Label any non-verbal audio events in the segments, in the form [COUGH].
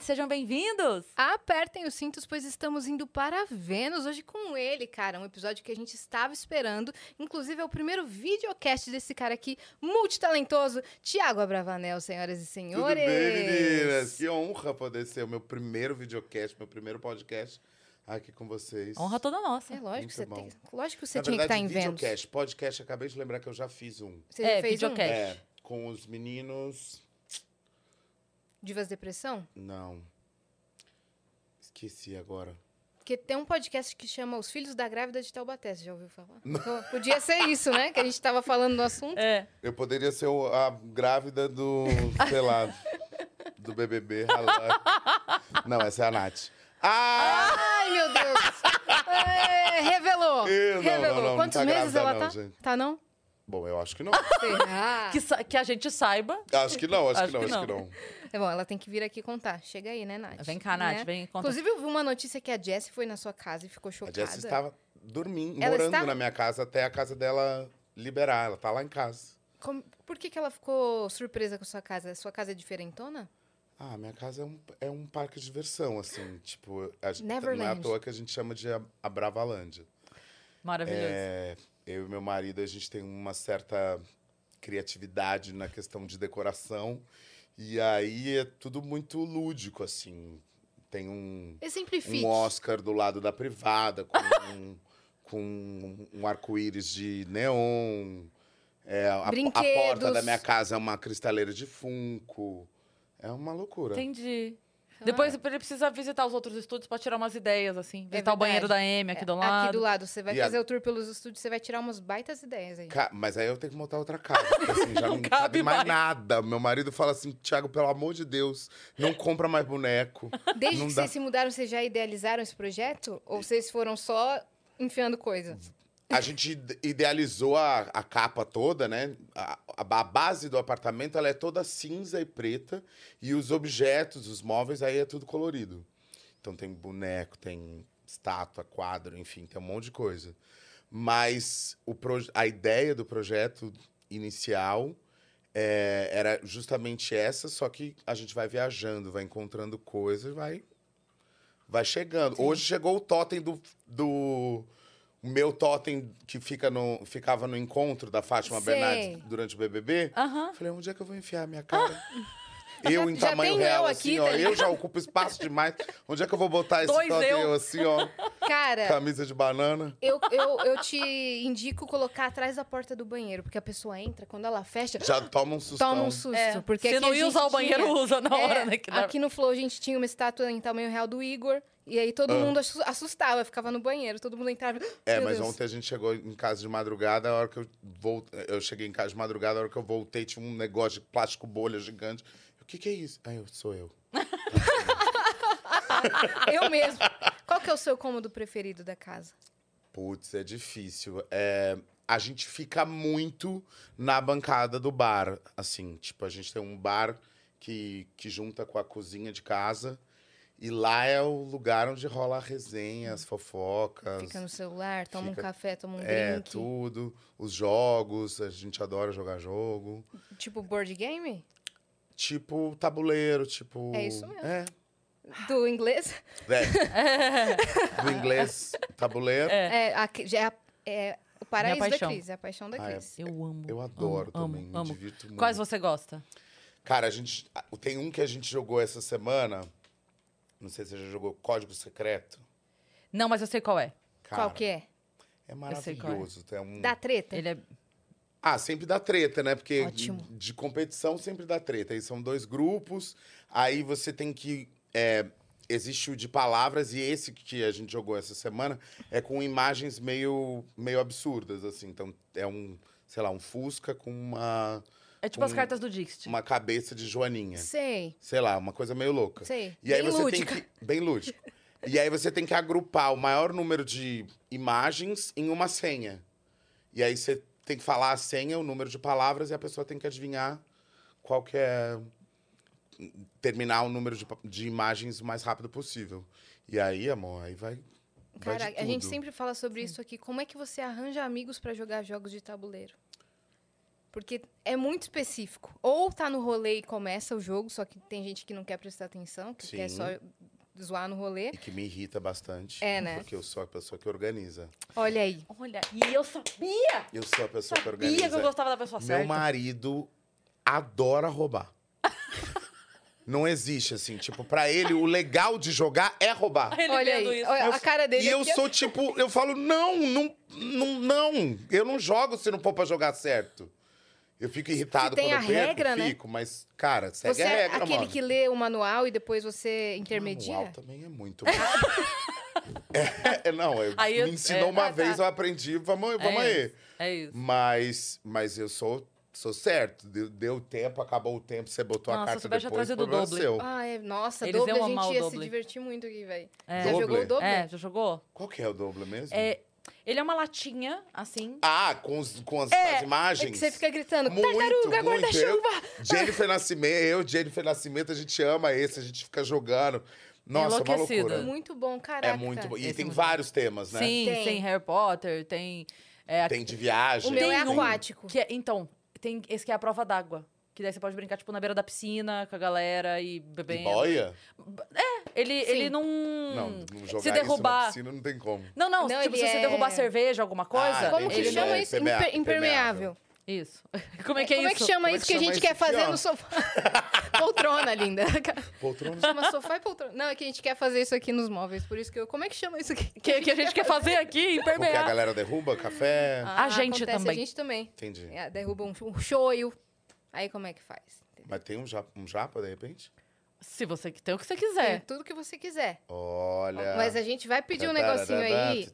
Sejam bem-vindos! Apertem os cintos, pois estamos indo para Vênus hoje com ele, cara. Um episódio que a gente estava esperando. Inclusive, é o primeiro videocast desse cara aqui, multitalentoso, Tiago Abravanel, senhoras e senhores. Tudo bem, meninas? Que honra poder ser o meu primeiro videocast, meu primeiro podcast aqui com vocês. Honra toda nossa. É lógico que você, Muito tem, lógico que você Na tinha que estar verdade, em Vênus. videocast. Podcast, acabei de lembrar que eu já fiz um. Você É, fez um? videocast. É, com os meninos... Divas Depressão? Não. Esqueci agora. Porque tem um podcast que chama Os Filhos da Grávida de Taubaté, você já ouviu falar? Então, Podia ser isso, né? Que a gente estava falando do assunto. É. Eu poderia ser o- a grávida do, sei lá, do BBB. Não, essa é a Nath. Ah! Ai, meu Deus! É, revelou! Ih, não, revelou. não, não, não Quantos tá meses grávida ela não, tá? gente. Tá não? Bom, eu acho que não. Será? Que, que a gente saiba. Acho que não, acho, Acho que não, que acho não. que não. É bom, ela tem que vir aqui contar. Chega aí, né, Nath? Vem cá, Nath, Né? vem contar. Inclusive, eu vi uma notícia que a Jessie foi na sua casa e ficou A chocada. Jess estava dormindo, Ela morando está? na minha casa até a casa dela liberar. Ela tá lá em casa. Como- Por que, que ela ficou surpresa com a sua casa? Sua casa é diferentona? Ah, minha casa é um, é um parque de diversão, assim. Tipo, a, gente- não é à Neverland. toa que a gente chama de a, a Bravalândia. Maravilhoso. É, eu e meu marido, a gente tem uma certa criatividade na questão de decoração. E aí é tudo muito lúdico, assim. Tem um, Exemplifique. um Oscar do lado da privada, com, [LAUGHS] um, com um arco-íris de neon. É, a, a porta da minha casa é uma cristaleira de funko. É uma loucura. Entendi. Depois ele precisa visitar os outros estúdios pra tirar umas ideias, assim. Visitar o banheiro da. Amy aqui É, do lado. Aqui do lado. Você vai E a- fazer o tour pelos estúdios, você vai tirar umas baitas ideias aí. Ca- Mas aí eu tenho que montar outra casa, porque assim, já [LAUGHS] Não não, cabe cabe mais mais. nada. Meu marido fala assim, Thiago, pelo amor de Deus, não compra mais boneco. [LAUGHS] Desde não que dá. vocês se mudaram, vocês já idealizaram esse projeto? Ou vocês foram só enfiando coisa? A gente ide- idealizou a, a capa toda, né? A, a- base do apartamento ela é toda cinza e preta. E os objetos, os móveis, aí é tudo colorido. Então tem boneco, tem estátua, quadro, enfim, tem um monte de coisa. Mas o a ideia do projeto inicial é, era justamente essa, só que a gente vai viajando, vai encontrando coisas, vai, vai chegando. Hoje chegou o totem do, do o meu totem que fica no, ficava no encontro da Fátima Sei. Bernardes durante o BBB. Falei, onde é que eu vou enfiar a minha cara? [LAUGHS] Eu em Já tamanho tenho eu real, aqui, assim, tá ó. ligado? Eu já ocupo espaço demais. Onde é que eu vou botar esse Dois eu. eu assim, ó? Cara, Camisa de banana. eu, eu, eu te indico colocar atrás da porta do banheiro, porque a pessoa entra, quando ela fecha, Já toma um sustão. toma um susto. É, Porque Se aqui não ia usar o banheiro, tinha- usa na É, hora, né? Que dá- Aqui no Flow a gente tinha uma estátua em tamanho real do Igor. E aí todo Ah. mundo assu- assustava, ficava no banheiro, todo mundo entrava. É, Meu mas Deus. ontem a gente chegou em casa de madrugada, a hora que eu voltei, eu cheguei em casa de madrugada, a hora que eu voltei, tinha um negócio de plástico bolha gigante. O que que é isso? Aí eu, sou eu. [LAUGHS] Eu mesmo. Qual que é o seu cômodo preferido da casa? Putz, é difícil. É, a gente fica muito na bancada do bar, assim. Tipo, a gente tem um bar que, que junta com a cozinha de casa. E lá é o lugar onde rola a resenha, as fofocas. Fica no celular, toma um Fica- café, toma um É, drink. tudo. Os jogos, a gente adora jogar jogo. Tipo board game? Tipo tabuleiro, tipo. É isso mesmo. É. Do inglês? é. [LAUGHS] Do inglês, tabuleiro. É. É, a, é, é o paraíso da. Cris, é a paixão da Ah, é. Cris. Eu amo. Eu adoro amo, também, amo, me divirto muito. Quais você gosta? Cara, a gente. Tem um que a gente jogou essa semana. Não sei se você já jogou Código Secreto. Não, mas eu sei qual é. Qual que é? É sei qual é. maravilhoso. É um... Da treta? Ele é. Ah, sempre dá treta, né? Porque Ótimo. de competição sempre dá treta. Aí são dois grupos, aí você tem que. é, existe o de palavras, e esse que a gente jogou essa semana é com imagens meio, meio absurdas, assim. Então, é um, sei lá, um Fusca com uma, É tipo as cartas do Dixit. uma cabeça de Joaninha. Sei, Sei lá, uma coisa meio louca. sei. E aí Bem você lúdica. tem que. Bem lúdico. E aí você tem que agrupar o maior número de imagens em uma senha. E aí você tem que falar a senha, o número de palavras, e a pessoa tem que adivinhar qual que é. Terminar o número de, de imagens o mais rápido possível. E aí, amor, aí vai. Cara, a gente sempre fala sobre isso aqui. Como é que você arranja amigos pra jogar jogos de tabuleiro? Porque é muito específico. Ou tá no rolê e começa o jogo, só que tem gente que não quer prestar atenção, que quer Sim. só zoar no rolê. E que me irrita bastante. É, né? Porque eu sou a pessoa que organiza. Olha aí. Olha, e eu sabia! Eu sou a pessoa que Sabia organiza. que eu gostava da pessoa Meu certa. marido adora roubar. [LAUGHS] Não existe, assim. Tipo, pra ele, o legal de jogar é roubar. Ele Olha aí. isso. A cara dele E eu sou tipo, eu falo, não, não, não, não. Eu não jogo se não for pra jogar certo. Eu fico irritado tem quando a eu perco, regra, né? fico, mas, cara, segue Você a é regra, aquele mano. que lê o manual e depois você Manual intermedia? também é muito bom. [LAUGHS] é, não, eu, Aí eu- me ensinou é, uma tá. vez, eu aprendi, vamos, vamos é aí. Isso, é isso. Mas, mas eu sou, sou certo. Deu, deu tempo, acabou o tempo, você botou Nossa, a carta você vai já depois, trazer do doble. seu. Ah, é, nossa, Eles doble a gente o ia se doble. divertir muito aqui, velho. É. Já Doble? jogou o doble? É, já jogou? Qual que é o doble mesmo? É, ele é uma latinha, assim. Ah, com, os, com as, É, as imagens. É que você fica gritando, Muito, tartaruga, muito. guarda-chuva! Jennifer Nascimento, eu, Jennifer Nascimento, a gente ama esse, a gente fica jogando. Nossa, uma loucura. Muito bom, caraca. É muito bom. E Esse tem é muito vários temas, né? Sim, Tem. tem Harry Potter, tem. é, Tem de viagem. O meu é tem- aquático. que é- então, tem esse que é a prova d'água. Que daí você pode brincar, tipo, na beira da piscina com a galera e E bebendo. boia? Ele, Sim. ele não. Não, não jogar se isso derrubar. na piscina não tem como. Não, não, Não, tipo, ele se você é- derrubar cerveja, alguma coisa. Ah, Como que ele chama é isso? impermeável, Imper- impermeável. Isso. [LAUGHS] Como é que é Como isso? é que chama Como é isso que que a gente quer fazer no sofá? [LAUGHS] poltrona, linda. [LAUGHS] Poltrona. Chama sofá e poltrona. Não, é que a gente quer fazer isso aqui nos móveis, por isso que eu... Como é que chama isso aqui? Que, que a gente quer fazer aqui, Porque a impermeável. galera derruba café. A gente acontece, também. A gente também. Entendi. É, derruba um, um choio. Aí como é que faz? Entendeu? Mas tem um japa, um japa, de repente? Se você tem o que você Tem quiser. tudo que você quiser. Olha. Mas a gente vai pedir um negocinho aí.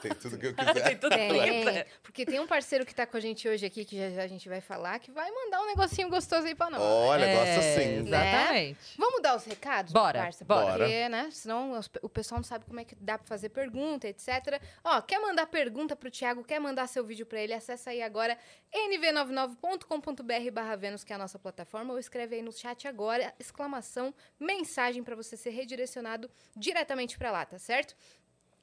Tem tudo que eu [LAUGHS] quiser. Tem tudo que você Tem, quiser. porque tem um parceiro que tá com a gente hoje aqui, que já, já a gente vai falar, que vai mandar um negocinho gostoso aí pra nós. Olha, É, gosta sim. né? Exatamente. Vamos dar os recados? Bora, parça? bora. Porque, né? Senão o pessoal não sabe como é que dá pra fazer pergunta, etc. Ó, quer mandar pergunta pro Thiago, quer mandar seu vídeo pra ele, acessa aí agora nv99.com.br barra Vênus, que é a nossa plataforma, ou escreve aí no chat agora, exclamação, mensagem pra você ser redirecionado diretamente pra lá, tá certo?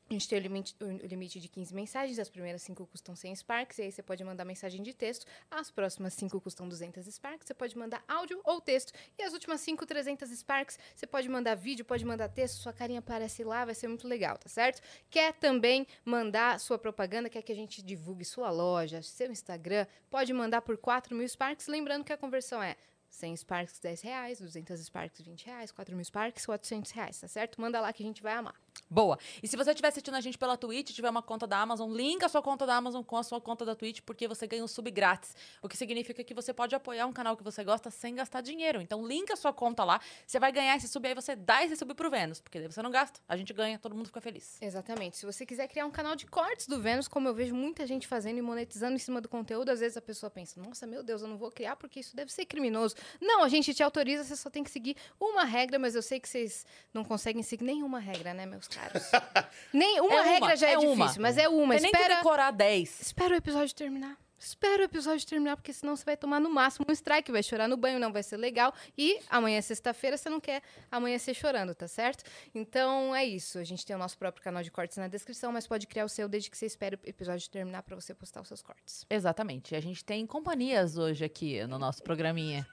A gente tem o limite, o limite de 15 mensagens, as primeiras 5 custam 100 Sparks, e aí você pode mandar mensagem de texto, as próximas 5 custam 200 Sparks, você pode mandar áudio ou texto, e as últimas 5, 300 Sparks, você pode mandar vídeo, pode mandar texto, sua carinha aparece lá, vai ser muito legal, tá certo? Quer também mandar sua propaganda, quer que a gente divulgue sua loja, seu Instagram, pode mandar por 4 mil Sparks, lembrando que a conversão é 100 Sparks, 10 reais, 200 Sparks, 20 reais, 4 mil Sparks, 400 reais, tá certo? Manda lá que a gente vai amar. Boa. E se você estiver assistindo a gente pela Twitch, tiver uma conta da Amazon, linka a sua conta da Amazon com a sua conta da Twitch, porque você ganha um sub grátis. O que significa que você pode apoiar um canal que você gosta sem gastar dinheiro. Então, linka a sua conta lá, você vai ganhar esse sub, aí você dá esse sub pro Vênus, porque daí você não gasta, a gente ganha, todo mundo fica feliz. Exatamente. Se você quiser criar um canal de cortes do Vênus, como eu vejo muita gente fazendo e monetizando em cima do conteúdo, às vezes a pessoa pensa: nossa, meu Deus, eu não vou criar porque isso deve ser criminoso. Não, a gente te autoriza, você só tem que seguir uma regra, mas eu sei que vocês não conseguem seguir nenhuma regra, né, meus caros? [LAUGHS] Nem uma, É uma, regra já é, é uma. difícil, mas é uma. Tem nem que Espera, decorar 10. espera o episódio terminar. Espera o episódio terminar, porque senão você vai tomar no máximo um strike, vai chorar no banho, não vai ser legal. E amanhã é sexta-feira, você não quer amanhecer chorando, tá certo? Então é isso. A gente tem o nosso próprio canal de cortes na descrição, mas pode criar o seu desde que você espere o episódio terminar pra você postar os seus cortes. Exatamente. E a gente tem companhias hoje aqui no nosso programinha.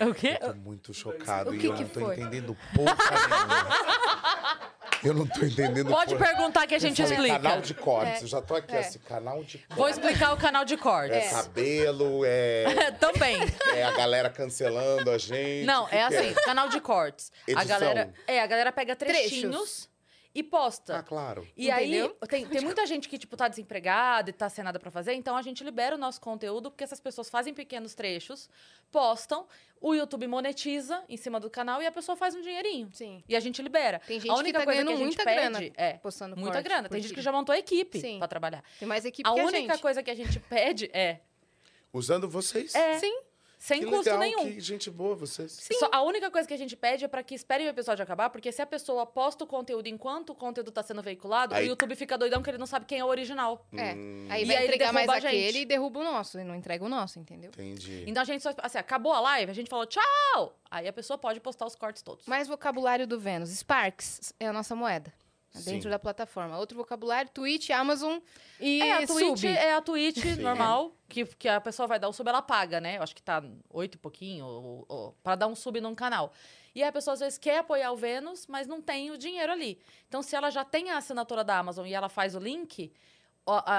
O quê? Eu tô muito chocado O e que eu que não tô foi? entendendo nenhuma. [LAUGHS] Eu não tô entendendo Pode perguntar que a gente falei, explica. Canal de cortes. É. Eu já tô aqui, É. assim, canal de cortes. Vou explicar o canal de É, cortes. cabelo, é, [LAUGHS] Também. é a galera cancelando a gente. Não, é que assim, canal de cortes. A Edição. galera, é, a galera pega trechinhos Trechos. E posta. Ah, claro. E Entendeu? aí, tem, tem [LAUGHS] muita gente que, tipo, tá desempregada e tá sem nada pra fazer, então a gente libera o nosso conteúdo, porque essas pessoas fazem pequenos trechos, postam, o YouTube monetiza em cima do canal e a pessoa faz um dinheirinho. Sim. E a gente libera. Tem gente a única que tá coisa ganhando que a gente muita pede grana é postando muita corte grana. Tem gente que já montou equipe Sim. pra trabalhar. Tem mais equipe A que a única gente. coisa que a gente pede é, Usando vocês. é Sim. Sem que custo legal, nenhum. Que gente boa vocês. Só- a única coisa que a gente pede é pra que esperem o episódio acabar, porque se a pessoa posta o conteúdo enquanto o conteúdo tá sendo veiculado, Aí- o YouTube fica doidão que ele não sabe quem é o original. É. Hum, Aí E vai aí ele entregar mais derruba a gente. aquele e derruba o nosso. E não entrega o nosso, entendeu? entendi. Então a gente só, assim, acabou a live, a gente falou tchau! Aí a pessoa pode postar os cortes todos. Mais vocabulário do Vênus. Sparks é a nossa moeda. Dentro Sim. da plataforma. Outro vocabulário, Twitch, Amazon e É, a Twitch sub. é a Twitch Sim. normal, que, que a pessoa vai dar o sub, ela paga, né? Eu acho que tá oito e pouquinho, ou, ou, pra dar um sub num canal. E a pessoa às vezes quer apoiar o Vênus, mas não tem o dinheiro ali. Então, se ela já tem a assinatura da Amazon e ela faz o link,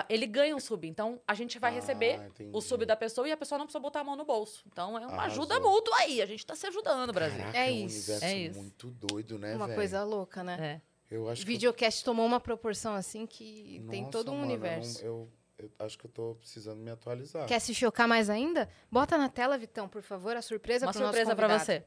ele ganha um sub. Então, a gente vai Ah, receber entendi. o sub da pessoa e a pessoa não precisa botar a mão no bolso. Então, é uma Arrasou. ajuda mútua aí. A gente tá se ajudando, Brasil. Caraca, É é um isso, universo é isso. muito doido, né, Uma velho? coisa louca, né? É. Eu acho O que eu- videocast tomou uma proporção assim que tem Nossa, todo um mano, eu universo. Eu, eu acho que eu tô precisando me atualizar. Quer se chocar mais ainda? Bota na tela, Vitão, por favor, a surpresa nosso surpresa pra convidado. você.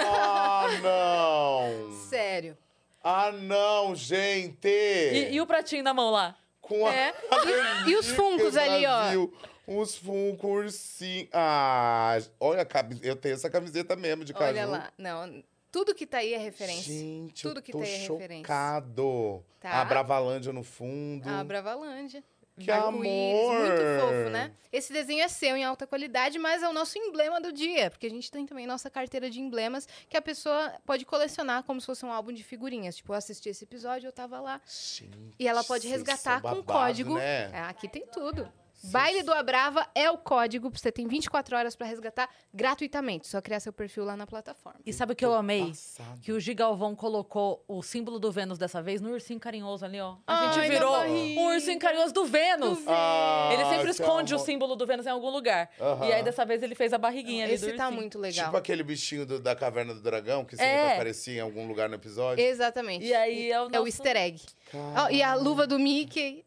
Ah, [LAUGHS] não! Sério. Ah, não, gente! E, e o pratinho na mão lá? Com a... É. [LAUGHS] E, e os funcos ali, ó. Os funcos ursinhos. Ah, olha, a eu tenho essa camiseta mesmo de caju. Olha lá. Não, tudo que tá aí é referência. Gente, Tudo eu que tô tem é referência. chocado. Tá. A Bravalândia no fundo. A Bravalândia. Que amor! Muito fofo, né? Esse desenho é seu em alta qualidade, mas é o nosso emblema do dia, porque a gente tem também nossa carteira de emblemas que a pessoa pode colecionar como se fosse um álbum de figurinhas. Tipo, eu assisti esse episódio, eu tava lá. Gente, E ela pode resgatar são com babado, código. Né? É, aqui tem tudo. Baile do Abrava é o código, você tem 24 horas pra resgatar gratuitamente. Só criar seu perfil lá na plataforma. E sabe o que eu amei? Passado. Que o Gigalvão colocou o símbolo do Vênus dessa vez no ursinho carinhoso ali, ó. A Ai, gente virou um ursinho carinhoso do Vênus. Ah, Ele sempre que esconde o símbolo do Vênus em algum lugar. E aí, dessa vez, ele fez a barriguinha ali do Esse tá muito legal. Tipo aquele bichinho do- da caverna do dragão que sempre É. aparecia em algum lugar no episódio. Exatamente. E aí é o É o nosso- easter egg. Ó, e a luva do Mickey.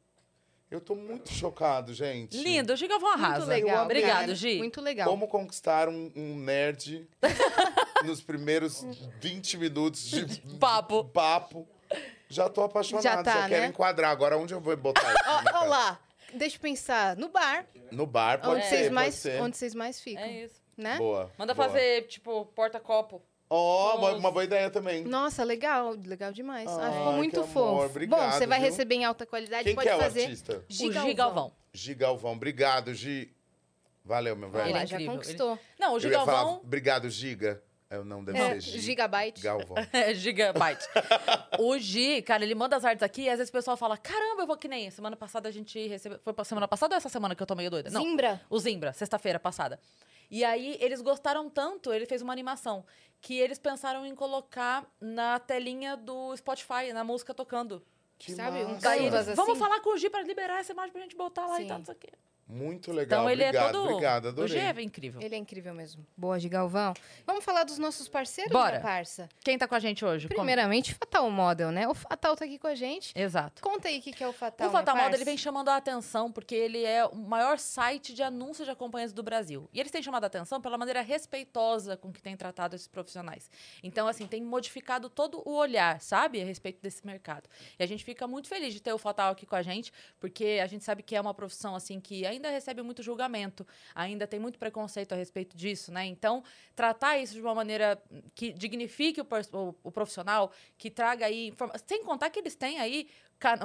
Eu tô muito chocado, gente. Lindo, o Gigalvão arrasa. Muito legal. Obrigado. Gi. Muito legal. Como conquistar um, um nerd [LAUGHS] nos primeiros 20 minutos de Papo. papo. Já tô apaixonado, Já já, tá, quero né? enquadrar. Agora, onde eu vou botar isso? na Ó, ó casa? lá. Deixa eu pensar. No bar. No bar, pode onde, ser, vocês pode mais, ser. onde vocês mais ficam. É isso. Né? Boa. Manda boa. fazer, tipo, porta-copo. Ó, uma, Nossa. uma boa ideia também. Nossa, legal. Legal demais. Ah, ficou muito amor, fofo. obrigado, Bom, você vai viu? receber em alta qualidade. Quem pode que é o fazer. artista? O Gigalvão. Gigalvão. Obrigado, Gi. Valeu, meu velho. Ele é já conquistou. Não, o Eu ia falar, Gigalvão... obrigado, Giga. Eu não, deve É, ser Gi. gigabyte. Galvão. [LAUGHS] É, gigabyte. [LAUGHS] o Gi, cara, ele manda as artes aqui e às vezes o pessoal fala: caramba, eu vou que nem. Semana passada a gente recebeu. Foi semana passada ou essa semana que eu tô meio doida? Não. Zimbra. O Zimbra, sexta-feira passada. E aí eles gostaram tanto, ele fez uma animação, que eles pensaram em colocar na telinha do Spotify, na música tocando. Que Sabe, um. Daí eles, vamos assim? falar com o Gi pra liberar essa imagem pra gente botar lá Sim. e tal, não sei o quê. Muito legal. Então ele obrigado, é todo. obrigado. o Adorei. Gi é incrível. Ele é incrível mesmo. Boa, Gigalvão. Vamos falar dos nossos parceiros, Bora. minha parça? Quem tá com a gente hoje? Primeiramente, Fatal Model, né? O Fatal tá aqui com a gente. Exato. Conta aí o que, que é o Fatal, o Fatal minha Moda ele vem chamando a atenção porque ele é o maior site de anúncios de acompanhantes do Brasil. E eles têm chamado a atenção pela maneira respeitosa com que têm tratado esses profissionais. Então, assim, tem modificado todo o olhar, sabe, a respeito desse mercado. E a gente fica muito feliz de ter o Fatal aqui com a gente, porque a gente sabe que é uma profissão, assim, que ainda recebe muito julgamento, ainda tem muito preconceito a respeito disso, né? Então, tratar isso de uma maneira que dignifique o, o- o profissional, que traga aí... Sem contar que eles têm aí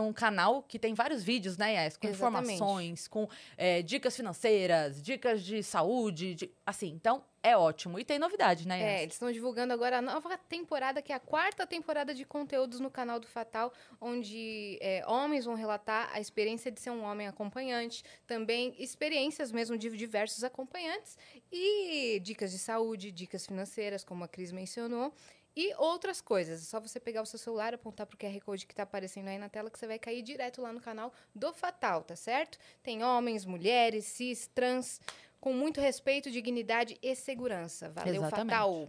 um canal que tem vários vídeos, né, Yas? Com Exatamente. informações, com é, dicas financeiras, dicas de saúde, de- assim, então é ótimo. E tem novidade, né, É, Yas? eles estão divulgando agora a nova temporada, que é a quarta temporada de conteúdos no canal do Fatal, onde é, homens vão relatar a experiência de ser um homem acompanhante, também experiências mesmo de diversos acompanhantes e dicas de saúde, dicas financeiras, como a Cris mencionou. E outras coisas. É só você pegar o seu celular, apontar pro QR Code que tá aparecendo aí na tela, que você vai cair direto lá no canal do Fatal, tá certo? Tem homens, mulheres, cis, trans, com muito respeito, dignidade e segurança. Valeu, Exatamente. Fatal!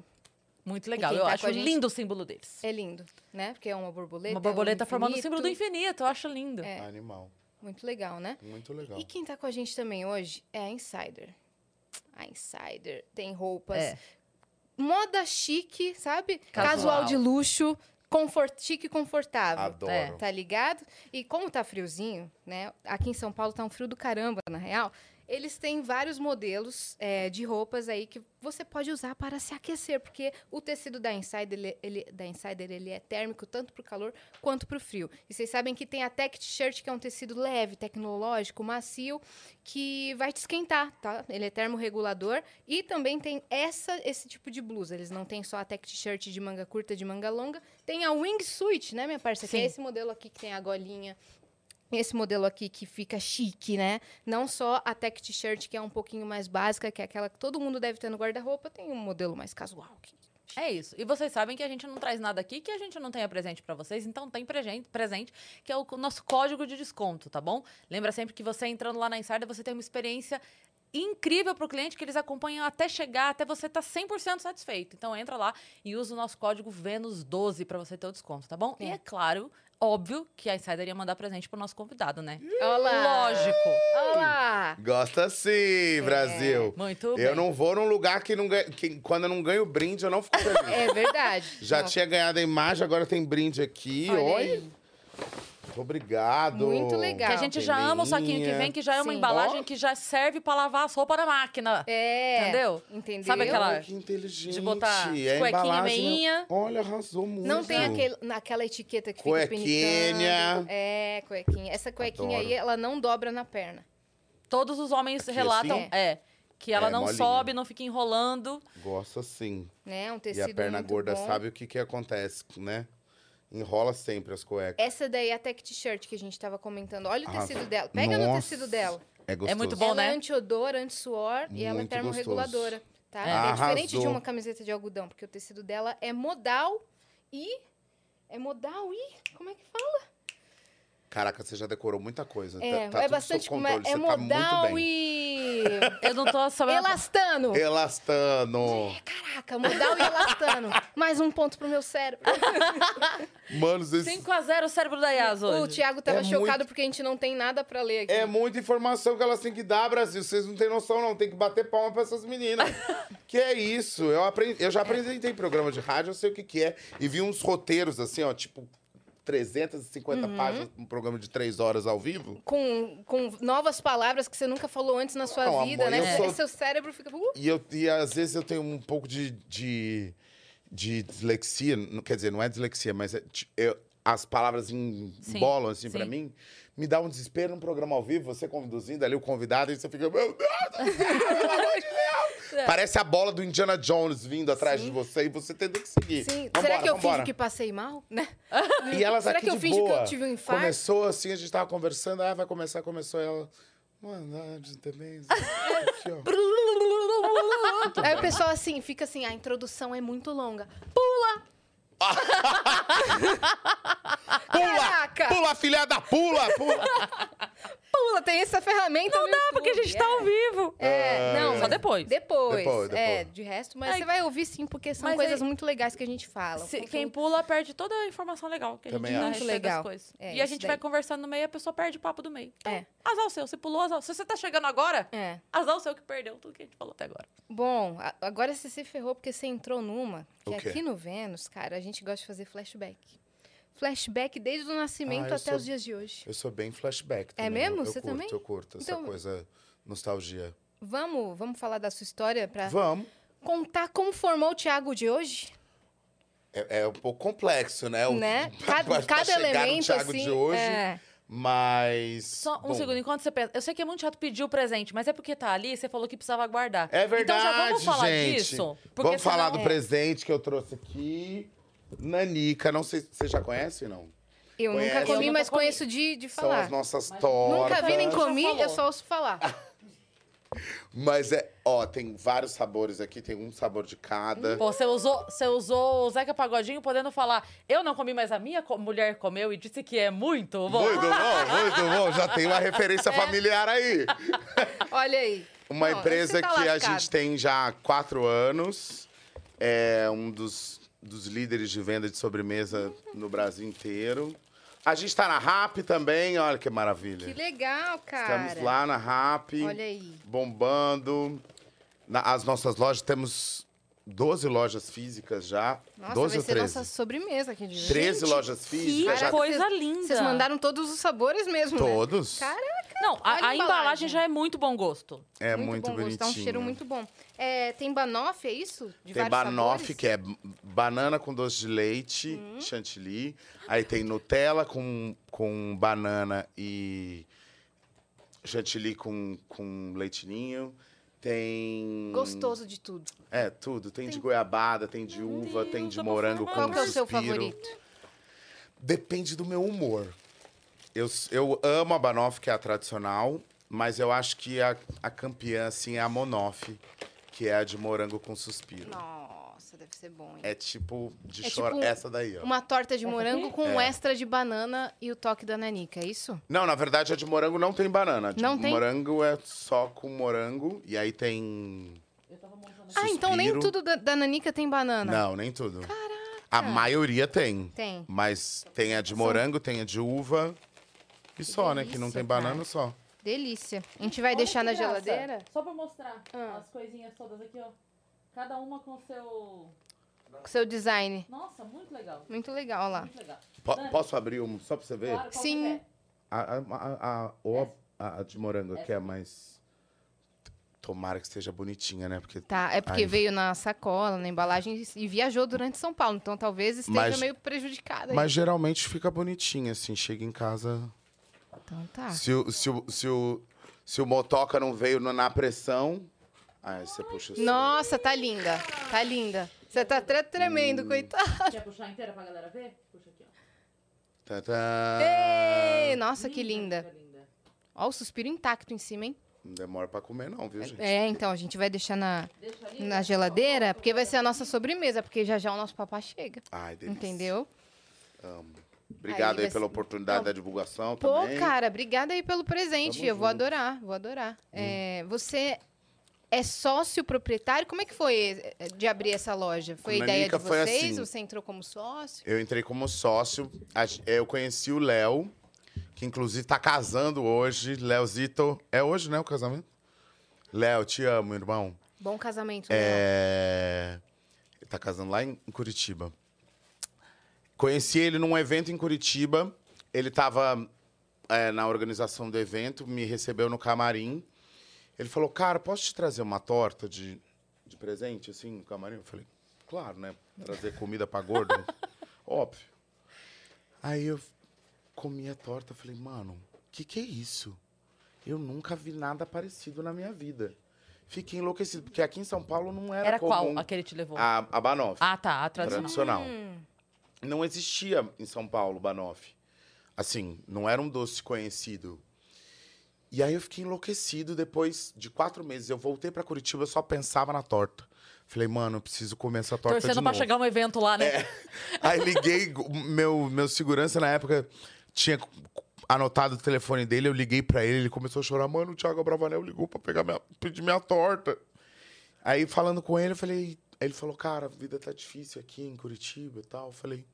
Muito legal. quem Eu tá acho gente- lindo o símbolo deles. É lindo, né? Porque é uma borboleta. Uma borboleta é um formando o símbolo do infinito. infinito. Eu acho lindo. É. Animal. Muito legal, né? Muito legal. E quem tá com a gente também hoje é a Insider. A Insider tem roupas. É. Moda chique, sabe? Casual. Casual, de luxo. Confort, chique e confortável. Adoro. É. Tá ligado? E como tá friozinho, né? Aqui em São Paulo tá um frio do caramba, na real. Eles têm vários modelos é, de roupas aí que você pode usar para se aquecer, porque o tecido da Insider, ele, ele- da Insider, ele é térmico tanto para o calor quanto para o frio. E vocês sabem que tem a Tech T-shirt, que é um tecido leve, tecnológico, macio, que vai te esquentar, tá? Ele é termorregulador. E também tem essa, esse tipo de blusa. Eles não têm só a Tech T-shirt de manga curta, de manga longa. Tem a Wingsuit, né, minha parça? Que é Sim. esse modelo aqui que tem a golinha. Esse modelo aqui que fica chique, né? Não só a tech t-shirt, que é um pouquinho mais básica, que é aquela que todo mundo deve ter no guarda-roupa, tem um modelo mais casual. É isso. E vocês sabem que a gente não traz nada aqui que a gente não tenha presente pra vocês, então tem presente, presente, que é o nosso código de desconto, tá bom? Lembra sempre que você entrando lá na Insider, você tem uma experiência incrível pro cliente que eles acompanham até chegar, até você estar 100% satisfeito. Então entra lá e usa o nosso código Vênus12 pra você ter o desconto, tá bom? E É. é claro, óbvio que a Insider ia mandar presente pro nosso convidado, né? Olha lá! Lógico. Olha lá! Gosta sim, Brasil. Muito bem. Eu não vou num lugar que, não ganha, que quando eu não ganho brinde, eu não fico feliz. É verdade. Já Não, tinha ganhado a imagem, agora tem brinde aqui. olha Olha. aí. Muito obrigado. Muito legal. Que a gente já ama o saquinho que vem, que já é uma Sim. embalagem Ó. que já serve pra lavar as roupas na máquina. É. Entendeu? Entendeu? Sabe aquela- que inteligente. de botar É a cuequinha embalagem- meinha. Olha, arrasou muito. Não tem aquele, naquela etiqueta que fica Cuequinha. pinicando. É, cuequinha. Essa cuequinha Adoro. aí, ela não dobra na perna. Todos os homens Aqui, relatam, assim? é, que ela É, não molinha. sobe, não fica enrolando. Gosto assim. Né? Um E tecido a perna muito gorda bom. sabe o que que acontece, né? Enrola sempre as cuecas. Essa daí é a tech t-shirt que a gente tava comentando. Olha o Ah, tecido dela. Pega no nossa. tecido dela. É gostoso. muito bom, ela né? é anti-odor, anti-suor e ela é termorreguladora. Tá? É. É, diferente de uma camiseta de algodão, porque o tecido dela é modal e. É modal e. Como é que fala? Caraca, você já decorou muita coisa. É, tá, tá é bastante. é, controle. é tá modal bem. e. [LAUGHS] Eu não tô sabendo. Elastano! Elastano. Caraca, modal e elastano. [LAUGHS] Mais um ponto pro meu cérebro. [LAUGHS] Mano, vocês... 5x0 o cérebro da Yas O hoje. Thiago tava É chocado muito- porque a gente não tem nada pra ler aqui. É muita informação que elas têm que dar, Brasil. Vocês não têm noção, não. Tem que bater palma pra essas meninas. que é isso? Eu, aprendi, eu já apresentei programa de rádio, eu sei o que, que é. E vi uns roteiros, assim, ó, tipo 350 Uhum. páginas, um programa de três horas ao vivo. Com, com novas palavras que você nunca falou antes na sua Não, vida, amor, né? sou- [LAUGHS] Seu cérebro fica. Uh, E, eu, e às vezes eu tenho um pouco de, de, de dislexia. Quer dizer, não é dislexia, mas é, eu- as palavras embolam, assim, pra sim. mim. Me dá um desespero num programa ao vivo, você conduzindo ali o convidado, e você fica, meu Deus do [LAUGHS] céu, pelo amor de Deus. Parece a bola do Indiana Jones vindo atrás de você e você tendo que seguir. sim. Vambora, Será que eu vambora. finjo que passei mal? Né? [LAUGHS] E elas Será aqui que eu de finjo que boa. eu tive um infarto? Começou assim, a gente tava conversando, ah, vai começar, começou ela. Boa noite, também. Aí o pessoal assim, fica assim, a introdução é muito longa. Pula! [LAUGHS] Pula! Caraca! Pula, filhada, pula! pula. [LAUGHS] Pula, tem essa ferramenta Não dá, Porque a gente tá ao vivo. É, não, Só mas depois. Depois. Depois, É, depois. de resto, mas Ai, você vai ouvir sim, porque são mas coisas aí- muito legais que a gente fala. Se- Conteúdo- quem pula perde toda a informação legal que a gente a acho. Legal. coisas. É, e a gente daí. vai conversando no meio e a pessoa perde o papo do meio. Então, É. azar o seu. Você pulou, azar. Se você tá chegando agora, É. azar o seu que perdeu tudo que a gente falou até agora. Bom, agora você se ferrou porque você entrou numa que O quê? aqui no Vênus, cara, a gente gosta de fazer flashback. Flashback desde o nascimento Ah, até sou- os dias de hoje. Eu sou bem flashback É também. mesmo? Eu, eu Você curto, também? Eu curto essa Então- coisa nostalgia. Vamos, vamos falar da sua história pra Vamos. contar como formou o Thiago de hoje? É, é um pouco complexo, né? O- né? [LAUGHS] pra- Cada, pra cada chegar no elemento Thiago assim, de hoje. é. Mas. Só um bom, segundo, enquanto você pensa. Eu sei que é muito chato pedir o presente, mas é porque tá ali e você falou que precisava guardar. É verdade, Então já vamos falar gente. disso? Vamos falar do presente que eu trouxe aqui. Nanica, não sei se você já conhece, não? Eu Conhece? nunca comi, Eu mas nunca comi. conheço de, de São falar. as nossas tortas. Nunca vi nem Já comi, falou. eu só ouço falar. [LAUGHS] Mas é, ó, tem vários sabores aqui, tem um sabor de cada. Pô, você usou, você usou o Zeca Pagodinho podendo falar, eu não comi, mas a minha co- mulher comeu e disse que é muito bom. Muito bom, muito bom. Já tem uma referência [LAUGHS] familiar aí. [LAUGHS] Olha aí. Uma Não, empresa tá que a lascado. gente tem já há quatro anos. É um dos, dos líderes de venda de sobremesa no Brasil inteiro. A gente está na RAP também, olha que maravilha. Que legal, cara. Estamos lá na RAP, Olha aí. bombando. Na- as nossas lojas, temos 12 lojas físicas já. Nossa, 12 vai ou ser 13? nossa sobremesa aqui de hoje. 13 lojas Que físicas. já Caraca, coisa linda. Vocês mandaram todos os sabores mesmo, né? Todos. Caraca! Não, a, a embalagem já é muito bom gosto. É muito, bom gosto, bonitinho. Tá um cheiro muito bom. É, tem banoffee, é isso? De Tem banoffee, sabores? que é banana com doce de leite, Hum. chantilly. Aí tem Nutella com, com banana e chantilly com, com leitinho. Tem. Gostoso de tudo. É, tudo. Tem, de goiabada, tem de uva, tem de morango com. Qual que é o seu favorito? Depende do meu humor. Eu, eu amo a banoffee, que é a tradicional, mas eu acho que a, a campeã, assim, é a monoff, que é a de morango com suspiro. Nossa, deve ser bom, hein? É tipo de É chorar. tipo Essa daí, ó. Uma torta de morango aqui? com um É. extra de banana e o toque da nanica, é isso? Não, na verdade, a de morango não tem banana. A de Não tem? morango é só com morango, e aí tem. Eu tava montando Ah, então nem Suspiro. tudo da, da nanica tem banana. Não, nem tudo. Caraca! A maioria tem. Tem. Mas tem a de morango, tem a de uva. E só, né? Que não delícia, tem banana cara. só. Delícia. A gente vai Olha deixar que na graça. geladeira? Só pra mostrar Ah. as coisinhas todas aqui, ó. Cada uma com seu. Com seu design. Nossa, muito legal. Muito legal, olha lá. Muito legal. Po- Dani, posso abrir um só pra você ver? Claro, Sim. que é? A, a, a, a, ou a, a de morango aqui é mais. Tomara que esteja bonitinha, né? Porque. Tá, é porque Ai. veio na sacola, na embalagem e viajou durante São Paulo. Então talvez esteja Mas- meio prejudicada. aí. Mas geralmente fica bonitinha, assim. Chega em casa. Então tá. Se, o, se, o, se, o, se o motoca não veio na pressão. Aí você puxa assim. Nossa, tá linda. Tá linda. Você tá até tremendo, Hum. coitado. Quer puxar inteira pra galera ver? Puxa aqui, ó. Tá, tá. Ei, nossa, que Linda, linda. fica linda. Ó, o suspiro intacto em cima, hein? Não demora pra comer, não, viu, gente? É, então, a gente vai deixar na, Deixa ali. na geladeira, porque vai ser a nossa sobremesa, porque já já o nosso papá chega. Ai, delícia. Entendeu? Amo. Obrigado Aí aí, pela ser- oportunidade Não. da divulgação Pô, também. cara, obrigada aí pelo presente. Tamo Eu vou junto. adorar, vou adorar. É, você é sócio proprietário? Como é que foi eh, de abrir essa loja? Foi Na ideia de vocês? assim. Você entrou como sócio? Eu entrei como sócio. a Eu conheci o Léo, que inclusive tá casando hoje. Léozito. É hoje, né, o casamento? Léo, te amo, irmão. Bom casamento, né? É... Ele tá casando lá em Curitiba. Conheci ele num evento em Curitiba. Ele tava é, na organização do evento, me recebeu no camarim. Ele falou, cara, posso te trazer uma torta de, de presente, assim, no camarim? Eu falei, claro, né? Trazer comida pra gordo. [LAUGHS] Óbvio. Aí eu comi a torta, falei, mano, o que que é isso? Eu nunca vi nada parecido na minha vida. Fiquei enlouquecido, porque aqui em São Paulo não era, Era qual comum aquele que te levou? a, a Banoff. Ah, tá. A tradicional. tradicional. Hum, Não existia em São Paulo Banoff. Assim, não era um doce conhecido. E aí eu fiquei enlouquecido. Depois de quatro meses, eu voltei pra Curitiba, eu só pensava na torta. Falei, mano, eu preciso comer essa torta Torcendo de pra novo. chegar um evento lá, né? Aí liguei, meu, meu segurança na época tinha anotado o telefone dele, eu liguei pra ele, ele começou a chorar, mano, o Thiago Bravanel ligou pra pegar minha, pedir minha torta. Aí falando com ele, eu falei, aí ele falou, cara, a vida tá difícil aqui em Curitiba e tal. Eu falei,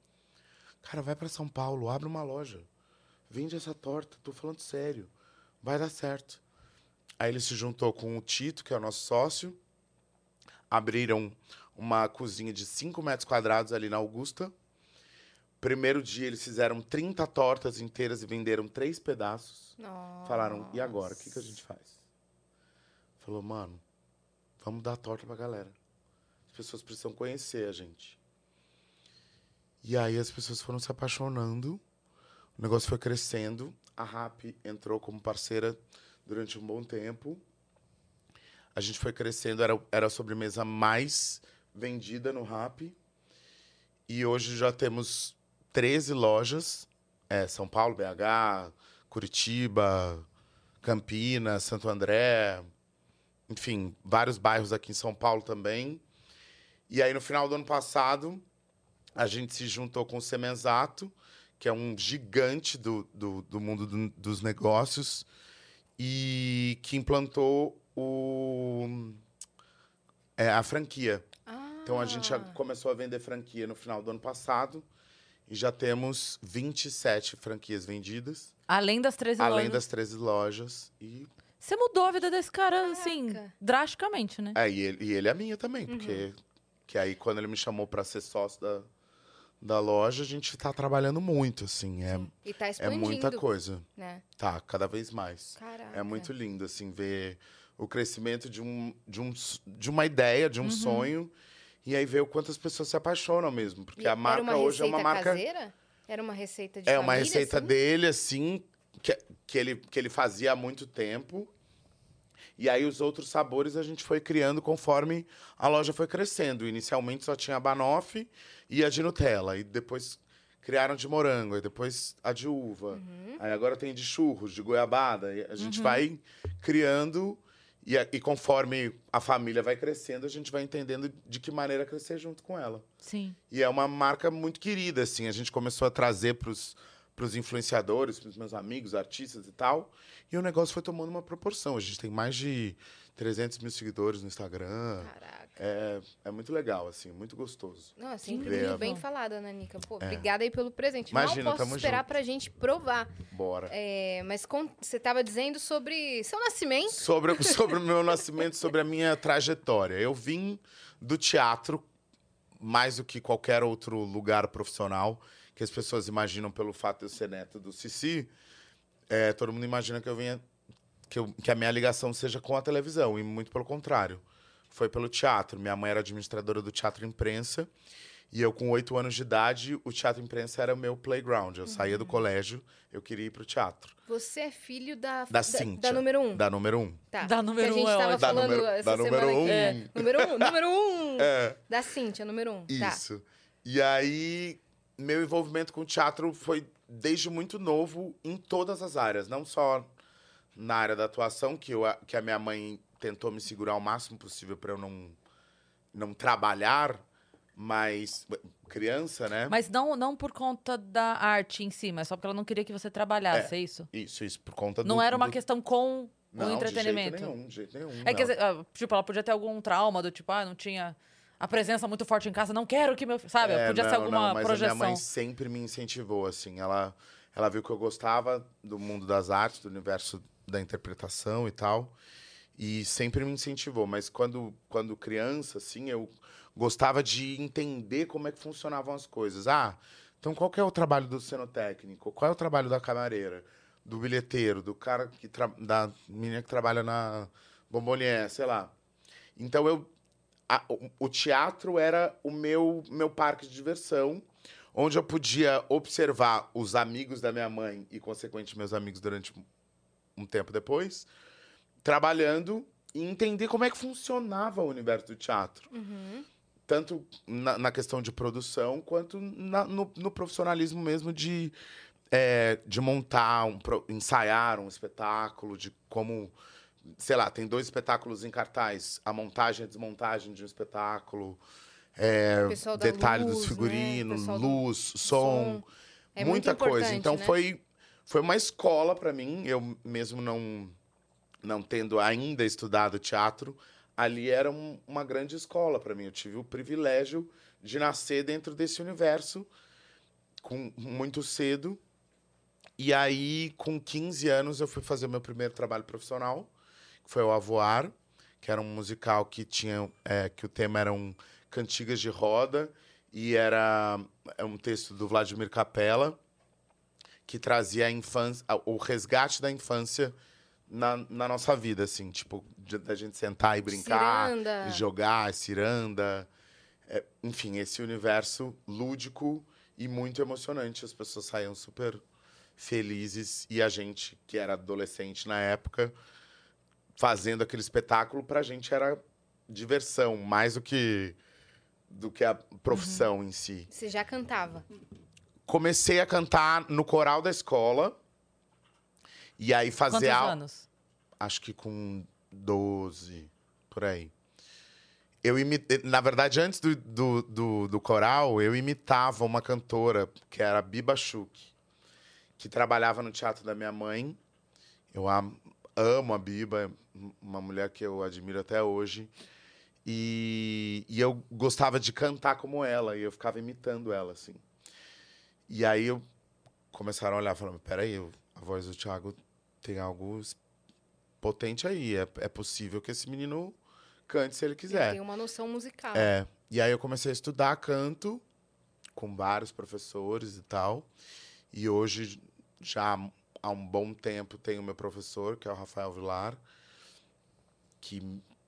cara, vai pra São Paulo, abre uma loja, vende essa torta, tô falando sério, vai dar certo. Aí ele se juntou com o Tito, que é o nosso sócio, abriram uma cozinha de 5 metros quadrados ali na Augusta. Primeiro dia eles fizeram 30 tortas inteiras e venderam três pedaços. Nossa. Falaram, e agora? O que, que a gente faz? Falou, mano, vamos dar torta pra galera. As pessoas precisam conhecer a gente. E aí as pessoas foram se apaixonando, o negócio foi crescendo. A RAP entrou como parceira durante um bom tempo. A gente foi crescendo, era, era a sobremesa mais vendida no RAP. E hoje já temos 13 lojas. É, São Paulo, BH, Curitiba, Campinas, Santo André. Enfim, vários bairros aqui em São Paulo também. E aí, no final do ano passado, a gente se juntou com o Semenzato, que é um gigante do, do, do mundo do- dos negócios, e que implantou o, é, a franquia. Então a gente já Ah. começou a vender franquia no final do ano passado e já temos 27 franquias vendidas, Além das 13 além lojas. das 13 lojas. E, Você mudou a vida desse cara, assim, Caraca. drasticamente, né? é, e, ele, e ele é minha também, porque que aí quando ele me chamou para ser sócio da, da loja, a gente tá trabalhando muito, assim. É, E tá é expandindo, muita coisa. né? Tá, cada vez mais. Caraca. É muito lindo, assim, ver o crescimento de, um, de, um, de uma ideia, de um sonho. E aí ver o quanto as pessoas se apaixonam mesmo. Porque E a marca uma hoje é uma marca. caseira? Era uma receita de É uma família, receita assim? dele, assim, que, que, ele, que ele fazia há muito tempo. E aí os outros sabores a gente foi criando conforme a loja foi crescendo. Inicialmente só tinha a banoffee e a de Nutella. E depois criaram de morango, e depois a de uva. Uhum. Aí agora tem de churros, de goiabada. E a gente vai criando e, e conforme a família vai crescendo, a gente vai entendendo de que maneira crescer junto com ela. Sim. E é uma marca muito querida, assim. A gente começou a trazer pros, pros influenciadores, pros meus amigos, artistas e tal. E o negócio foi tomando uma proporção. A gente tem mais de 300 mil seguidores no Instagram. Caraca. É, é muito legal, assim, muito gostoso. Não, é a- bem falada, Nanica. Pô, obrigada aí pelo presente. Imagina, Mal posso esperar junto. pra gente provar. Bora. É, mas você tava dizendo sobre seu nascimento. Sobre, sobre o meu nascimento, sobre a minha trajetória. Eu vim do teatro, mais do que qualquer outro lugar profissional, que as pessoas imaginam pelo fato de eu ser neto do Cici. É, todo mundo imagina que eu venha. Que, eu- que a minha ligação seja com a televisão, e muito pelo contrário. Foi pelo teatro. Minha mãe era administradora do Teatro Imprensa. E eu, com oito anos de idade, o Teatro Imprensa era o meu playground. Eu saía do colégio, eu queria ir pro teatro. Você é filho da, Da Cíntia. da número um. Da número um. Tá. Da número que a gente um é ótimo. Da falando número- essa da número semana aqui. um. É, número um, número um. [LAUGHS] É. Da Cíntia, número um. Tá. Isso. E aí, meu envolvimento com o teatro foi desde muito novo em todas as áreas, não só na área da atuação, que, eu, que a minha mãe tentou me segurar o máximo possível para eu não, não trabalhar, mas criança, né? Mas não, não por conta da arte em si, mas só porque ela não queria que você trabalhasse, é, isso? Isso, isso, por conta do... Não era uma do- questão com não, o entretenimento. De jeito nenhum, de jeito nenhum. É não. que, ah, tipo, ela podia ter algum trauma do tipo, ah, não tinha a presença muito forte em casa, não quero que meu. filho- Sabe? É, podia não, ser alguma não, mas projeção. a minha mãe sempre me incentivou, assim. Ela, ela viu que eu gostava do mundo das artes, do universo da interpretação e tal. E sempre me incentivou. Mas quando, quando criança, assim, eu gostava de entender como é que funcionavam as coisas. Ah, então qual é o trabalho do cenotécnico? Qual é o trabalho da camareira? Do bilheteiro? Do cara que... Tra... Da menina que trabalha na bombonier, sei lá. Então eu a- o, o teatro era o meu, meu parque de diversão, onde eu podia observar os amigos da minha mãe e, consequentemente, meus amigos durante um- tempo depois, trabalhando e entender como é que funcionava o universo do teatro. Uhum. Tanto na, na questão de produção, quanto na- no, no profissionalismo mesmo de, é, de montar, um, ensaiar um espetáculo, de como sei lá, tem dois espetáculos em cartaz. A montagem e a desmontagem de um espetáculo. é, detalhe luz, dos né? figurinos, O pessoal do luz, som, É muita coisa. Então né? foi, foi uma escola para mim. Eu mesmo não, não tendo ainda estudado teatro, ali era um- uma grande escola para mim. Eu tive o privilégio de nascer dentro desse universo com muito cedo. E aí, com 15 anos, eu fui fazer o meu primeiro trabalho profissional, que foi o Avoar, que era um musical que tinha é, que o tema eram cantigas de roda e era é um texto do Vladimir Capella que trazia a infância, o resgate da infância na, na nossa vida, assim, tipo, da gente sentar e brincar, Ciranda. e jogar, ciranda, é, enfim, esse universo lúdico e muito emocionante. As pessoas saíam super felizes e a gente, que era adolescente na época, fazendo aquele espetáculo, pra gente era diversão, mais do que do que a profissão em si. Você já cantava. Comecei a cantar no coral da escola. E aí fazer Quantos aula. anos? Acho que com 12, por aí. Eu imitei, na verdade, antes do, do, do, do coral, eu imitava uma cantora que era a Biba Schuch, que trabalhava no teatro da minha mãe. Eu a- amo a Biba, é uma mulher que eu admiro até hoje. E, e eu gostava de cantar como ela, e eu ficava imitando ela, assim. E aí eu começaram a olhar falaram, peraí, a voz do Thiago tem algo potente aí. É, é possível que esse menino cante se ele quiser. Tem uma noção musical. É. E aí eu comecei a estudar canto com vários professores e tal. E hoje, já há um bom tempo, tenho meu professor, que é o Rafael Vilar, que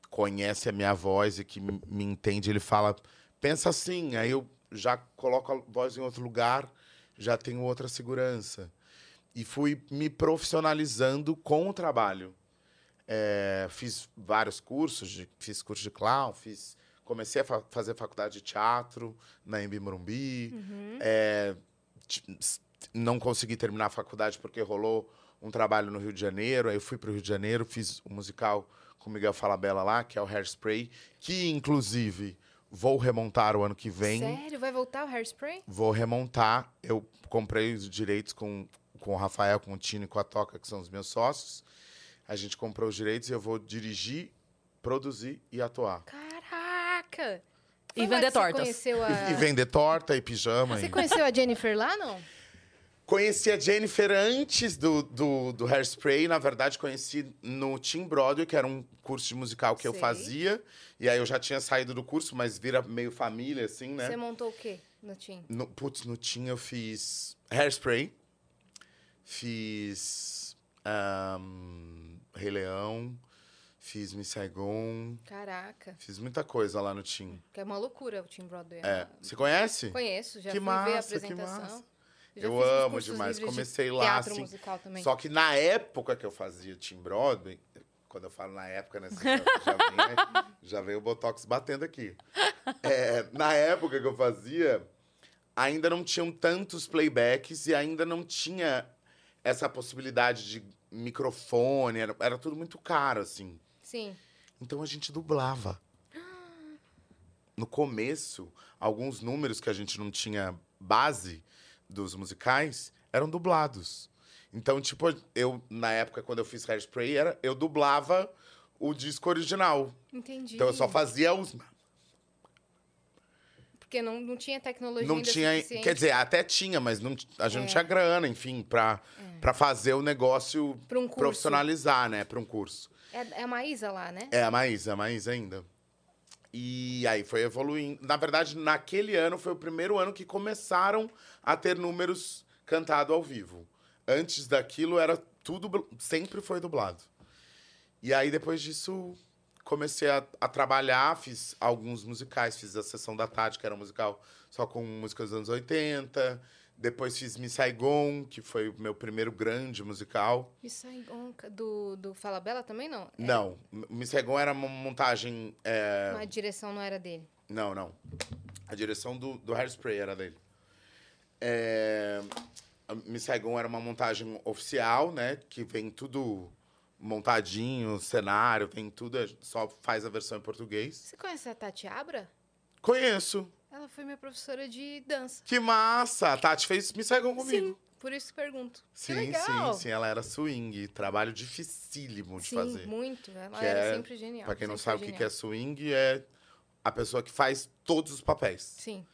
conhece a minha voz e que me entende. Ele fala, pensa assim, aí eu já coloco a voz em outro lugar, já tenho outra segurança. E fui me profissionalizando com o trabalho. É, fiz vários cursos, de, fiz curso de clown, fiz, comecei a fa- fazer faculdade de teatro na Embi Morumbi. É, ti- s- não consegui terminar a faculdade porque rolou um trabalho no Rio de Janeiro. Aí eu fui para o Rio de Janeiro, fiz um musical com o Miguel Falabella lá, que é o Hairspray, que inclusive vou remontar o ano que vem. Sério? Vai voltar o Hairspray? Vou remontar. Eu comprei os direitos com, com o Rafael, com o Tino e com a Toca, que são os meus sócios. A gente comprou os direitos e eu vou dirigir, produzir e atuar. Caraca! E Foi lá vender você tortas. Conheceu a... [LAUGHS] E vender torta e pijama. Você e- conheceu a Jennifer lá, não? Conheci a Jennifer antes do, do, do Hairspray. Na verdade, conheci no Team Broadway, que era um curso de musical que eu Sei. fazia. E aí eu já tinha saído do curso, mas vira meio família, assim, né? Você montou o quê no Team? No, putz, no Team eu fiz Hairspray. Fiz ahn, Rei Leão. Fiz Miss Saigon. Caraca. Fiz muita coisa lá no Team. Que é uma loucura o Team Broadway. É, você conhece? Conheço, já Que fui ver a massa, que apresentação. massa. Eu amo demais. de Comecei lá, assim, musical também. Só que na época que eu fazia Team Broadway, quando eu falo na época, né? você Já, já, vem, [LAUGHS] já vem o Botox batendo aqui. É, na época que eu fazia, ainda não tinham tantos playbacks e ainda não tinha essa possibilidade de microfone. Era, era tudo muito caro, assim. Sim. Então a gente dublava. [GASPS] No começo, alguns números que a gente não tinha base dos musicais eram dublados. Então, tipo, eu, na época, quando eu fiz Hairspray, era, eu dublava o disco original. Entendi. Então eu só fazia os. Porque não, não tinha tecnologia Não tinha. suficiente. Quer dizer, até tinha, mas não, a gente não É. tinha grana, enfim, pra, pra fazer o negócio um profissionalizar, né? Pra um curso. É, é a Maísa lá, né? É, a Maísa, a Maísa ainda. E aí foi evoluindo. Na verdade, naquele ano foi o primeiro ano que começaram a ter números cantados ao vivo. Antes daquilo era tudo, sempre foi dublado. E aí depois disso comecei a, a trabalhar, fiz alguns musicais, fiz a Sessão da Tarde, que era um musical só com músicas dos anos 80. Depois fiz Miss Saigon, que foi o meu primeiro grande musical. E Saigon, do, do Fala Bela também não? É, Não, Miss Saigon era uma montagem é, A direção não era dele. Não, não. A direção do, do Hairspray era dele. É, Miss Saigon era uma montagem oficial, né? Que vem tudo montadinho, cenário, tem tudo, só faz a versão em português. Você conhece a Tati Abra? Conheço. Ela foi minha professora de dança. Que massa! A Tati fez Miss Saigon comigo. Sim, por isso que pergunto. Sim, sim, sim. Ela era swing. Trabalho dificílimo de Sim, fazer. muito. Ela Que era é- sempre genial. Pra quem não sabe o que é swing, é a pessoa que faz todos os papéis. Sim.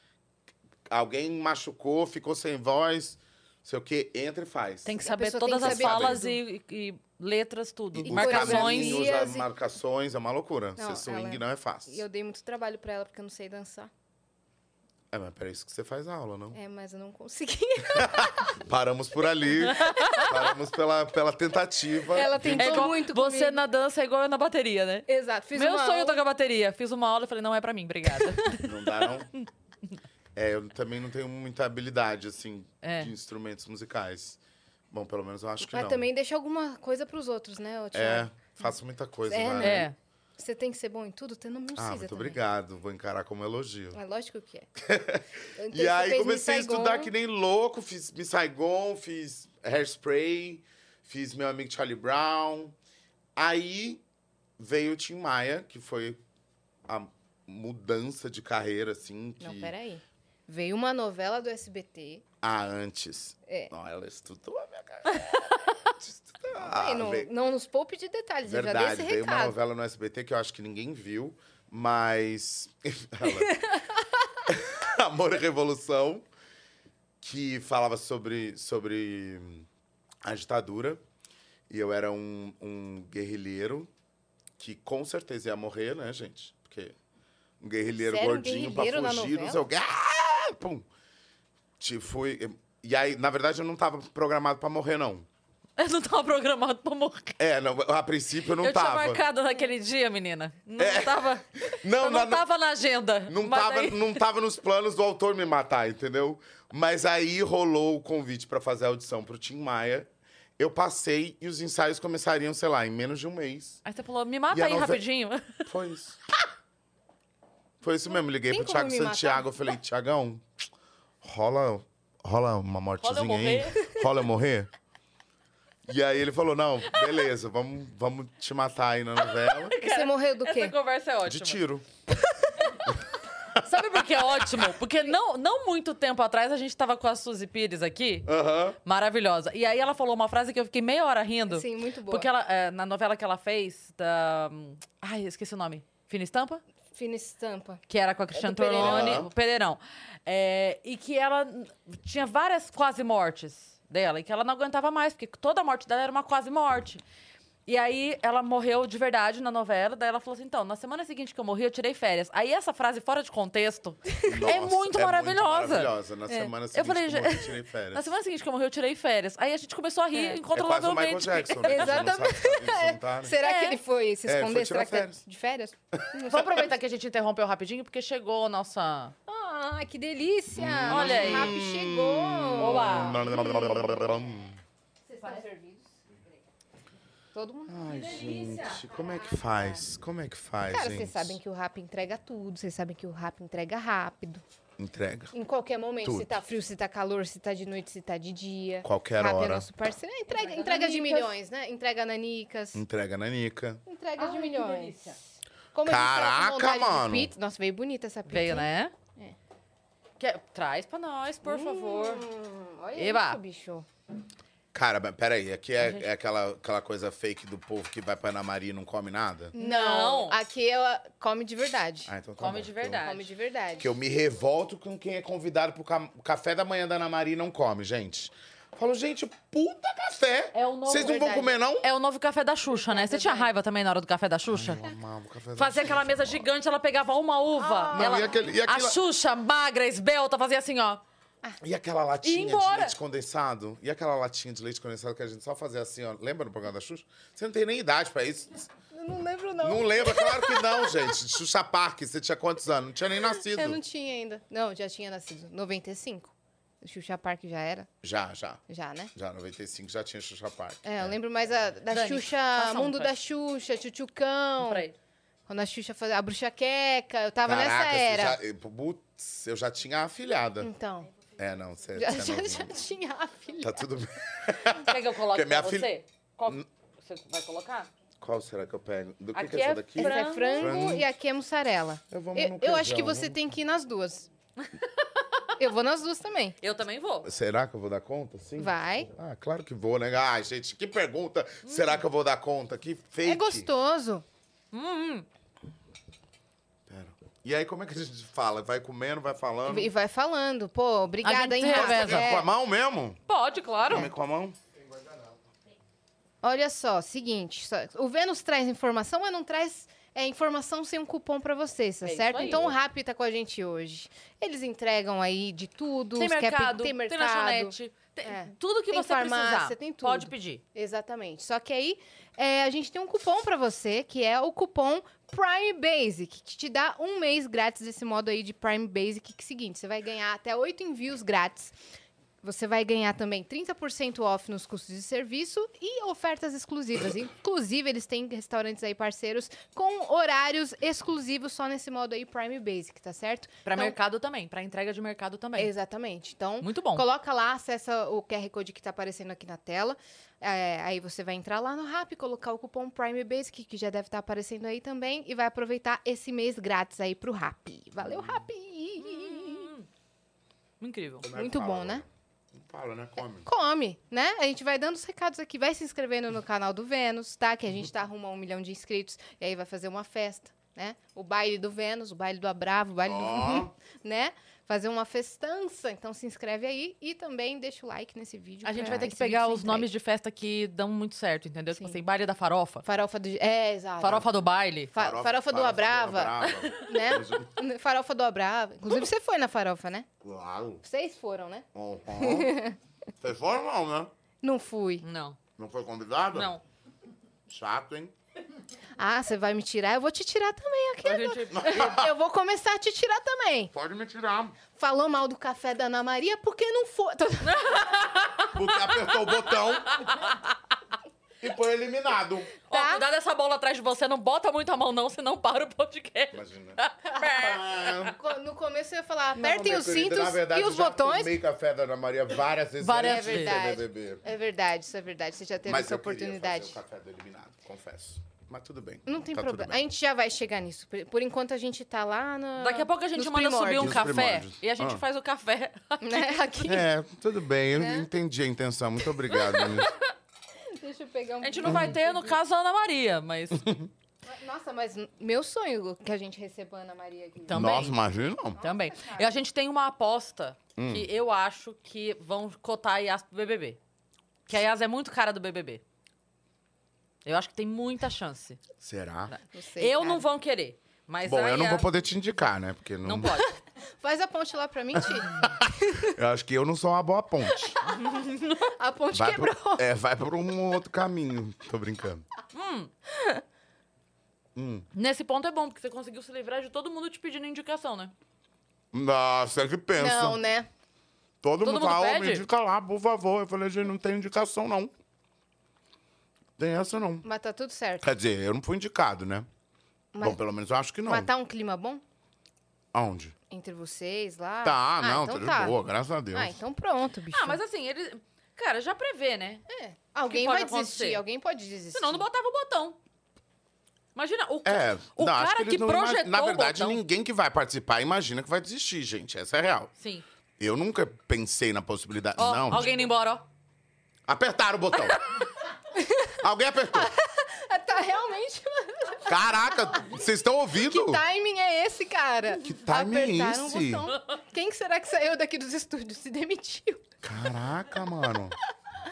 Alguém machucou, ficou sem voz, sei o quê, entra e faz. Tem que saber todas que as saber falas e, e letras, tudo. E Marcações. caminhos, as e- marcações, é uma loucura. Não, Ser swing ela- não é fácil. E eu dei muito trabalho pra ela, porque eu não sei dançar. É, mas para isso que você faz aula, não? É, mas eu não consegui. [LAUGHS] Paramos por ali. paramos pela, pela tentativa. Ela tentou É igual muito você comigo. na dança é igual eu na bateria, né? Exato. Fiz Meu uma sonho é aula. tocar bateria. Fiz uma aula e falei, não é pra mim, obrigada. Não dá, não? [LAUGHS] É, eu também não tenho muita habilidade, assim, É. de instrumentos musicais. Bom, pelo menos eu acho que Mas não. também deixa alguma coisa pros outros, né, ô É, faço muita coisa, É, vai. né? é. Você tem que ser bom em tudo? Você não precisa Ah, muito também. obrigado. Vou encarar como elogio. É lógico que é. [LAUGHS] Então, E você aí comecei a estudar que nem louco, fiz Miss Saigon, fiz Hairspray, fiz meu amigo Charlie Brown. Aí veio o Tim Maia, que foi a mudança de carreira, assim. Que... Não, peraí. Veio uma novela do SBT. Ah, antes. É. Não, ela estudou a minha carreira. [LAUGHS] Aí, não, veio- não nos poupe de detalhes, eu já dei esse Verdade, veio uma recado. novela no SBT que eu acho que ninguém viu, mas. [LAUGHS] Ela- [LAUGHS] Amor e Revolução, que falava sobre, sobre a ditadura. E eu era um, um guerrilheiro que com certeza ia morrer, né, gente? Porque um guerrilheiro Sério? Um gordinho guerrilheiro pra fugir, não sei o quê. Pum! Te fui. E aí, na verdade, eu não tava programado pra morrer, não. [LAUGHS] Eu não tava programado pra morrer. É, não, a princípio eu não eu tinha tava. marcado naquele dia, menina. Não É. tava. [LAUGHS] Não, não, na- tava na agenda. Não tava, aí- não tava nos planos do autor me matar, entendeu? Mas aí rolou o convite pra fazer a audição pro Tim Maia. Eu passei e os ensaios começariam, sei lá, em menos de um mês. Aí você falou, me mata aí rapidinho. Foi isso. [LAUGHS] Foi isso mesmo. Liguei Tem pro Thiago? Santiago. Eu falei, Tiagão, rola, rola uma mortezinha morrer? aí? Rola eu morrer? E aí ele falou, não, beleza, vamos, vamos te matar aí na novela. [LAUGHS] E você morreu do Essa quê? conversa é ótima. De tiro. [LAUGHS] Sabe por que é ótimo? Porque não, não muito tempo atrás a gente tava com a Suzy Pires aqui. Aham. Maravilhosa. E aí ela falou uma frase que eu fiquei meia hora rindo. Sim, muito boa. Porque ela, é, na novela que ela fez, da. Ai, eu esqueci o nome. Fina Estampa? Fina estampa. Que era com a Cristiane É. Torlone, o Pereirão. É, e que ela tinha várias quase mortes dela, e que ela não aguentava mais, porque toda morte dela era uma quase morte. E aí ela morreu de verdade na novela, daí ela falou assim: então, na semana seguinte que eu morri, eu tirei férias. Aí essa frase fora de contexto [LAUGHS] é Nossa, muito maravilhosa. maravilhosa. Na semana seguinte Eu falei, que eu morri, eu tirei férias. Na semana seguinte que eu morri, eu tirei férias. Aí a gente começou a rir É. É incontrolavelmente. quase o Michael Jackson, né? [LAUGHS] sabe tá tá, né? Será que É. ele foi se É, esconder? foi Será que tá férias. de férias? [LAUGHS] Vamos aproveitar que a gente interrompeu rapidinho, porque chegou a nossa. Ah, que delícia! Hum. Olha aí. O rap chegou! Olá. Vocês estão servidos? Todo mundo? Ai, gente, como é que faz? Como é que faz, Cara, gente? vocês sabem que o rap entrega tudo, vocês sabem que o rap entrega rápido. Entrega. Em qualquer momento, Tudo. se tá frio, se tá calor, se tá de noite, se tá de dia. Qualquer rap é hora. nosso parceiro. É, Entrega, entrega de milhões, né? Entrega nanicas. Entrega na Nica. Entrega de Ai, que milhões. delícia. Como Caraca, de mano. pizza- Nossa, veio bonita essa pizza. Veio, né? É. Quer- Traz pra nós, por favor. Hum, olha Eba. isso, bicho. Cara, mas peraí, aqui é, é aquela, aquela coisa fake do povo que vai pra Ana Maria e não come nada? Não. Aqui ela come de verdade. Ah, então tá Come bom. de Porque eu- verdade. Come de verdade. Que eu me revolto com quem é convidado pro ca- café da manhã da Ana Maria e não come, gente. Falo, gente, puta café! É o novo- Vocês não vão Verdade. comer, não? É o novo café da Xuxa, né? Você tinha raiva também na hora do café da Xuxa? Eu amava o café da Fazia aquela mesa gigante, ela pegava uma uva. Não, ela- e aquele- e A Xuxa, magra, esbelta, fazia assim, ó. E aquela latinha de leite condensado? E aquela latinha de leite condensado que a gente só fazia assim, ó. Lembra no programa da Xuxa? Você não tem nem idade pra isso. Eu não lembro, não. Não lembra? Claro que não, gente. Xuxa Park, você tinha quantos anos? Não tinha nem nascido. Eu não tinha ainda. Não, já tinha nascido. 95. O Xuxa Park já era? Já, já. Já, né? Já, 95 já tinha Xuxa Park. É, eu lembro mais a, da Dani, Xuxa, um Mundo pra- da Xuxa, Tchutchucão. Peraí. Quando a Xuxa fazia a Bruxa Queca, eu tava Caraca, nessa você era. já- eu- putz, eu já tinha afilhada. Então, É, não, você, já, é já, já tinha a filha. Tá tudo bem. Quer que eu coloque pra filha- você? Qual... Você vai colocar? Qual será que eu pego? Do que, Aqui que é é essa daqui? Esse é Frango. e aqui é mussarela. Eu, vou no Eu, eu acho que você vamos- tem que ir nas duas. [LAUGHS] eu vou nas duas também. Eu também vou. Será que eu vou dar conta? Sim. Vai. Ah, claro que vou, né? Ai, gente, que pergunta. Será que eu vou dar conta? Que fake. É gostoso. Hum, Pera. E aí, como é que a gente fala? Vai comendo, vai falando? E vai falando. Pô, obrigada, hein, Rafa? reveza. Com a É, mão mesmo? pode, claro. Come com a mão? olha só, seguinte. só- o Vênus traz informação, mas não traz é, informação sem um cupom pra vocês, tá É certo? aí. Então o Rap tá com a gente hoje. Eles entregam aí de tudo. Tem os quer pe- mercado, tem tem, mercado. lanchonete, tem É. tudo que Tem você farmácia, precisar. tem tudo. Pode pedir. Exatamente. Só que aí é, a gente tem um cupom pra você, que é o cupom Prime Basic, que te dá um mês grátis desse modo aí de Prime Basic, que é o seguinte, você vai ganhar até oito envios grátis. Você vai ganhar também 30% off nos custos de serviço e ofertas exclusivas. Inclusive, eles têm restaurantes aí parceiros com horários exclusivos só nesse modo aí Prime Basic, tá certo? Pra Então- mercado também, pra entrega de mercado também. Exatamente. Então, Muito bom. Coloca lá, acessa o QR Code que tá aparecendo aqui na tela. É, aí você vai entrar lá no Rap, colocar o cupom Prime Basic, que já deve estar aparecendo aí também, e vai aproveitar esse mês grátis aí pro Rap. Valeu, Rap! Hum, incrível. É Muito bom, né? Fala, né? Come. Come, né? A gente vai dando os recados aqui. Vai se inscrevendo no canal do Vênus, tá? Que a gente tá rumo a um milhão de inscritos. E aí vai fazer uma festa, né? O baile do Vênus, o baile do Abravo, o baile Ó. do... [LAUGHS] né? Fazer uma festança. Então se inscreve aí e também deixa o like nesse vídeo. A gente vai ter que pegar os nomes de festa que dão muito certo, entendeu? Tipo Sim. assim, baile da farofa. Farofa do... É, exato. farofa do baile. Fa- farofa, do Abrava, [LAUGHS] né? farofa do Abrava. Inclusive você foi na farofa, né? Claro. Vocês foram, né? Uhum. Vocês foram não, né? Não fui. Não, Não foi convidado? não. Chato, hein? [LAUGHS] Ah, você vai me tirar? Eu vou te tirar também aqui. Gente... Eu vou começar a te tirar também. Pode me tirar. Falou mal do café da Ana Maria porque não foi. [LAUGHS] Porque apertou o botão e foi eliminado. Ó, Tá. cuidado dessa bola atrás de você, não bota muito a mão não, senão para o podcast. Imagina. [LAUGHS] Co- No começo eu ia falar, Não, apertem minha os querida, cintos verdade, e os eu botões. tomei café da Ana Maria várias vezes Várias vezes. É BBB. É verdade, isso é verdade. Você já teve Mas essa eu oportunidade. fazer o café do eliminado, confesso. Mas tudo bem. Não tem Tá problema. A gente já vai chegar nisso. Por, enquanto a gente tá lá na. Daqui a pouco a gente nos manda subir um Nos café primórdios. e a gente Ah. faz o café. [LAUGHS] Né? Aqui. É, tudo bem. Eu Né? entendi a intenção. Muito obrigado. [LAUGHS] Deixa eu pegar um. A gente não vai ter, no caso, a Ana Maria, mas [LAUGHS] Nossa, mas meu sonho que a gente receba a Ana Maria aqui. também. Nossa, imagina. Também. E a gente tem uma aposta Hum. que eu acho que vão cotar a Yas pro BBB. Que a Yas é muito cara do BBB. Eu acho que tem muita chance. Será? Não sei, eu cara. não vão querer. Mas Bom, eu não vou Yas- poder te indicar, né? Porque não, Não pode. [LAUGHS] Faz a ponte lá pra mim, Ti. [LAUGHS] Eu acho que eu não sou uma boa ponte. A ponte Vai quebrou. pro, é, vai por um outro caminho. Tô brincando. Nesse ponto é bom, porque você conseguiu se livrar de todo mundo te pedindo indicação, né? Nossa, é que pensa. Não, né? Todo, Todo mundo mundo fala, "Ô, pede? me indica lá, por favor. Eu falei, gente, não tem indicação, não. Tem essa, não. Mas tá tudo certo. Quer dizer, eu não fui indicado, né? Mas- Bom, pelo menos eu acho que não. Mas tá um clima bom Aonde? Entre vocês lá? Tá, Ah, não, então tá de tá. boa, graças a Deus. Ah, então pronto, bicho. Ah, mas assim, ele. Cara, já prevê, né? É. Alguém vai desistir, acontecer? alguém pode desistir. Senão não botava o botão. Imagina, o, É, o não, cara que que, projetou Na verdade, o botão. ninguém que vai participar imagina que vai desistir, gente. Essa é real. Sim. Eu nunca pensei na possibilidade. Ó, não. alguém indo embora, ó. Apertaram o botão. [LAUGHS] Alguém apertou. [LAUGHS] tá realmente. Caraca, vocês estão ouvindo? Que timing é esse, cara? Que timing é Apertaram esse? o botão. Quem que será que saiu daqui dos estúdios? Se demitiu. Caraca, mano.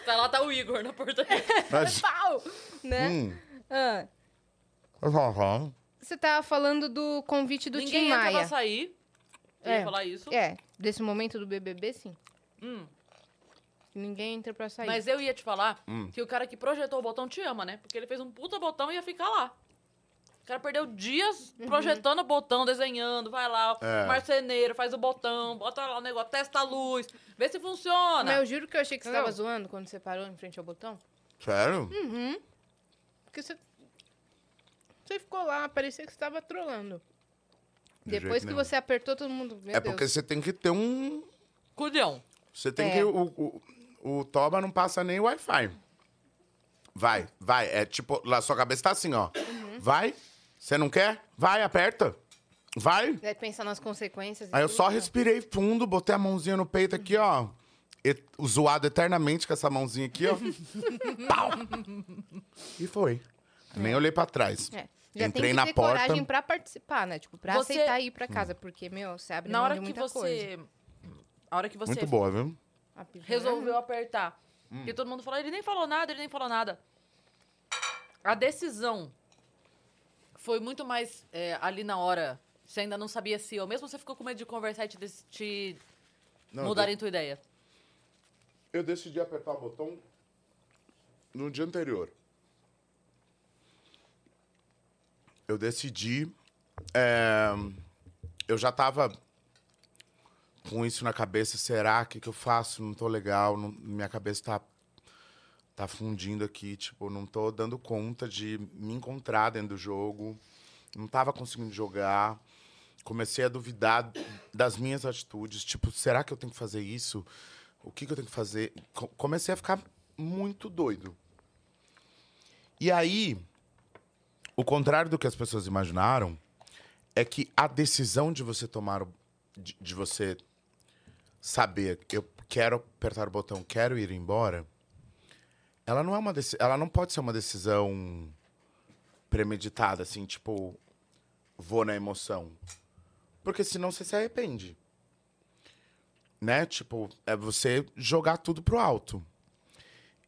Tá lá, tá o Igor na portaria. Mas... [LAUGHS] Pau! Né? Hum. Ah, você tava falando do convite do Ninguém Tim entra pra Maia. sair. Eu É. ia falar isso. É, desse momento do BBB, sim. Hum. Ninguém entra pra sair. Mas eu ia te falar Hum. que o cara que projetou o botão te ama, né? Porque ele fez um puta botão e ia ficar lá. O cara perdeu dias Uhum. projetando o botão, desenhando, vai lá, É. o marceneiro, faz o botão, bota lá o negócio, testa a luz, vê se funciona. Mas eu juro que eu achei que você Entendeu? tava zoando quando você parou em frente ao botão. Sério? Uhum. Porque você. Você ficou lá, parecia que você tava trolando. De Depois que nenhum. você apertou, todo mundo. Meu É Deus. porque você tem que ter um. Culhão. Você tem É. que. O, o, o Toba não passa nem Wi-Fi. Vai, vai. É tipo, lá sua cabeça tá assim, ó. Uhum. Vai. Você não quer? Vai, aperta. Vai. Deve pensar nas consequências. Aí eu tudo, só né? respirei fundo, botei a mãozinha no peito aqui, ó. E, zoado eternamente com essa mãozinha aqui, ó. [LAUGHS] Pau! E foi. Nem olhei pra trás. É. Já Entrei tem que na ter porta. coragem pra participar, né? Tipo, pra Você- aceitar ir pra casa. Porque, meu, você abre Na mão hora de que muita coisa. você. A hora que você Muito boa, viu? Resolveu apertar. Hum. E todo mundo falou, ele nem falou nada, ele nem falou nada. A decisão foi muito mais é, ali na hora. Você ainda não sabia se, ou mesmo você ficou com medo de conversar e te, te Não, mudarem tua ideia. Eu decidi apertar o botão no dia anterior. Eu decidi. é, eu já tava com isso na cabeça. Será que, que eu faço? Não tô legal. não- minha cabeça tá, tá fundindo aqui. Tipo, não tô dando conta de me encontrar dentro do jogo. Não tava conseguindo jogar. Comecei a duvidar das minhas atitudes. Tipo, será que eu tenho que fazer isso? O que, que eu tenho que fazer? Co- comecei a ficar muito doido. E aí, o contrário do que as pessoas imaginaram é que a decisão de você tomar, de, de você saber, eu quero apertar o botão, quero ir embora, ela não é uma ela não pode ser uma decisão premeditada, assim, tipo, vou na emoção. Porque senão você se arrepende. né? Tipo, é você jogar tudo pro alto.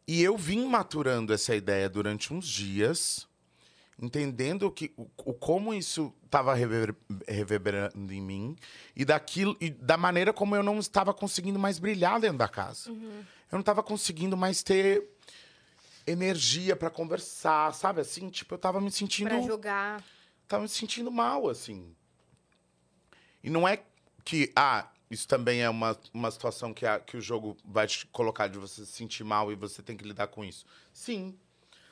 E eu vim maturando essa ideia durante uns dias, entendendo que, o, como isso estava rever, reverberando em mim e daquilo e da maneira como eu não estava conseguindo mais brilhar dentro da casa. Eu não estava conseguindo mais ter energia para conversar, sabe? Assim, tipo, eu estava me sentindo Pra jogar. tava me sentindo mal, assim. E não é que, ah, isso também é uma, uma situação que, a, que o jogo vai te colocar de você se sentir mal e você tem que lidar com isso. Sim.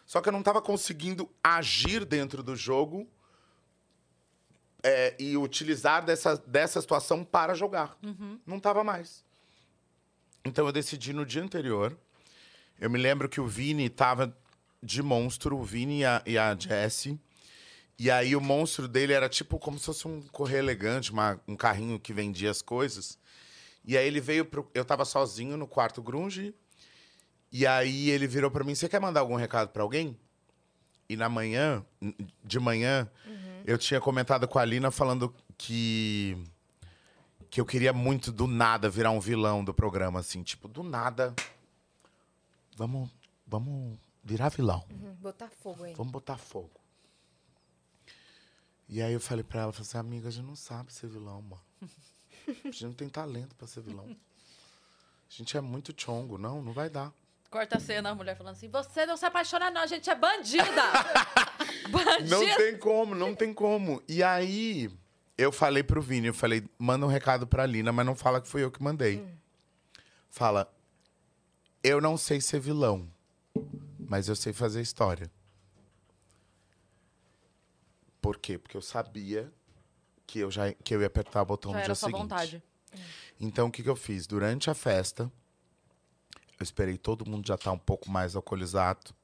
Só que eu não tava conseguindo agir dentro do jogo é, e utilizar dessa, dessa situação para jogar. Não tava mais. Então eu decidi no dia anterior. Eu me lembro que o Vini tava de monstro, o Vini e a, e a Jessie. E aí o monstro dele era tipo como se fosse um correio elegante, uma- um carrinho que vendia as coisas. E aí ele veio pro. Eu tava sozinho no quarto grunge. E aí ele virou pra mim: Você quer mandar algum recado pra alguém? E na manhã, de manhã, eu tinha comentado com a Alina falando que. Que eu queria muito do nada virar um vilão do programa, assim. Tipo, do nada. Vamos. Vamos virar vilão. Uhum, Botar fogo aí. Vamos botar fogo. E aí eu falei pra ela, falei assim, amiga, a gente não sabe ser vilão, mano. [LAUGHS] A gente não tem talento pra ser vilão. A gente é muito chongo, não, não vai dar. Corta a cena, a mulher falando assim: você não se apaixona, não, a gente é bandida! [LAUGHS] bandida! Não tem como, não tem como. E aí eu falei pro Vini, eu falei, manda um recado pra Lina, mas não fala que fui eu que mandei. Fala, eu não sei ser vilão, mas eu sei fazer história. Por quê? Porque eu sabia que eu, já, que eu ia apertar o botão Já no era dia sua seguinte. vontade. Então, o que, que eu fiz? Durante a festa, eu esperei todo mundo já estar um pouco mais alcoolizado.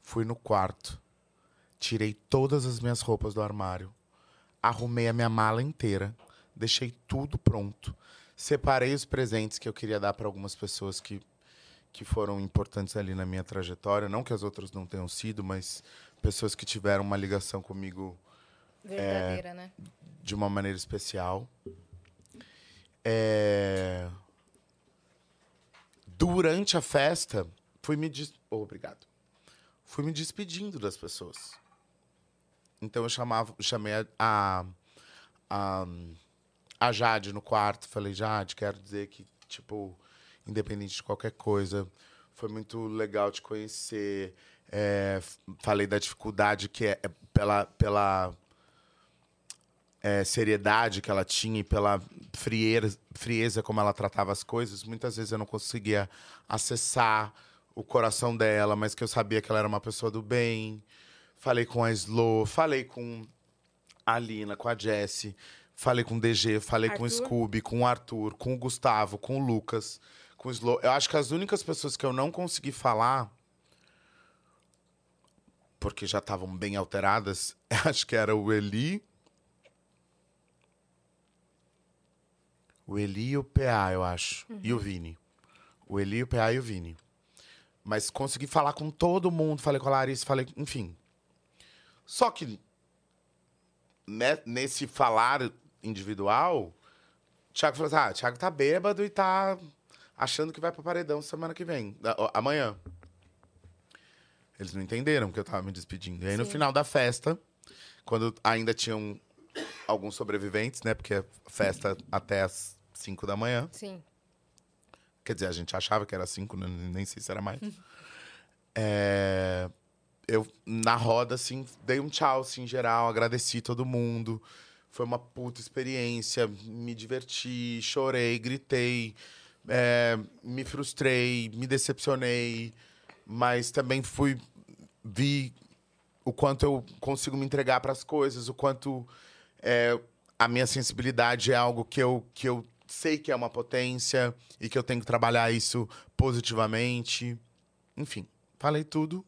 Fui no quarto, tirei todas as minhas roupas do armário, arrumei a minha mala inteira, deixei tudo pronto, separei os presentes que eu queria dar para algumas pessoas que, que foram importantes ali na minha trajetória. Não que as outras não tenham sido, mas pessoas que tiveram uma ligação comigo Verdadeira, né? de uma maneira especial. É, Durante a festa, fui me des... oh, obrigado. Fui me despedindo das pessoas. Então eu chamava, chamei a, a, a, a Jade no quarto, falei, Jade, quero dizer que, tipo, independente de qualquer coisa, foi muito legal te conhecer. É, falei da dificuldade que é pela, pela é, seriedade que ela tinha e pela frieza, frieza como ela tratava as coisas, muitas vezes eu não conseguia acessar o coração dela, mas que eu sabia que ela era uma pessoa do bem. Falei com a Slo, falei com a Lina, com a Jessie, falei com o DG, falei com o Arthur. Scooby, com o Arthur, com o Gustavo, com o Lucas, com o Slo. Eu acho que as únicas pessoas que eu não consegui falar porque já estavam bem alteradas, [LAUGHS] acho que era o Eli, O Eli e o PA, eu acho. E o Vini. O Eli, o PA e o Vini. Mas consegui falar com todo mundo. Falei com a Larissa, falei... Enfim. Só que... né, nesse falar individual... O Thiago falou assim, ah, o Thiago tá bêbado e tá achando que vai pra paredão semana que vem. Amanhã. Eles não entenderam que eu tava me despedindo. E aí, no Sim. final da festa, quando ainda tinham alguns sobreviventes, né? Porque a festa até as 5 da manhã. Sim. Quer dizer, a gente achava que era 5, né? nem sei se era mais. [LAUGHS] É, eu, na roda, assim, dei um tchau, assim, geral, agradeci todo mundo. Foi uma puta experiência, me diverti, chorei, gritei, é, me frustrei, me decepcionei, mas também fui, vi o quanto eu consigo me entregar para as coisas, o quanto é, a minha sensibilidade é algo que eu, que eu sei que é uma potência e que eu tenho que trabalhar isso positivamente. Enfim, falei tudo.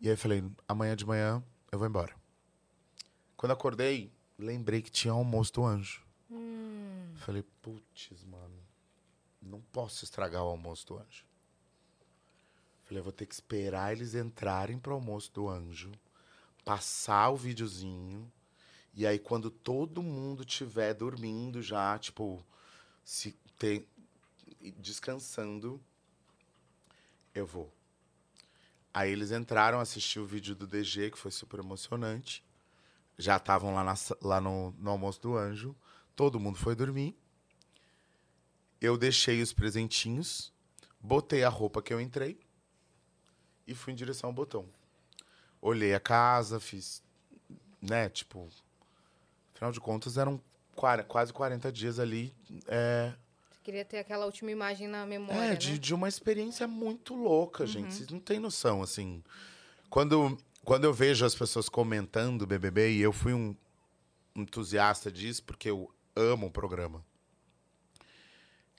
E aí falei, amanhã de manhã eu vou embora. Quando acordei, lembrei que tinha almoço do anjo. Falei, putz, mano, não posso estragar o almoço do anjo. Falei, eu vou ter que esperar eles entrarem pro almoço do anjo, passar o videozinho, e aí quando todo mundo tiver dormindo já, tipo, se tem descansando, eu vou. Aí eles entraram, assistir o vídeo do DG, que foi super emocionante. Já estavam lá, na lá no, no almoço do anjo. Todo mundo foi dormir. Eu deixei os presentinhos, botei a roupa que eu entrei e fui em direção ao botão. Olhei a casa, fiz, né, tipo, afinal de contas eram quase 40 dias ali é, Você queria ter aquela última imagem na memória, é, né? de, de uma experiência muito louca, gente. Uhum. Vocês não têm noção, assim. Quando, quando eu vejo as pessoas comentando BBB, e eu fui um entusiasta disso, porque eu amo o programa.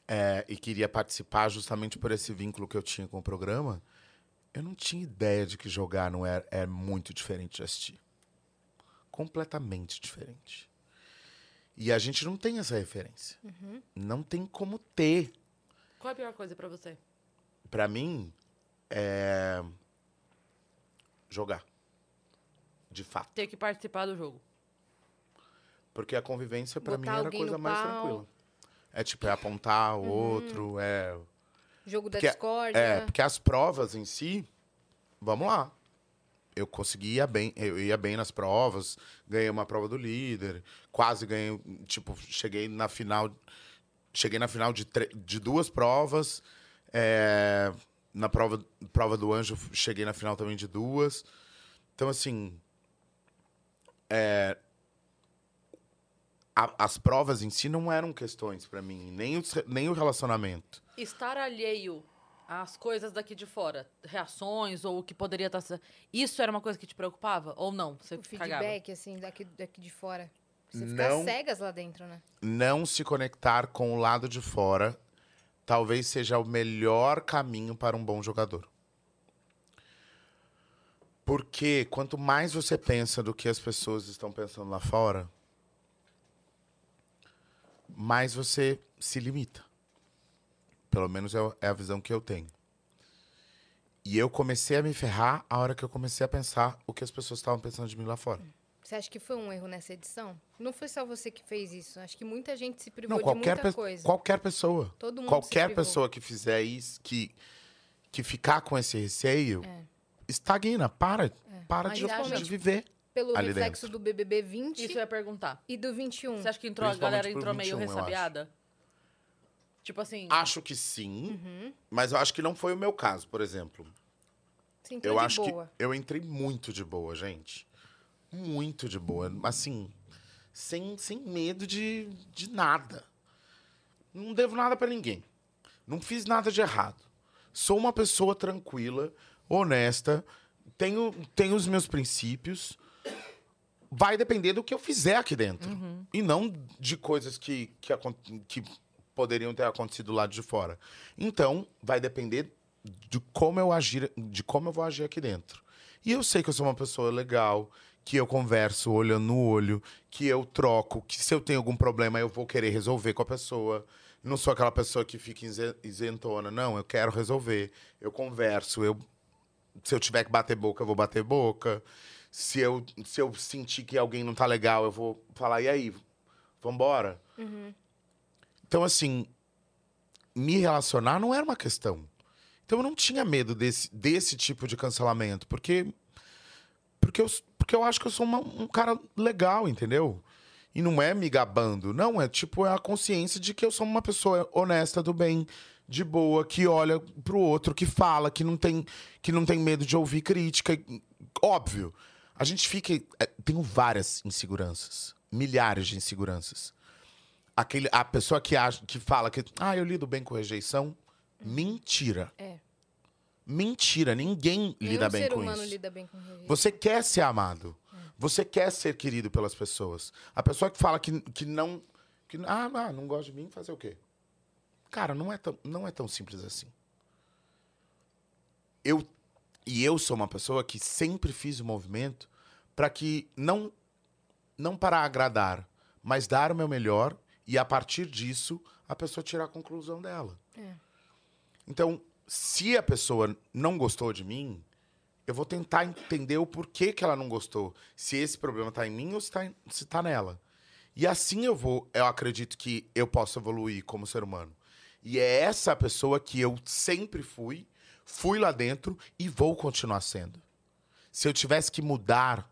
É, e queria participar justamente por esse vínculo que eu tinha com o programa. Eu não tinha ideia de que jogar não é, é muito diferente de assistir. Completamente diferente. E a gente não tem essa referência. Não tem como ter. Qual é a pior coisa pra você? Pra mim, é. Jogar. De fato. Ter que participar do jogo. Porque a convivência, pra mim, era a coisa mais pau. tranquila. É tipo, é apontar o outro, é. Jogo da Porque- discórdia. É, porque as provas em si, vamos lá. Eu consegui ir bem, eu ia bem nas provas, ganhei uma prova do líder, quase ganhei, tipo, cheguei na final, cheguei na final de, de duas provas, é, na prova, prova do anjo cheguei na final também de duas. Então, assim, é, a- as provas em si não eram questões pra mim, nem, re- nem o relacionamento. Estar alheio às coisas daqui de fora, reações ou o que poderia estar. Isso era uma coisa que te preocupava? Ou não? Você O cagava? feedback, assim, daqui, daqui de fora. Você ficar Não. cegas lá dentro, né? não se conectar com o lado de fora talvez seja o melhor caminho para um bom jogador. Porque quanto mais você pensa do que as pessoas estão pensando lá fora, mais você se limita. Pelo menos é é a visão que eu tenho. E eu comecei a me ferrar a hora que eu comecei a pensar o que as pessoas estavam pensando de mim lá fora. Você acha que foi um erro nessa edição? Não foi só você que fez isso. Acho que muita gente se privou Não, de qualquer, muita pe- coisa. qualquer pessoa. Todo mundo Qualquer pessoa que fizer isso, que, que ficar com esse receio, É. estagna, para. Para Mas de, de viver. Pelo ali reflexo do BBB 20 Isso eu ia perguntar. e do 21. Você acha que entrou, a galera entrou meio 21, eu acho. ressabiada? Tipo assim. Acho que sim, Uhum. mas eu acho que não foi o meu caso, por exemplo. Eu acho boa. que eu entrei muito de boa, gente. Muito de boa. Assim, sem, sem medo de, de nada. Não devo nada pra ninguém. Não fiz nada de errado. Sou uma pessoa tranquila, honesta, tenho, tenho os meus princípios. Vai depender do que eu fizer aqui dentro. E não de coisas que, que, que poderiam ter acontecido lá de fora. Então, vai depender de como eu agir, de como eu vou agir aqui dentro. E eu sei que eu sou uma pessoa legal, que eu converso olhando no olho, que eu troco, que se eu tenho algum problema eu vou querer resolver com a pessoa. Não sou aquela pessoa que fica isentona. Não, eu quero resolver. Eu converso, eu se eu tiver que bater boca, eu vou bater boca. Se eu, se eu sentir que alguém não tá legal, eu vou falar, e aí? Vambora? Então, assim, me relacionar não era uma questão. Então eu não tinha medo desse, desse tipo de cancelamento, porque porque eu, porque eu acho que eu sou uma- um cara legal, entendeu? E não é me gabando, não, é tipo é a consciência de que eu sou uma pessoa honesta, do bem, de boa, que olha pro outro, que fala, que não tem que não tem medo de ouvir crítica. Óbvio, a gente fica é, tenho várias inseguranças, milhares de inseguranças. Aquele, a pessoa que, acha, que fala que ah, eu lido bem com rejeição, mentira. É. Mentira, ninguém Nenhum lida bem com isso. lida bem com rejeição. Você quer ser amado. Você quer ser querido pelas pessoas. A pessoa que fala que, que não. Que, ah, ah, não gosta de mim, fazer o quê? Cara, não é tão, não é tão simples assim. Eu, e eu sou uma pessoa que sempre fiz o movimento para que não, não para agradar, mas dar o meu melhor e a partir disso a pessoa tirar a conclusão dela. É. Então, se a pessoa não gostou de mim, eu vou tentar entender o porquê que ela não gostou. Se esse problema tá em mim ou se tá, se tá nela. E assim eu vou, eu acredito que eu posso evoluir como ser humano. E é essa pessoa que eu sempre fui, fui lá dentro e vou continuar sendo. Se eu tivesse que mudar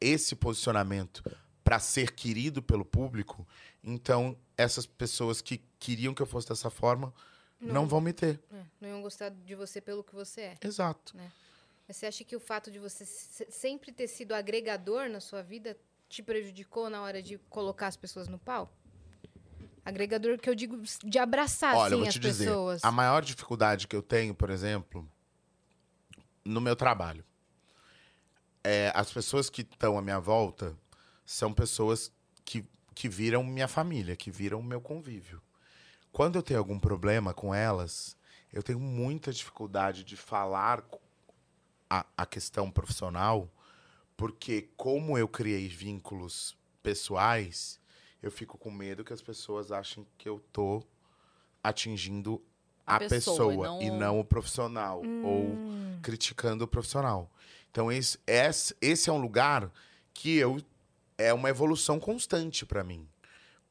esse posicionamento para ser querido pelo público, então essas pessoas que queriam que eu fosse dessa forma não, Não. vão me ter. É, não iam gostar de você pelo que você é. Exato. Mas você acha que o fato de você se- sempre ter sido agregador na sua vida te prejudicou na hora de colocar as pessoas no pau? Agregador que eu digo de abraçar, Olha, eu assim, vou as te dizer, pessoas. a maior dificuldade que eu tenho, por exemplo, no meu trabalho, é as pessoas que estão à minha volta são pessoas que, que viram minha família, que viram meu convívio. Quando eu tenho algum problema com elas, eu tenho muita dificuldade de falar a, a questão profissional, porque como eu criei vínculos pessoais, eu fico com medo que as pessoas achem que eu tô atingindo A a, pessoa, e pessoa, não e o- não o profissional ou Hum. criticando o profissional. Então esse, esse, esse é um lugar que eu é uma evolução constante para mim.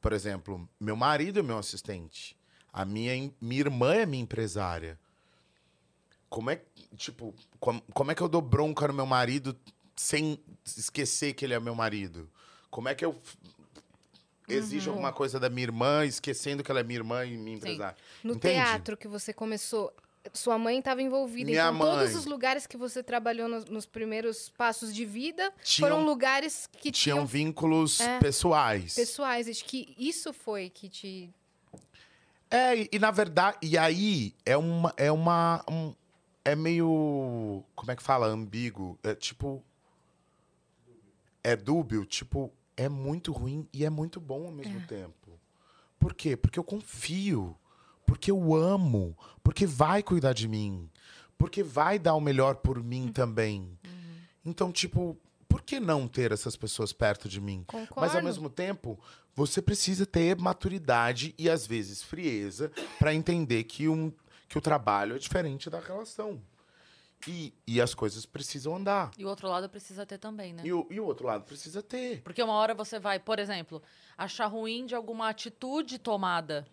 Por exemplo, meu marido é meu assistente, a minha minha irmã é minha empresária. Como é que- tipo como, como é que eu dou bronca no meu marido sem esquecer que ele é meu marido? Como é que eu exijo alguma coisa da minha irmã esquecendo que ela é minha irmã e minha empresária? No Entende? teatro que você começou, sua mãe estava envolvida. Minha então, todos os lugares que você trabalhou nos, nos primeiros passos de vida Tinham- foram lugares que Tinham tinham vínculos É. pessoais. pessoais. Acho que isso foi que te. É, e, e na verdade, e aí é uma. É uma. um- é meio. Como é que fala? Ambíguo. É tipo. É dúbio, tipo, é muito ruim e é muito bom ao mesmo tempo. Por quê? Porque eu confio. Porque eu amo. Porque vai cuidar de mim. Porque vai dar o melhor por mim também. Então, tipo, por que não ter essas pessoas perto de mim? Concordo. Mas ao mesmo tempo, você precisa ter maturidade e às vezes frieza para entender que, um, que o trabalho é diferente da relação. E, e as coisas precisam andar. E o outro lado precisa ter também, né? E o, e o outro lado precisa ter. Porque uma hora você vai, por exemplo, achar ruim de alguma atitude tomada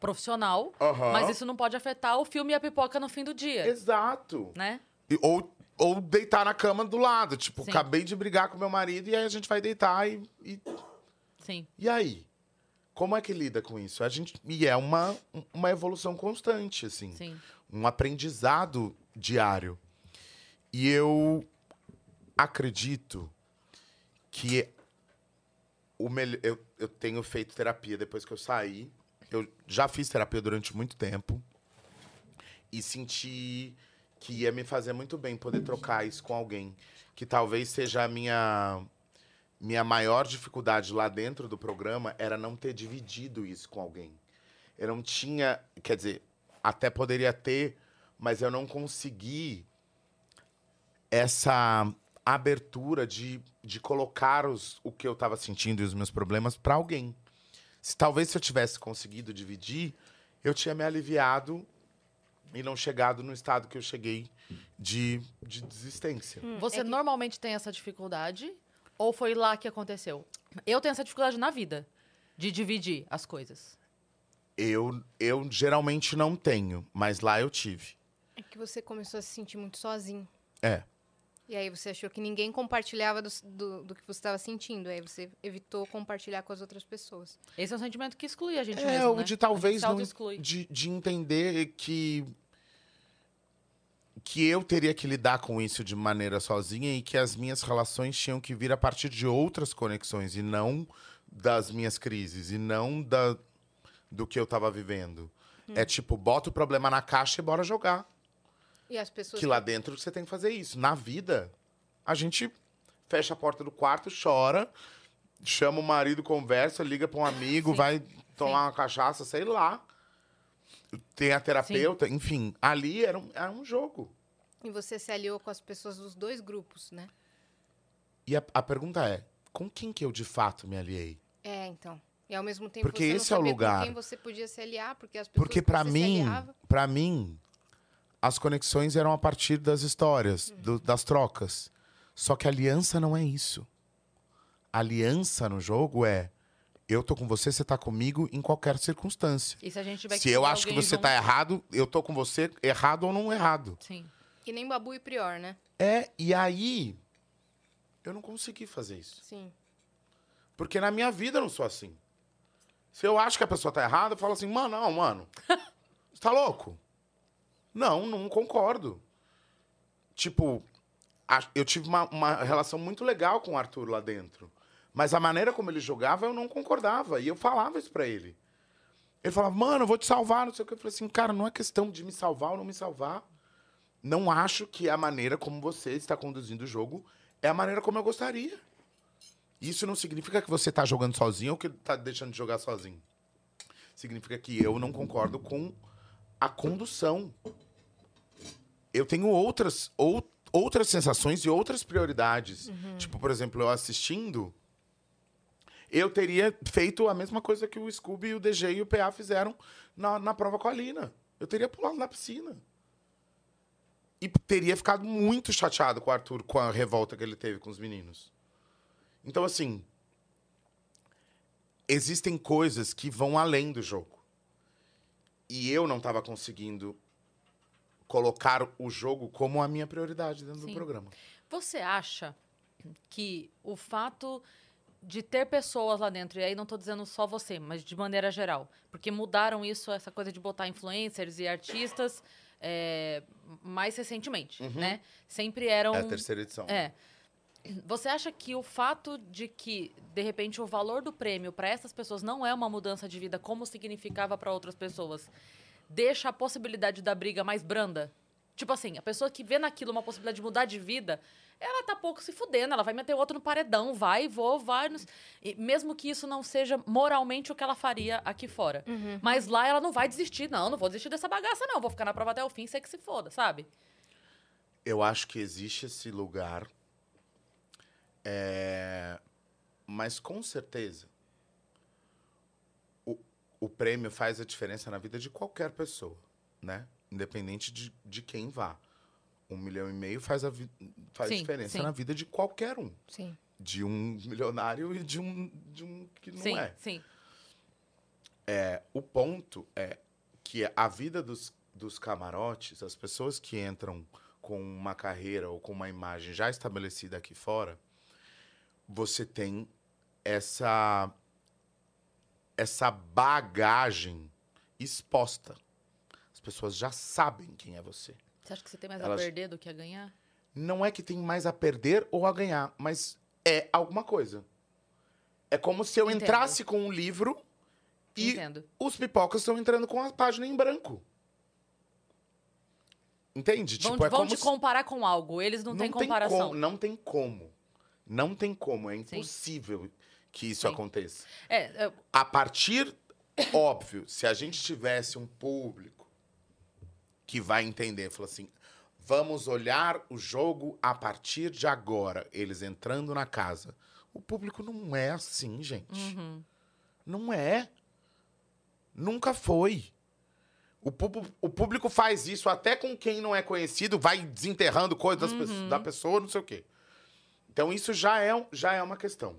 profissional, mas isso não pode afetar o filme e a pipoca no fim do dia, Exato. né? E- ou, ou deitar na cama do lado. Tipo, Sim. acabei de brigar com meu marido e aí a gente vai deitar e, e Sim. E aí? Como é que lida com isso? A gente e é uma, uma evolução constante, assim, Sim. um aprendizado diário. E eu acredito que o melhor eu, eu tenho feito terapia depois que eu saí. Eu já fiz terapia durante muito tempo e senti que ia me fazer muito bem poder trocar isso com alguém que talvez seja a minha minha maior dificuldade lá dentro do programa era não ter dividido isso com alguém. Eu não tinha, quer dizer, até poderia ter, mas eu não consegui essa abertura de, de colocar os, o que eu estava sentindo e os meus problemas para alguém. Se talvez se eu tivesse conseguido dividir, eu tinha me aliviado e não chegado no estado que eu cheguei de, de desistência. Você é que- normalmente tem essa dificuldade ou foi lá que aconteceu? Eu tenho essa dificuldade na vida de dividir as coisas. Eu, eu geralmente não tenho, mas lá eu tive. É que você começou a se sentir muito sozinho. É. E aí você achou que ninguém compartilhava do, do, do que você estava sentindo. Aí você evitou compartilhar com as outras pessoas. Esse é um sentimento que exclui a gente É, mesmo, o né? de A talvez não, de, de entender que que eu teria que lidar com isso de maneira sozinha e que as minhas relações tinham que vir a partir de outras conexões e não das minhas crises e não da do que eu tava vivendo. Hum. É tipo, bota o problema na caixa e bora jogar. E as pessoas. Que lá dentro você tem que fazer isso. Na vida, a gente fecha a porta do quarto, chora, chama o marido, conversa, liga para um amigo, Sim. vai tomar uma cachaça, sei lá. Tem a terapeuta, enfim. Ali era um, era um jogo. E você se aliou com as pessoas dos dois grupos, né? E a, a pergunta é, com quem que eu de fato me aliei? É, então. E ao mesmo tempo Porque esse é o lugar. com quem você podia se aliar, porque as pessoas Porque que para mim, para mim, as conexões eram a partir das histórias, do- das trocas. Só que aliança não é isso. Aliança no jogo é Eu tô com você, você tá comigo em qualquer circunstância. E se a gente tiver Se eu acho que você tá errado, eu tô com você errado ou não errado. Sim. Que nem Babu e Prior, né? É, e aí eu não consegui fazer isso. Sim. Porque na minha vida eu não sou assim. Se eu acho que a pessoa tá errada, eu falo assim, mano, não, mano. [LAUGHS] Você tá louco? Não, não concordo. Tipo, eu tive uma, uma relação muito legal com o Arthur lá dentro. Mas a maneira como ele jogava, eu não concordava. E eu falava isso pra ele. Ele falava, mano, eu vou te salvar, não sei o que. Eu falei assim, cara, não é questão de me salvar ou não me salvar. Não acho que a maneira como você está conduzindo o jogo é a maneira como eu gostaria. Isso não significa que você tá jogando sozinho ou que tá deixando de jogar sozinho. Significa que eu não concordo com a condução. Eu tenho outras, ou, outras sensações e outras prioridades. Tipo, por exemplo, eu assistindo, eu teria feito a mesma coisa que o Scooby, o DG e o PA fizeram na, na prova com a Lina. Eu teria pulado na piscina. E teria ficado muito chateado com o Arthur, com a revolta que ele teve com os meninos. Então, assim, existem coisas que vão além do jogo. E eu não estava conseguindo colocar o jogo como a minha prioridade dentro Sim. do programa. Você acha que o fato de ter pessoas lá dentro, e aí não tô dizendo só você, mas de maneira geral, porque mudaram isso, essa coisa de botar influencers e artistas é, mais recentemente, né? Sempre eram... É a terceira edição. É. Você acha que o fato de que, de repente, o valor do prêmio para essas pessoas não é uma mudança de vida como significava para outras pessoas, deixa a possibilidade da briga mais branda? Tipo assim, a pessoa que vê naquilo uma possibilidade de mudar de vida, ela tá pouco se fudendo, ela vai meter outro no paredão, vai, vou, vai. e mesmo que isso não seja moralmente o que ela faria aqui fora. Mas lá ela não vai desistir, não, não vou desistir dessa bagaça, não. Vou ficar na prova até o fim, sei que se foda, sabe? Eu acho que existe esse lugar. É, Mas com certeza. O, o prêmio faz a diferença na vida de qualquer pessoa, né? Independente de, de quem vá. Um milhão e meio faz, a faz Sim, diferença sim. na vida de qualquer um. Sim. De um milionário e de um, de um que não sim, é. sim. É, o ponto é que a vida dos, dos camarotes, as pessoas que entram com uma carreira ou com uma imagem já estabelecida aqui fora, você tem essa essa bagagem exposta. As pessoas já sabem quem é você. Você acha que você tem mais Elas- a perder do que a ganhar? Não é que tem mais a perder ou a ganhar, mas é alguma coisa. É como se eu Entendo. entrasse com um livro e Entendo. os pipocas estão entrando com a página em branco. Entende? Vão, tipo, é vão te se- comparar com algo, eles não, têm comparação. como, não tem como. Não tem como. É impossível que isso Sim. aconteça. É, é, A partir, óbvio, se a gente tivesse um público que vai entender, fala assim, vamos olhar o jogo a partir de agora, eles entrando na casa. O público não é assim, gente. uhum. Não é. Nunca foi. O, pub- o público faz isso até com quem não é conhecido, vai desenterrando coisas Uhum. da pessoa, não sei o quê. Então, isso já é, já é uma questão.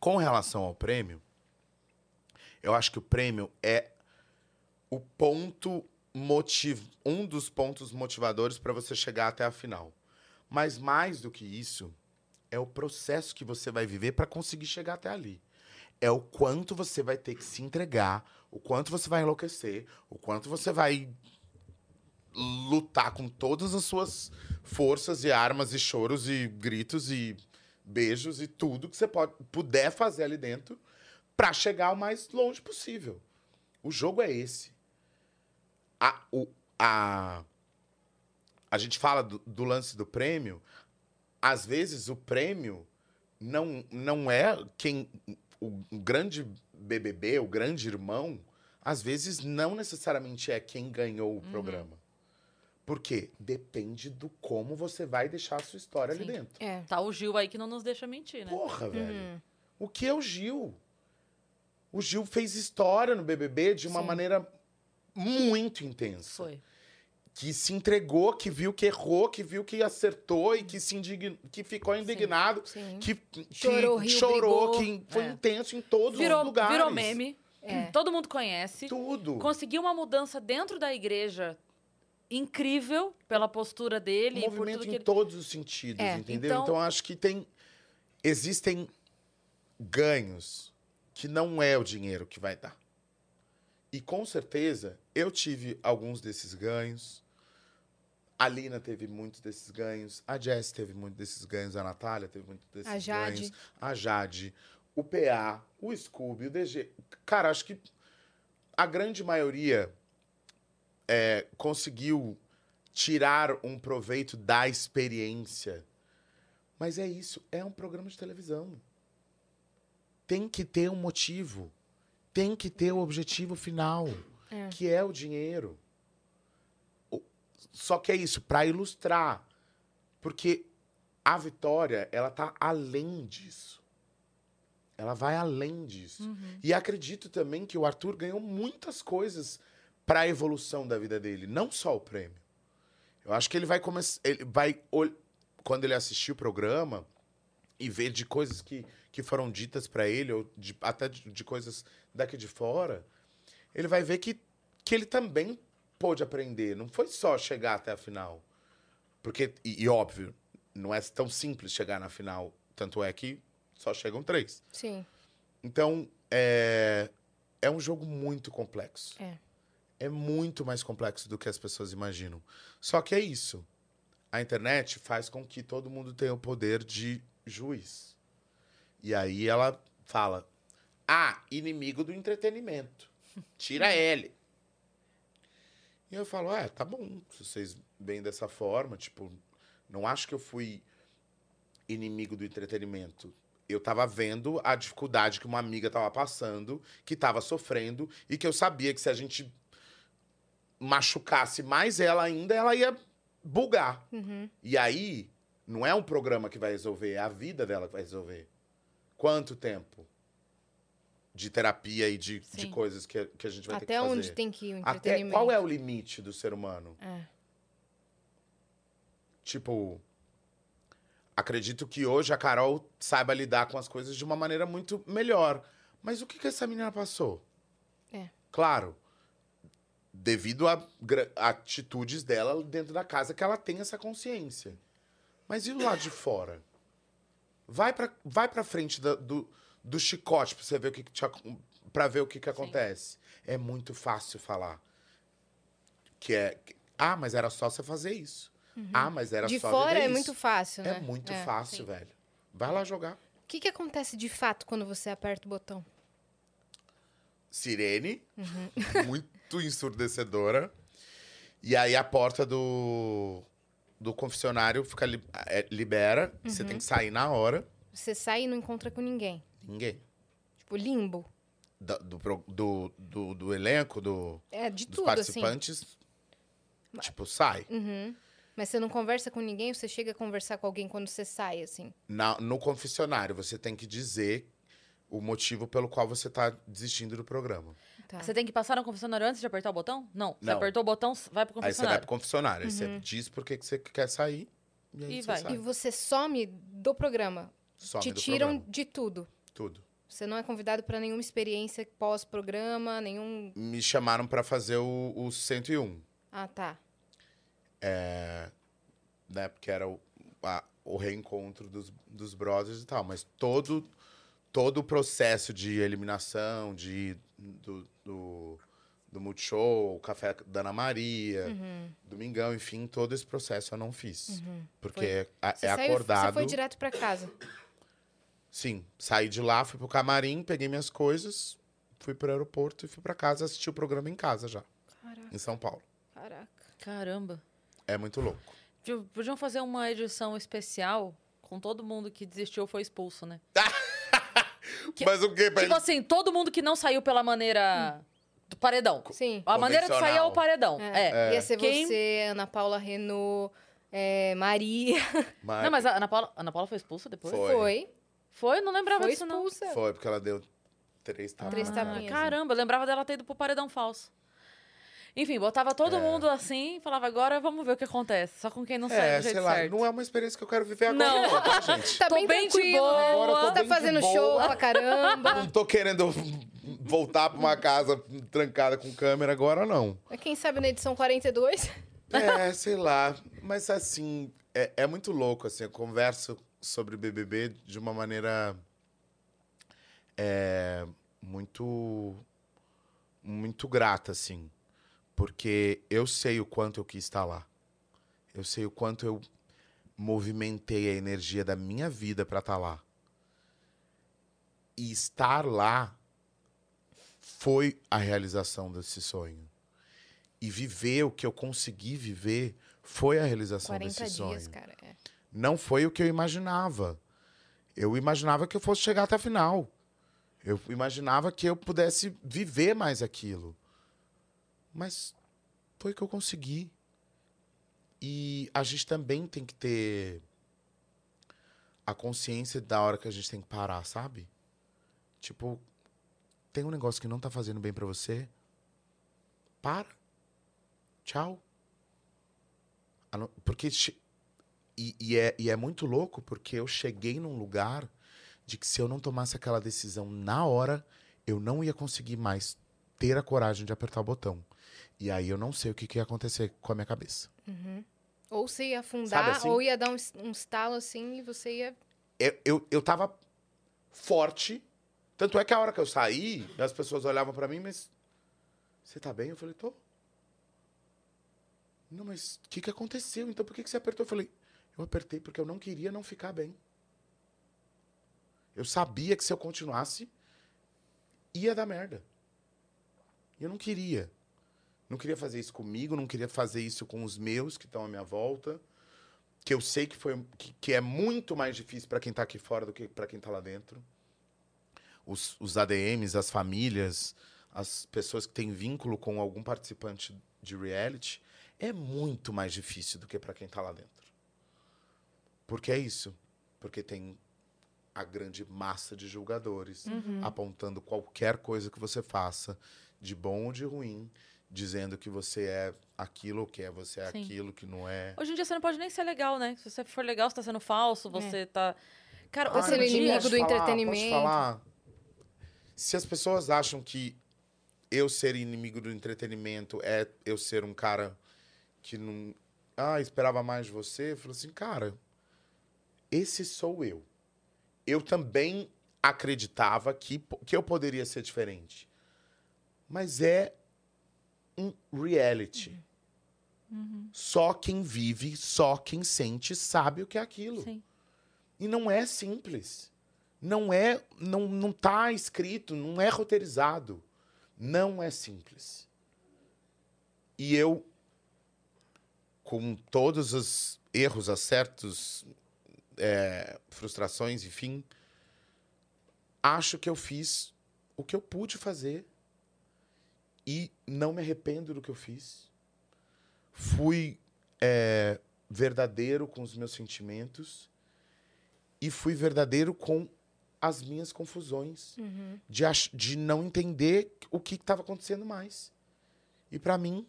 Com relação ao prêmio, eu acho que o prêmio é o ponto motiv... um dos pontos motivadores para você chegar até a final. Mas mais do que isso, é o processo que você vai viver para conseguir chegar até ali. É o quanto você vai ter que se entregar, o quanto você vai enlouquecer, o quanto você vai lutar com todas as suas forças e armas e choros e gritos e beijos e tudo que você pode, puder fazer ali dentro para chegar o mais longe possível. O jogo é esse. A, o, a, a gente fala do, do lance do prêmio. Às vezes o prêmio não, não é quem. O, o grande BBB, o grande irmão, às vezes não necessariamente é quem ganhou o programa. Por quê? Depende do como você vai deixar a sua história ali Sim. dentro. É. Tá o Gil aí que não nos deixa mentir, né? Porra, velho. Uhum. O que é o Gil? O Gil fez história no BBB de uma Sim. maneira muito intensa. Foi. que se entregou, que viu que errou, que viu que acertou e que se indign... que ficou indignado, Sim. que, que Chorou, riu, chorou, brigou. que foi É. intenso em todos Virou, os lugares. virou meme. É. Todo mundo conhece. Tudo. Conseguiu uma mudança dentro da igreja incrível pela postura dele por movimento em ele... todos os sentidos, É, entendeu? então- Então... acho que tem existem ganhos que não é o dinheiro que vai dar. E com certeza eu tive alguns desses ganhos. A Lina teve muitos desses ganhos, a Jess teve muitos desses ganhos, a Natália teve muitos desses A Jade. ganhos, a Jade, o PA, o Scooby, o DG. Cara, acho que a grande maioria é, conseguiu tirar um proveito da experiência. Mas é isso, é um programa de televisão. Tem que ter um motivo. Tem que ter o objetivo final, É. que é o dinheiro. Só que é isso, para ilustrar. Porque a vitória, ela tá além disso. Ela vai além disso. Uhum. E acredito também que o Arthur ganhou muitas coisas para a evolução da vida dele, não só o prêmio. Eu acho que ele vai começar, ele vai quando ele assistir o programa e ver de coisas que, que foram ditas para ele ou de- até de, de coisas daqui de fora, ele vai ver que, que ele também pôde aprender. Não foi só chegar até a final, porque e, e óbvio não é tão simples chegar na final. Tanto é que só chegam três. Sim. Então, é, é um jogo muito complexo. É. É muito mais complexo do que as pessoas imaginam. Só que é isso. A internet faz com que todo mundo tenha o poder de juiz. E aí ela fala: Ah, inimigo do entretenimento. Tira [LAUGHS] ele. E eu falo: É, tá bom. Se vocês veem dessa forma, tipo, não acho que eu fui inimigo do entretenimento eu tava vendo a dificuldade que uma amiga tava passando, que tava sofrendo, e que eu sabia que se a gente machucasse mais ela ainda, ela ia bugar. Uhum. E aí, não é um programa que vai resolver, é a vida dela que vai resolver. Quanto tempo de terapia e de, de coisas que, que a gente vai ter Até que fazer? onde tem que ir o Até entretenimento? qual é o limite do ser humano? É. Tipo, acredito que hoje a Carol saiba lidar com as coisas de uma maneira muito melhor. Mas o que, que essa menina passou? É. Claro, devido a atitudes dela dentro da casa, que ela tem essa consciência. Mas e do lado de fora? Vai pra, vai pra frente da- do, do chicote pra você ver o que, que te pra ver o que, que acontece. É muito fácil falar. Que é. Ah, mas era só você fazer isso. Ah, mas era Uhum. De só fora viver é isso. muito fácil, né? É muito É. fácil, sim. velho. Vai lá jogar. O que, que acontece de fato quando você aperta o botão? Sirene, Uhum. [LAUGHS] muito ensurdecedora. E aí a porta do, do confessionário fica li- é, libera. Você Uhum. tem que sair na hora. Você sai e não encontra com ninguém. Ninguém. Tipo, limbo. Do, do, do, do elenco, do, É, de dos tudo, assim. participantes, tipo, sai. Uhum. Mas você não conversa com ninguém, você chega a conversar com alguém quando você sai, assim. Na- no confessionário, você tem que dizer o motivo pelo qual você tá desistindo do programa. Tá. Você tem que passar no confessionário antes de apertar o botão? Não. Você Não. apertou o botão, vai pro Aí você vai pro confessionário. confessionário. Aí você diz por que que você quer sair. E aí E você vai. sai. E você some do programa. Some Te do tiram programa. de tudo. Tudo. Você não é convidado pra nenhuma experiência pós-programa, nenhum. Me chamaram pra fazer o, o 101. Ah, tá. né? Porque era o, a- o reencontro dos, dos brothers e tal. Mas todo, todo o processo de eliminação, de, do, do, do Multishow, o Café da Ana Maria, Uhum. Domingão, enfim, todo esse processo eu não fiz. Porque a- Você é saiu, acordado. Você foi direto pra casa. Sim, saí de lá, fui pro camarim, peguei minhas coisas, fui pro aeroporto e fui pra casa assistir o programa em casa já, Caraca, em São Paulo. caraca. Caramba. É muito louco. Podiam- Podiam fazer uma edição especial com todo mundo que desistiu ou foi expulso, né? [LAUGHS] Que- Mas o quê? Pra Tipo assim, todo mundo que não saiu pela maneira do paredão. Sim. A maneira de sair é o paredão. É. É. Ia ser Quem- você, Ana Paula Renault, é, Maria. [LAUGHS] Mas Não, mas a Ana Paula, a Ana Paula foi expulsa depois? Foi. Foi. Foi? Não lembrava Foi disso, não. expulsa. Foi, porque ela deu três tapas. Três Ah, tapinhas. Caramba, eu lembrava dela ter ido pro paredão falso. Enfim, botava todo É. mundo assim, falava, agora vamos ver o que acontece. Só com quem não sai É, do jeito sei lá, certo. não é uma experiência que eu quero viver agora, Não. não, tá, gente? [LAUGHS] Tá Tô bem, bem de tranquilo, boa. Agora Tá bem de fazendo boa. show pra caramba. Não tô querendo voltar pra uma casa trancada com câmera agora, não. Mas Quem sabe na edição 42? É, sei lá. Mas assim, é, é muito louco, assim. Eu converso sobre BBB de uma maneira é, muito, muito grata, assim. Porque eu sei o quanto eu quis estar lá. Eu sei o quanto eu movimentei a energia da minha vida para estar lá. E estar lá foi a realização desse sonho. E viver o que eu consegui viver foi a realização 40 desse dias, sonho. cara. é. Não foi o que eu imaginava. Eu imaginava que eu fosse chegar até a final. Eu imaginava que eu pudesse viver mais aquilo. Mas foi o que eu consegui. E a gente também tem que ter a consciência da hora que a gente tem que parar, sabe? Tipo, tem um negócio que não tá fazendo bem pra você? Para. Tchau. Porque e, e é, e é muito louco porque eu cheguei num lugar de que se eu não tomasse aquela decisão na hora, eu não ia conseguir mais ter a coragem de apertar o botão. E aí eu não sei o que, que ia acontecer com a minha cabeça. Ou você ia afundar, assim? ou ia dar um, um estalo assim e você ia. Eu, eu, eu tava forte. Tanto é que a hora que eu saí, as pessoas olhavam pra mim, mas. Você tá bem? Eu falei, tô. Não, mas o que, que aconteceu? Então por que, que você apertou? Eu falei, eu apertei porque eu não queria não ficar bem. Eu sabia que se eu continuasse, ia dar merda. E eu não queria. Não queria fazer isso comigo, não queria fazer isso com os meus que estão à minha volta. Que eu sei que, foi, que, que é muito mais difícil para quem tá aqui fora do que para quem tá lá dentro. Os, os ADMs, as famílias, as pessoas que têm vínculo com algum participante de reality, é muito mais difícil do que para quem tá lá dentro. Porque é isso. Porque tem a grande massa de julgadores apontando qualquer coisa que você faça, de bom ou de ruim, dizendo que você é aquilo que é você é Sim. aquilo que não é. Hoje em dia você não pode nem ser legal, né? Se você for legal, você tá sendo falso, você tá. Cara, ser mas dia... inimigo do falar, entretenimento. Posso falar? Se as pessoas acham que eu ser inimigo do entretenimento é eu ser um cara que não. Ah, esperava mais de você. Eu falo assim, cara, esse sou eu. Eu também acreditava que, que eu poderia ser diferente. Mas é um reality. Só quem vive, só quem sente, sabe o que é aquilo. Sim. E não é simples. Não é, não, não tá escrito, não é roteirizado. Não é simples. E eu, com todos os erros, acertos, é, frustrações, enfim, acho que eu fiz o que eu pude fazer e não me arrependo do que eu fiz. Fui é, verdadeiro com os meus sentimentos e fui verdadeiro com as minhas confusões Uhum. de, de não entender o que estava acontecendo mais. E para mim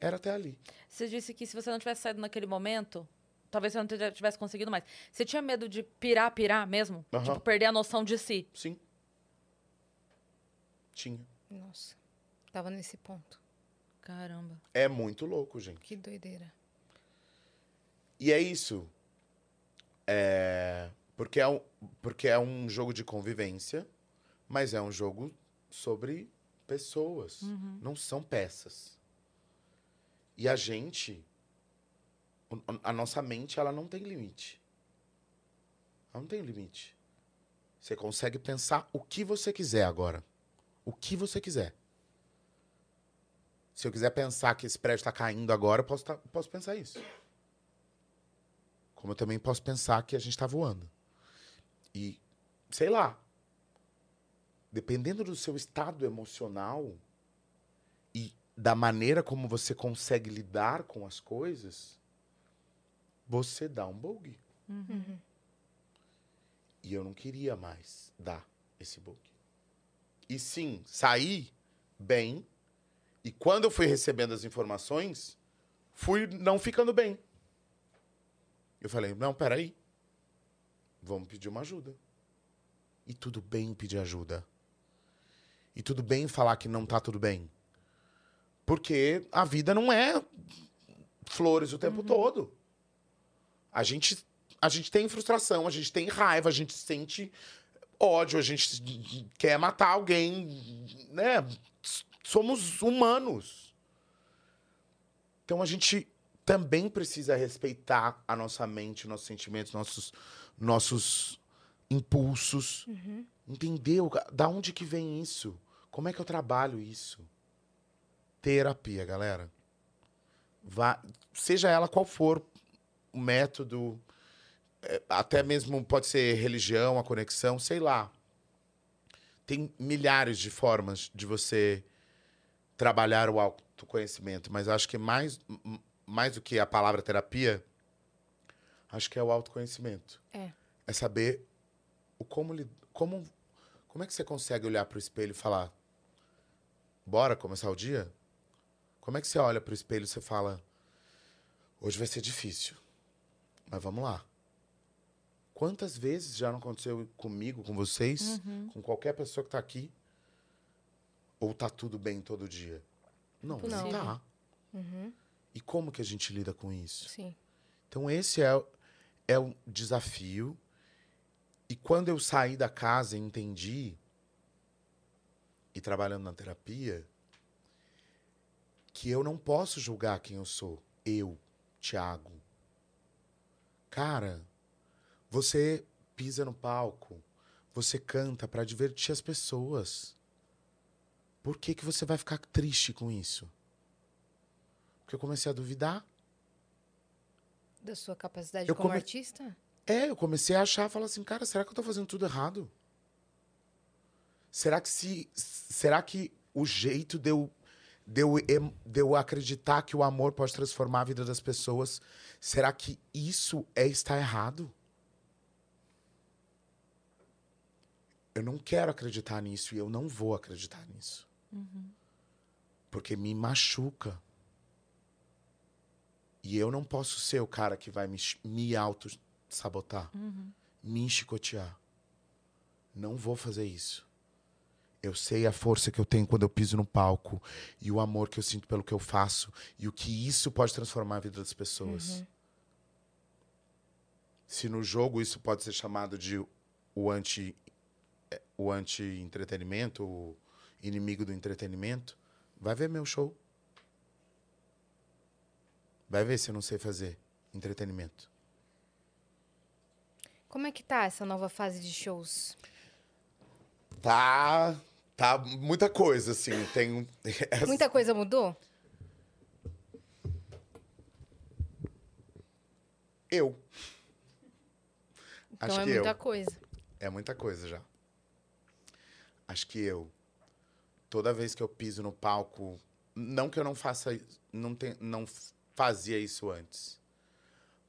era até ali. Você disse que se você não tivesse saído naquele momento, talvez você não tivesse conseguido mais. Você tinha medo de pirar, pirar mesmo? Aham. Tipo, perder a noção de si? Sim. Tinha. Nossa. Tava nesse ponto. Caramba. É muito louco, gente. Que doideira. E é isso. É, porque, é um, porque é um jogo de convivência, mas é um jogo sobre pessoas. Não são peças. E a gente, a nossa mente, ela não tem limite. Ela não tem limite. Você consegue pensar o que você quiser agora. O que você quiser. Se eu quiser pensar que esse prédio está caindo agora, eu posso, tá- posso pensar isso. Como eu também posso pensar que a gente está voando. E, sei lá, dependendo do seu estado emocional e da maneira como você consegue lidar com as coisas, você dá um bug. Uhum. E eu não queria mais dar esse bug. E sim, saí bem E quando eu fui recebendo as informações, fui não ficando bem. Eu falei, não, peraí. Vamos pedir uma ajuda. E tudo bem pedir ajuda. E tudo bem falar que não tá tudo bem. Porque a vida não é flores o tempo todo. A gente, a gente tem frustração, a gente tem raiva, a gente sente ódio, a gente quer matar alguém, né? Somos humanos. Então a gente também precisa respeitar a nossa mente, nossos sentimentos, nossos, nossos impulsos. Entendeu? Da onde que vem isso? Como é que eu trabalho isso? Terapia, galera. Vá, seja ela qual for o método, é, até mesmo pode ser religião, a conexão, sei lá. Tem milhares de formas de você trabalhar o autoconhecimento, mas acho que mais, mais do que a palavra terapia, acho que é o autoconhecimento. É. É saber o como, como, como é que você consegue olhar para o espelho e falar: bora começar o dia? Como é que você olha para o espelho e você fala: hoje vai ser difícil, mas vamos lá. Quantas vezes já não aconteceu comigo, com vocês, com qualquer pessoa que tá aqui? Ou tá tudo bem todo dia? Não, não tá. E como que a gente lida com isso? Sim. Então esse é, o- é o desafio. E quando eu saí da casa e entendi, e trabalhando na terapia, que eu não posso julgar quem eu sou. Eu, Thiago. Cara, você pisa no palco, você canta para divertir as pessoas. Por que, que você vai ficar triste com isso? Porque eu comecei a duvidar. Da sua capacidade Eu como come- artista? É, eu comecei a achar, falar assim, cara, será que eu tô fazendo tudo errado? Será que se, será que o jeito de eu, de eu, de eu acreditar que o amor pode transformar a vida das pessoas, será que isso é estar errado? Eu não quero acreditar nisso e eu não vou acreditar nisso. Porque me machuca. E eu não posso ser o cara que vai me, me auto-sabotar, me chicotear. Não vou fazer isso. Eu sei a força que eu tenho quando eu piso no palco e o amor que eu sinto pelo que eu faço e o que isso pode transformar a vida das pessoas. Se no jogo isso pode ser chamado de o anti eh, o anti-entretenimento, o inimigo do entretenimento, vai ver meu show. Vai ver se eu não sei fazer entretenimento. Como é que tá essa nova fase de shows? Tá, tá muita coisa assim, tem [LAUGHS] Muita coisa mudou? eu. Então Acho é muita eu. coisa. É muita coisa já. Acho que eu. Toda vez que eu piso no palco, não que eu não faça, não tem, não fazia isso antes.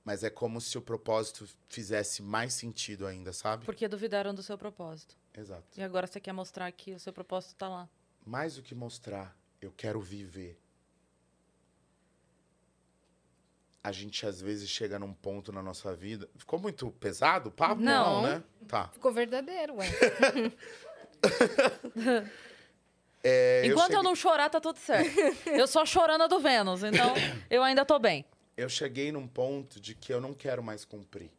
Mas é como se o propósito fizesse mais sentido ainda, sabe? Porque duvidaram do seu propósito. Exato. E agora você quer mostrar que o seu propósito tá lá. Mais do que mostrar, eu quero viver. A gente às vezes chega num ponto na nossa vida. Ficou muito pesado o papo? Não. né? Tá. Ficou verdadeiro, ué. [LAUGHS] É, Enquanto eu, cheguei- não chorar, tá tudo certo. eu sou a chorana do Vênus, então [COUGHS] eu ainda tô bem. eu cheguei num ponto de que eu não quero mais cumprir.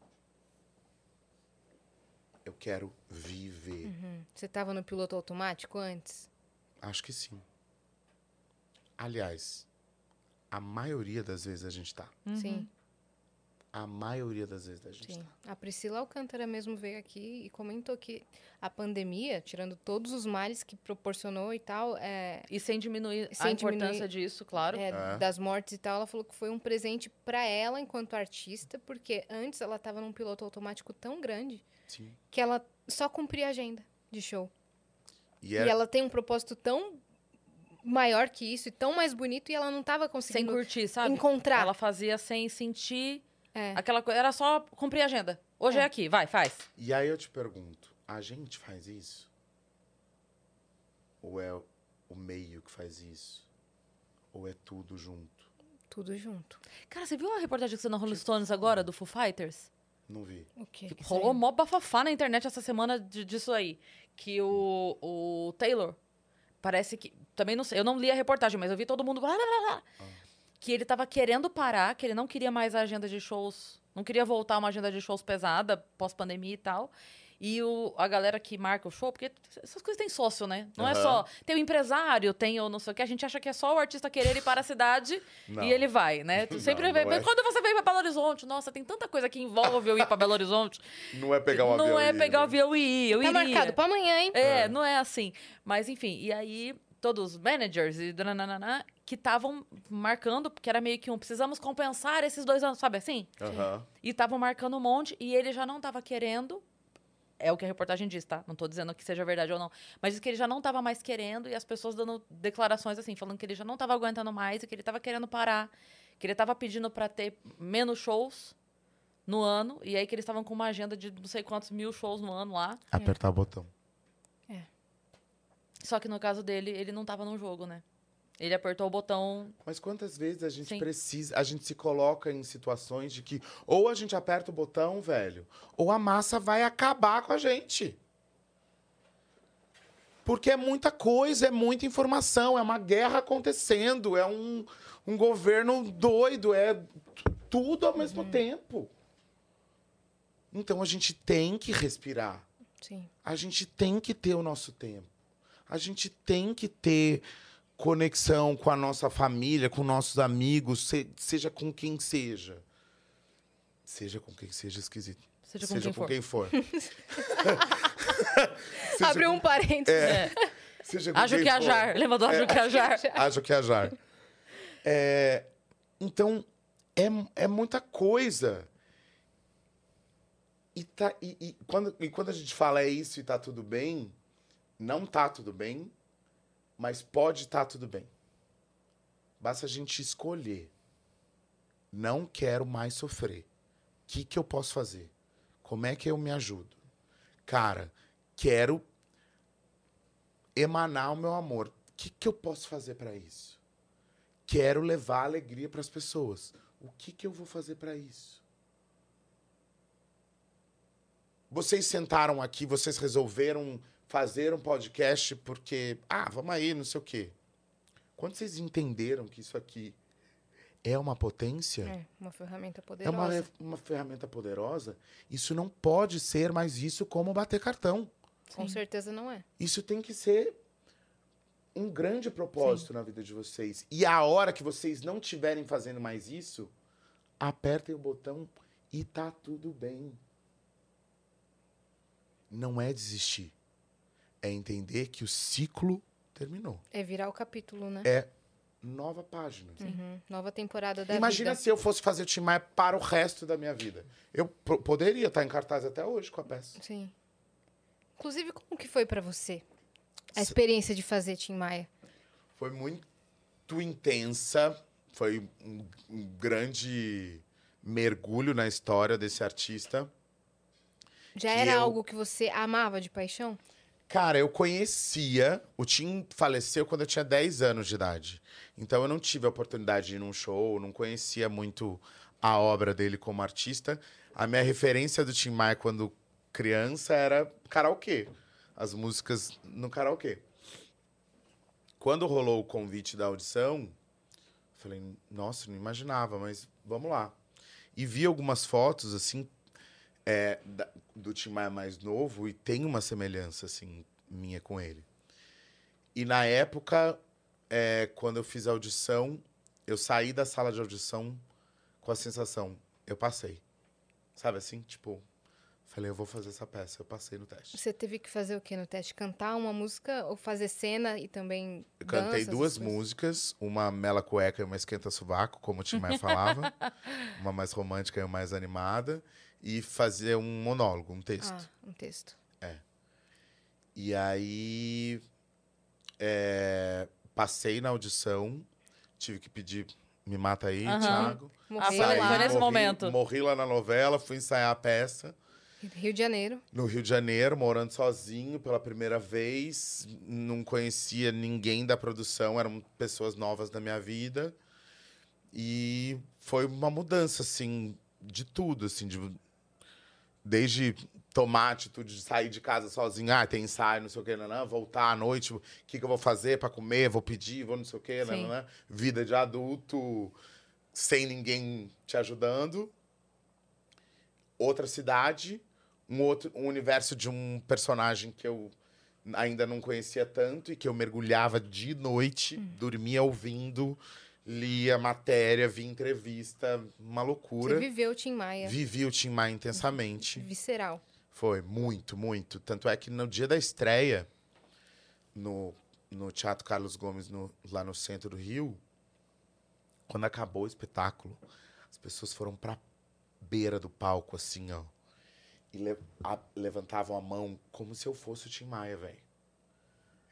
Eu quero viver. Hum, Você tava no piloto automático antes? Acho que sim. Aliás, a maioria das vezes a gente tá. Sim, A maioria das vezes a gente sim. tá. A Priscila Alcântara mesmo veio aqui e comentou que a pandemia, tirando todos os males que proporcionou e tal, é, E sem diminuir a Sem importância diminuir- disso, claro. é, É. das mortes e tal, ela falou que foi um presente pra ela enquanto artista, porque antes ela tava num piloto automático tão grande Sim. que ela só cumpria a agenda de show. E E era, ela tem um propósito tão maior que isso e tão mais bonito e ela não tava Sem conseguindo curtir, sabe? encontrar. Ela fazia sem sentir É. aquela coisa. Era só cumprir a agenda. Hoje é, É. aqui, vai, faz. e aí eu te pergunto, a gente faz isso? Ou é o meio que faz isso? Ou é tudo junto? Tudo junto. Cara, você viu a reportagem que você na Rolling Stones agora, do Foo Fighters? Não vi. O quê? Que rolou mó bafafá na internet essa semana de- disso aí. Que o, o Taylor, parece que. Também não sei, eu não li a reportagem, mas eu vi todo mundo. blá, blá, blá, blá, Que ele tava querendo parar, que ele não queria mais a agenda de shows. Não queria voltar a uma agenda de shows pesada, pós-pandemia e tal. E o, a galera que marca o show, porque essas coisas têm sócio, né? Não é Aham. só. Tem o empresário, tem o não sei o que. A gente acha que é só o artista querer ir para a cidade [LAUGHS] Não. e ele vai, né? Tu Não, sempre vê. não é. Quando você vem para Belo Horizonte, nossa, tem tanta coisa que envolve eu ir para Belo Horizonte. [LAUGHS] Não é pegar um avião. Não é ir, pegar o né? avião e ir. Eu Tá iria. marcado pra amanhã, hein? É, É. não é assim. Mas enfim, e aí todos os managers e dananana, que estavam marcando, porque era meio que um, precisamos compensar esses dois anos, sabe assim? Aham. E estavam marcando um monte e ele já não estava querendo. É o que a reportagem diz, tá? Não tô dizendo que seja verdade ou não. Mas diz que ele já não estava mais querendo e as pessoas dando declarações assim, falando que ele já não estava aguentando mais e que ele estava querendo parar. Que ele estava pedindo para ter menos shows no ano. E aí que eles estavam com uma agenda de não sei quantos mil shows no ano lá. Apertar o botão. Só que no caso dele, ele não tava no jogo, né? Ele apertou o botão. Mas quantas vezes a gente Sim. precisa, a gente se coloca em situações de que ou a gente aperta o botão, velho, ou a massa vai acabar com a gente. Porque é muita coisa, é muita informação, é uma guerra acontecendo, é um, um governo doido, é tudo ao mesmo tempo. Então a gente tem que respirar. Sim. A gente tem que ter o nosso tempo. A gente tem que ter conexão com a nossa família, com nossos amigos, se- seja com quem seja. Seja com quem seja esquisito. Seja com quem for. [LAUGHS] Seja Abriu com- um parênteses. É. seja com Ajo quem que for. ajar. Lembra do Ajo que ajar? Acho que ajar. É, então, é, é muita coisa. E, tá, e, e quando, e quando a gente fala é isso e tá tudo bem, não tá tudo bem, mas pode estar tudo bem. Basta a gente escolher. Não quero mais sofrer. O que, que eu posso fazer? Como é que eu me ajudo? Cara, quero emanar o meu amor. O que, que eu posso fazer para isso? Quero levar alegria para as pessoas. O que, que eu vou fazer para isso? Vocês sentaram aqui, vocês resolveram fazer um podcast porque, ah, vamos aí, não sei o quê. Quando vocês entenderam que isso aqui é uma potência, É, uma ferramenta é poderosa. uma, uma ferramenta poderosa, isso não pode ser mais isso como bater cartão. Com Sim. certeza não é. Isso tem que ser um grande propósito na vida de vocês. E a hora que vocês não estiverem fazendo mais isso, apertem o botão e tá tudo bem. Não é desistir. É entender que o ciclo terminou. É virar o capítulo, né? É nova página. Uhum. Nova temporada da Imagina vida. se eu fosse fazer o Tim Maia para o resto da minha vida. Eu po- poderia estar em cartaz até hoje com a peça. Sim. Inclusive, como que foi pra você a experiência de fazer Tim Maia? Foi muito intensa. Foi um, um grande mergulho na história desse artista. Já era eu- algo que você amava de paixão? Cara, eu conhecia. O Tim faleceu quando eu tinha 10 anos de idade. Então eu não tive a oportunidade de ir num show, não conhecia muito a obra dele como artista. A minha referência do Tim Maia quando criança era karaokê. As músicas no karaokê. Quando rolou o convite da audição, falei, nossa, não imaginava, mas vamos lá. E vi algumas fotos, assim, é, da- do Tim Maia mais novo e tem uma semelhança, assim, minha com ele. E na época, é, quando eu fiz a audição, eu saí da sala de audição com a sensação, eu passei. Sabe assim? Tipo, falei, eu vou fazer essa peça. Eu passei no teste. Você teve que fazer o quê no teste? Cantar uma música ou fazer cena e também Eu cantei dança, duas essas coisas? músicas, uma mela cueca e uma esquenta sovaco, como o Tim Maia falava. [LAUGHS] uma mais romântica e uma mais animada. E fazer um monólogo, um texto. Ah, um texto. E aí é, passei na audição, tive que pedir, me mata aí, Aham. Thiago. Morreu foi- lá. foi nesse morri, momento. Morri lá na novela, fui ensaiar a peça. Rio de Janeiro. no Rio de Janeiro, morando sozinho pela primeira vez. Não conhecia ninguém da produção, eram pessoas novas na minha vida. E foi uma mudança, assim, de tudo, assim, de, desde tomar a atitude de sair de casa sozinho, ah, tem ensaio, não sei o quê, nanã, voltar à noite, o que, que eu vou fazer para comer, vou pedir, vou não sei o Sim. nanã, vida de adulto, sem ninguém te ajudando. Outra cidade, um outro um universo de um personagem que eu ainda não conhecia tanto e que eu mergulhava de noite, dormia ouvindo, lia matéria, via entrevista, uma Você loucura. viveu o Tim Maia. Vivi o Tim Maia intensamente. Visceral. Foi, muito, muito. Tanto é que no dia da estreia, no, no Teatro Carlos Gomes, no- lá no centro do Rio, quando acabou o espetáculo, as pessoas foram pra beira do palco, assim, ó. E le- a- levantavam a mão como se eu fosse o Tim Maia, velho.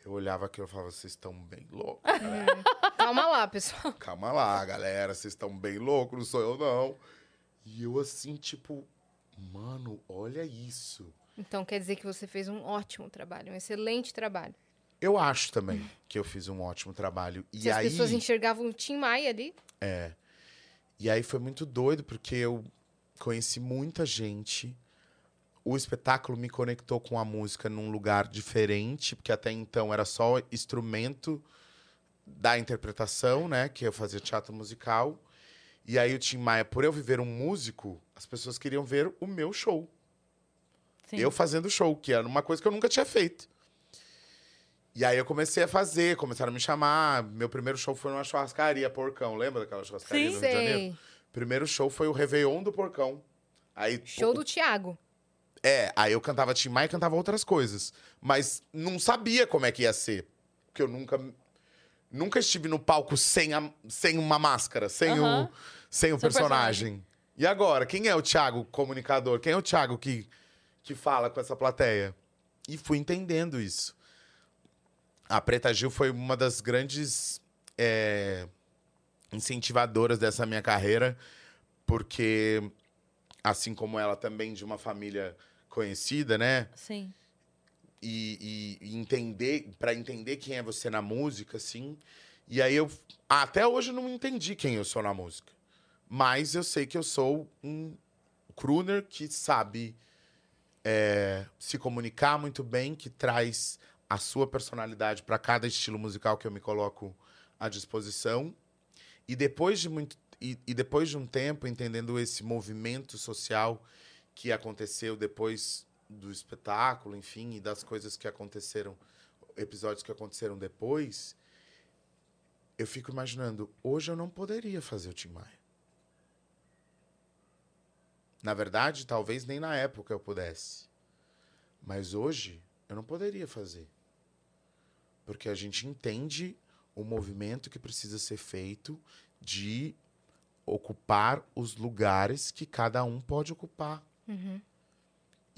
Eu olhava aquilo e falava, vocês estão bem loucos. galera. [LAUGHS] Calma lá, pessoal. [LAUGHS] Calma lá, galera, vocês estão bem loucos, não sou eu, não. E eu, assim, tipo, mano, olha isso. Então quer dizer que você fez um ótimo trabalho, um excelente trabalho. Eu acho também que eu fiz um ótimo trabalho. E Se as aí, pessoas enxergavam o Tim Maia ali, é. E aí foi muito doido porque eu conheci muita gente. O espetáculo me conectou com a música num lugar diferente, porque até então era só instrumento da interpretação, né, que eu fazia teatro musical. E aí o Tim Maia, por eu viver um músico, as pessoas queriam ver o meu show. Sim. Eu fazendo show, que era uma coisa que eu nunca tinha feito. E aí eu comecei a fazer, começaram a me chamar. Meu primeiro show foi numa churrascaria, Porcão. Lembra daquela churrascaria Sim. do Rio de Janeiro? sei. Primeiro show foi o Réveillon do Porcão. Aí, Show o- do Thiago. É, aí eu cantava Tim Maia e cantava outras coisas. Mas não sabia como é que ia ser. Porque eu nunca... Nunca estive no palco sem, a- sem uma máscara, sem Aham. o, sem o o personagem. E agora, quem é o Thiago comunicador? Quem é o Thiago que, que fala com essa plateia? E fui entendendo isso. A Preta Gil foi uma das grandes é, incentivadoras dessa minha carreira, porque, assim como ela também de uma família conhecida, né? Sim. E, e- entender para entender quem é você na música, assim. E aí eu até hoje eu não entendi quem eu sou na música, mas eu sei que eu sou um crooner que sabe é, se comunicar muito bem, que traz a sua personalidade para cada estilo musical que eu me coloco à disposição. E depois de muito e, e depois de um tempo entendendo esse movimento social que aconteceu depois do espetáculo, enfim, e das coisas que aconteceram, episódios que aconteceram depois, eu fico imaginando, hoje eu não poderia fazer o Tim Maia. Na verdade, talvez nem na época eu pudesse. Mas hoje eu não poderia fazer. Porque a gente entende o movimento que precisa ser feito de ocupar os lugares que cada um pode ocupar. Uhum.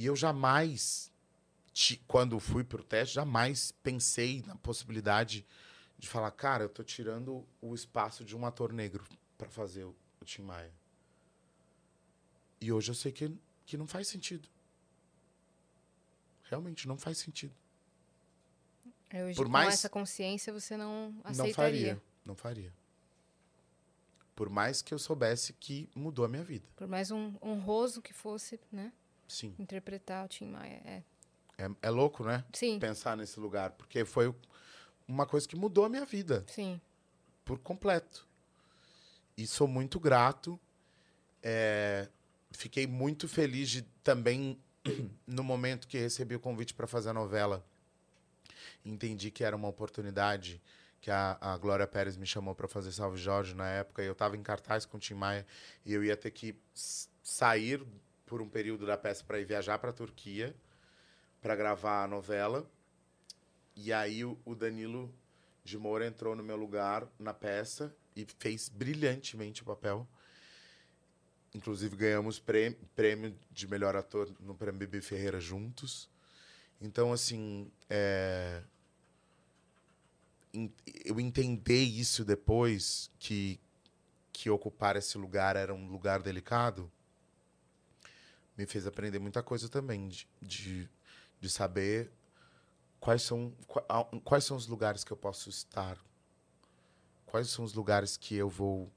E eu jamais, quando fui pro teste, jamais pensei na possibilidade de falar, cara, eu tô tirando o espaço de um ator negro para fazer o, o Tim Maia. E hoje eu sei que, que não faz sentido. Realmente não faz sentido. Hoje, Por com mais- essa consciência, você não Não aceitaria. faria. Não faria. Por mais que eu soubesse que mudou a minha vida. Por mais um honroso que fosse, né? Sim. Interpretar o Tim Maia. É. É, é louco, né? Sim, Pensar nesse lugar. Porque foi uma coisa que mudou a minha vida. sim. por completo. E sou muito grato. É, fiquei muito feliz de também, [CLEARS THROAT] no momento que recebi o convite para fazer a novela, entendi que era uma oportunidade que a, a Glória Pérez me chamou para fazer Salve Jorge na época. E eu estava em cartaz com o Tim Maia e eu ia ter que sair por um período da peça para ir viajar para a Turquia para gravar a novela. E aí o, Danilo de Moura entrou no meu lugar na peça e fez brilhantemente o papel. Inclusive ganhamos prêmio, de melhor ator no Prêmio Bibi Ferreira juntos. Então, assim, é, eu entender isso depois, que, que ocupar esse lugar era um lugar delicado, me fez aprender muita coisa também, de, de, de saber quais são, quais são os lugares que eu posso estar, quais são os lugares que eu vou,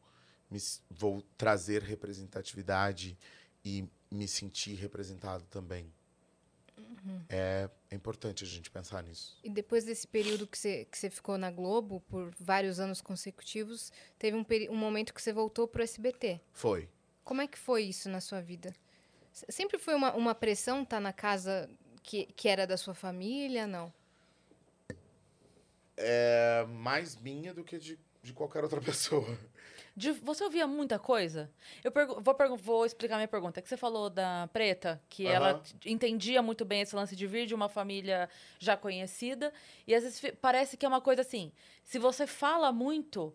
me, vou trazer representatividade e me sentir representado também. É, é importante a gente pensar nisso. E depois desse período que você, que você ficou na Globo, por vários anos consecutivos, teve um, um momento que você voltou pro SBT. Foi. Como é que foi isso na sua vida? Sempre foi uma, uma pressão estar na casa que, que era da sua família, não? É mais minha do que de, de qualquer outra [LAUGHS] pessoa. De- você ouvia muita coisa? Eu pergu- vou, pergu- vou explicar minha pergunta. Que você falou da Preta, que ela Aham. t- entendia muito bem esse lance de vir de uma família já conhecida. E às vezes parece que é uma coisa assim: se você fala muito,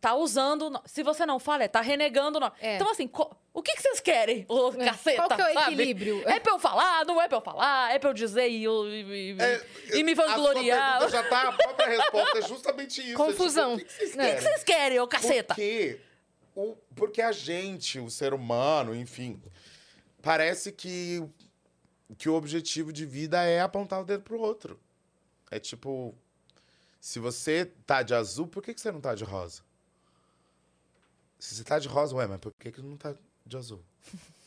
tá usando. Se você não fala, é tá renegando. É. Então, assim, o que, que vocês querem? Ô, É. caceta, Qual que é o sabe? equilíbrio? É pra eu falar? Não é pra eu falar? É pra eu dizer e, e, É, e me vangloriar? A sua pergunta já tá, a própria resposta é justamente isso. Confusão. É tipo, o que que vocês. O que, que querem? vocês querem, ô caceta? Porque, o, porque a gente, o ser humano, enfim, parece que, que o objetivo de vida é apontar o dedo pro outro. É tipo, se você tá de azul, por que, que você não tá de rosa? Se você tá de rosa, ué, mas por que, que não tá de azul? [LAUGHS]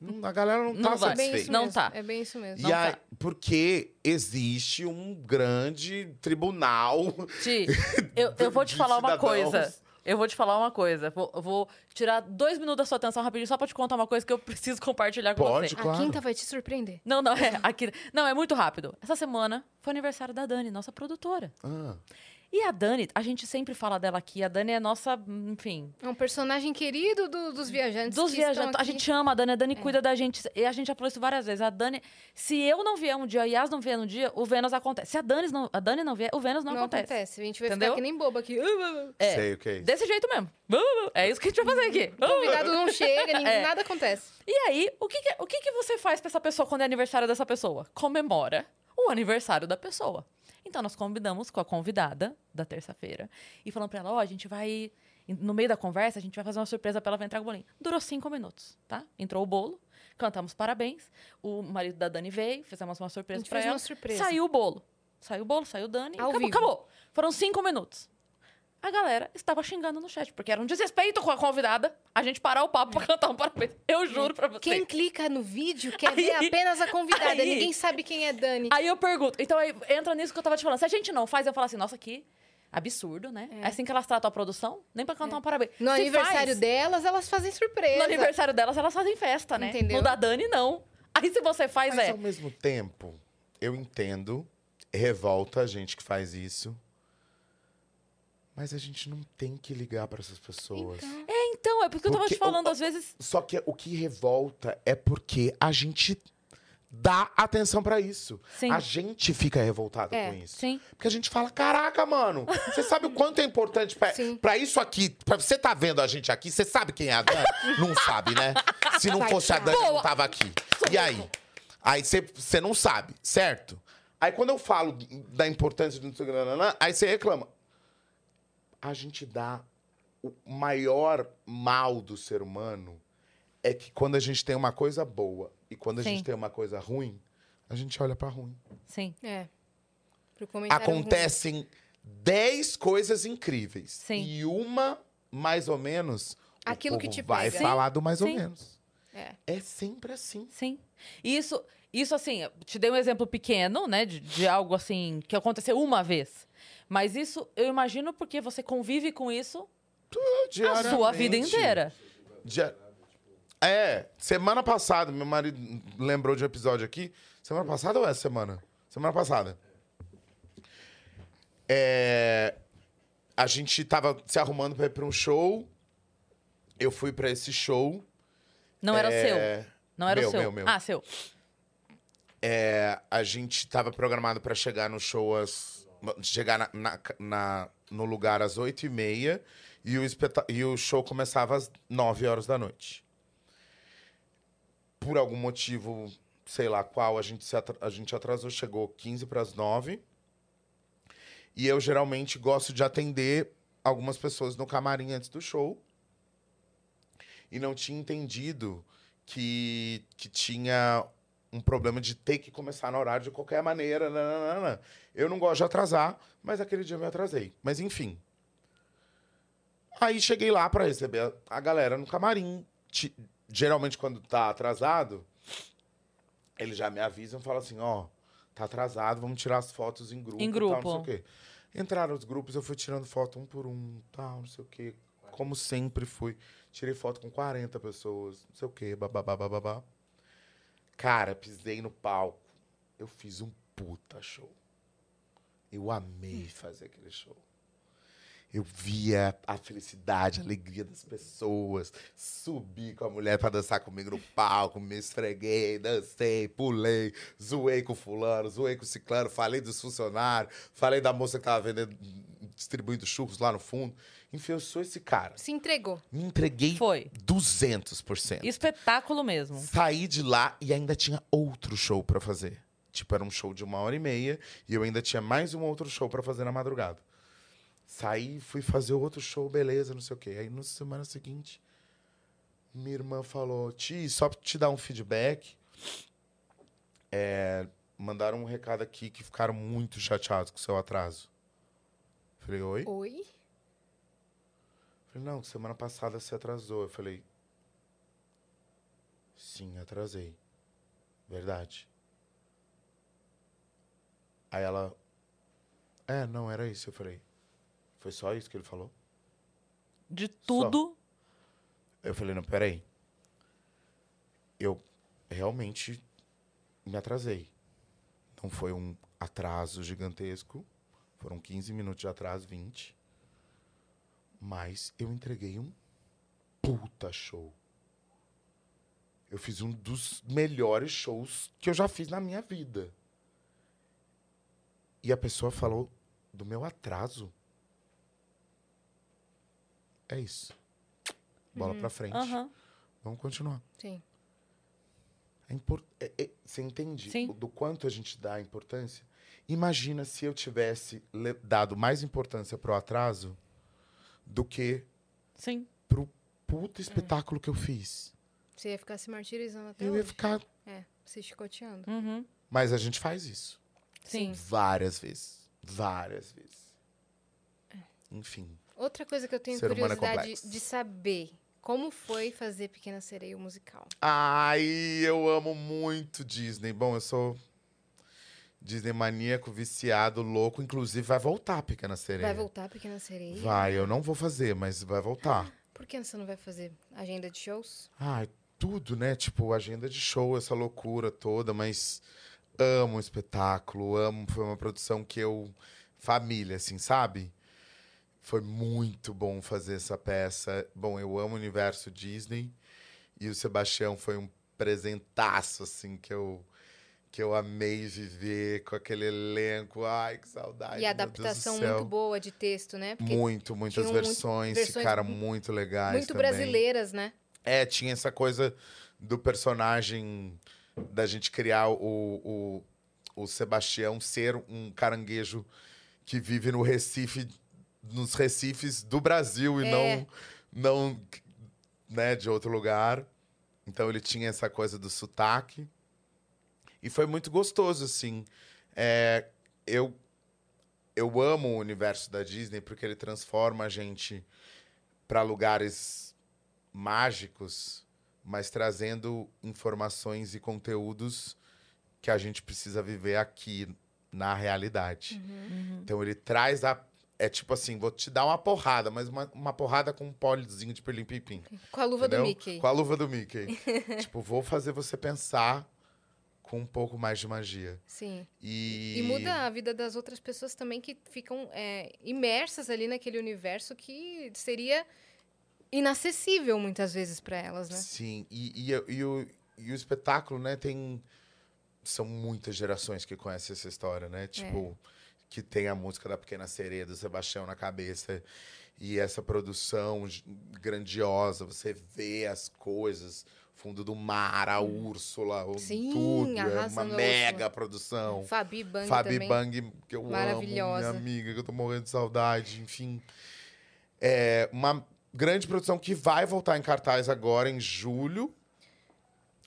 Não, a galera não, Não tá vai. É bem isso satisfeita. Não mesmo. tá. É bem isso mesmo. E Não aí, tá. porque existe um grande tribunal Ti, [LAUGHS] eu, eu vou te falar uma cidadãos. coisa. Eu vou te falar uma coisa. Vou, eu vou tirar dois minutos da sua atenção rapidinho só pra te contar uma coisa que eu [LAUGHS] preciso compartilhar com Pode, você. A claro. quinta vai te surpreender. Não, não, é aqui. Não, é muito rápido. Essa semana foi aniversário da Dani, nossa produtora. Ah, E a Dani, a gente sempre fala dela aqui. A Dani é nossa, enfim, É um personagem querido do- dos viajantes. Dos que estão viajantes. A gente ama a Dani, a Dani cuida da gente. E a gente já falou isso várias vezes. A Dani, se eu não vier um dia, a Yas não vier um dia, o Vênus acontece. Se a Dani não, a Dani não vier, o Vênus não, Não acontece. acontece. A gente vai Entendeu? ficar que nem boba aqui. É. sei o que é isso. Desse jeito mesmo. É isso que a gente vai fazer aqui. O convidado não chega, ninguém, É. nada acontece. E aí, o que, que- o que, que você faz pra essa pessoa quando é aniversário dessa pessoa? Comemora o aniversário da pessoa. Então, nós combinamos com a convidada da terça-feira e falamos pra ela: ó, a gente vai. No meio da conversa, a gente vai fazer uma surpresa pra ela, vai entrar com o bolinho. Durou cinco minutos, tá? Entrou o bolo, cantamos parabéns. O marido da Dani veio, fizemos uma surpresa fez ela. uma surpresa. Saiu o bolo. Saiu o bolo, saiu o Dani. Ao acabou, vivo. acabou. Foram cinco minutos. A galera estava xingando no chat, porque era um desrespeito com a convidada a gente parar o papo pra cantar um parabéns. Eu juro pra você. Quem clica no vídeo quer Aí- ver apenas a convidada. aí- Ninguém sabe quem é Dani. Aí eu pergunto, então aí entra nisso que eu tava te falando. Se a gente não faz, eu falo assim, nossa, que absurdo, né? É, assim que elas tratam a produção, nem pra cantar um parabéns. No Se aniversário faz, delas, elas fazem surpresa. No aniversário delas, elas fazem festa, né? Entendeu? No da Dani, não. Aí se você faz, Mas é. ao mesmo tempo, eu entendo, revolta a gente que faz isso. Mas a gente não tem que ligar pra essas pessoas. Então, É, então, é porque eu tava Porque te falando, o- às vezes. Só que o que revolta é porque a gente dá atenção pra isso. Sim. A gente fica revoltado É, com isso. Sim. Porque a gente fala, caraca, mano, você sabe o quanto é importante pra isso aqui, pra você tá vendo a gente aqui, você sabe quem é a Dani? [LAUGHS] não sabe, né? Se não Vai, fosse a. Dani, eu não Boa. tava aqui. E aí? Aí você- você não sabe, certo? Aí quando eu falo da importância do Instagram, aí você reclama. A gente dá o maior mal do ser humano é que quando a gente tem uma coisa boa e quando a Sim. gente tem uma coisa ruim, a gente olha pra ruim. Sim. é. Acontecem 10 coisas incríveis. Sim. E uma, mais ou menos, o Aquilo que te vai pega. falar do mais ou Sim. menos. ruim. É. É sempre assim. Sim. E Isso, isso assim, eu te dei um exemplo pequeno, né? De, de algo assim que aconteceu uma vez. Mas isso eu imagino porque você convive com isso a sua vida inteira. Dia- É, semana passada, meu marido lembrou de um episódio aqui. Semana passada ou essa semana? Semana passada. É, a gente tava se arrumando pra ir pra um show. Eu fui pra esse show. Não era o seu. É, Não era meu, o seu. meu, meu. Ah, seu. É, a gente tava programado pra chegar no show às. Chegar na, na- na- no lugar às 8h30 e o, espeta- e o show começava às 9 horas da noite. Por algum motivo, sei lá qual, a gente, se a gente atrasou, chegou 15 para as 9. E eu geralmente gosto de atender algumas pessoas no camarim antes do show. E não tinha entendido que, que tinha um problema de ter que começar no horário de qualquer maneira. nananana. Eu não gosto de atrasar, mas aquele dia eu me atrasei. Mas enfim. Aí cheguei lá pra receber a- galera no camarim. Geralmente, quando tá atrasado, eles já me avisam e falam assim: ó, tá atrasado, vamos tirar as fotos em grupo. Em e Tal, não sei grupo. o quê. Entraram os grupos, eu fui tirando foto um por um, tal, não sei o quê. Como sempre fui. Tirei foto com 40 pessoas, não sei o quê, bababá, bababá. Cara, pisei no palco. Eu fiz um puta show. Eu amei fazer aquele show. Eu via a felicidade, a alegria das pessoas. Subi com a mulher pra dançar comigo no palco, me esfreguei, dancei, pulei, zoei com fulano, zoei com o ciclano, falei dos funcionários, falei da moça que tava vendendo, distribuindo churros lá no fundo. Enfim, eu sou esse cara. Se entregou. Me entreguei Foi. 200%. Espetáculo mesmo. Saí de lá e ainda tinha outro show pra fazer. Tipo, era um show de uma hora e meia e eu ainda tinha mais um outro show pra fazer na madrugada. Saí, fui fazer outro show, beleza, não sei o quê. Aí, na semana seguinte, minha irmã falou: Ti, só pra te dar um feedback, é, mandaram um recado aqui que ficaram muito chateados com o seu atraso. Falei: Oi? Oi? Falei, não, semana passada você atrasou. Eu falei, sim, atrasei. Verdade. Aí ela, é, não, era isso. Eu falei, foi só isso que ele falou? De tudo. Eu falei, não, peraí. Eu realmente me atrasei. Não foi um atraso gigantesco. Foram 15 minutos de atraso, 20. Mas eu entreguei um puta show. Eu fiz um dos melhores shows que eu já fiz na minha vida. E a pessoa falou do meu atraso. É isso. Bola pra frente. Aham. Vamos continuar. Sim. É impor- é- é- você entende Sim. do quanto a gente dá importância? Imagina se eu tivesse dado mais importância pro atraso do que Sim. pro puto espetáculo que eu fiz. Você ia ficar se martirizando até Eu ia hoje. ficar. É, se chicoteando. Uhum. Mas a gente faz isso. Sim. Várias vezes. Várias vezes. Enfim. Outra coisa que eu tenho Ser humano é curiosidade complexo. de saber. Como foi fazer Pequena Sereia o musical? Ai, eu amo muito Disney. Bom, eu sou Disney maníaco, viciado, louco. Inclusive, vai voltar Pequena Sereia. Vai voltar Pequena Sereia? Vai, eu não vou fazer, mas vai voltar. [GASPS] Por que você não vai fazer agenda de shows? Ai, tudo, né? Tipo, agenda de show, essa loucura toda, mas amo o espetáculo, amo. Foi uma produção que eu. Família, assim, sabe? Foi muito bom fazer essa peça. Bom, eu amo o universo Disney e o Sebastião foi um presentaço, assim, que eu. Que eu amei viver com aquele elenco. Ai, que saudade. e a adaptação muito boa de texto, né? Porque Muito, muitas tinham muito- versões, versões ficaram mu- muito legais. muito também. brasileiras, né? É, tinha essa coisa do personagem, da gente criar o, o, o Sebastião ser um caranguejo que vive no Recife, nos Recifes do Brasil e É. não, não né, de outro lugar. Então ele tinha essa coisa do sotaque. E foi muito gostoso, assim. É, eu, eu amo o universo da Disney porque ele transforma a gente para lugares mágicos, mas trazendo informações e conteúdos que a gente precisa viver aqui na realidade. Uhum. Então ele traz a. É tipo assim, vou te dar uma porrada, mas uma, uma porrada com um polizinho de pirlim-pim-pim. Com a luva do entendeu? Mickey. Com a luva do Mickey. [LAUGHS] tipo, vou fazer você pensar com um pouco mais de magia. Sim. E, E muda a vida das outras pessoas também que ficam é, imersas ali naquele universo que seria inacessível muitas vezes para elas, né? Sim, e, e, e o, e o espetáculo, né, tem. São muitas gerações que conhecem essa história, né? Tipo, que tem a música da Pequena Sereia do Sebastião na cabeça. E essa produção grandiosa, você vê as coisas, fundo do mar, a Úrsula, o Sim, tudo. É uma mega Úrsula. produção. Fabi Bang Fabi também. Bang, que eu amo, Maravilhosa. minha amiga, que eu tô morrendo de saudade, enfim. É uma grande produção que vai voltar em cartaz agora em julho.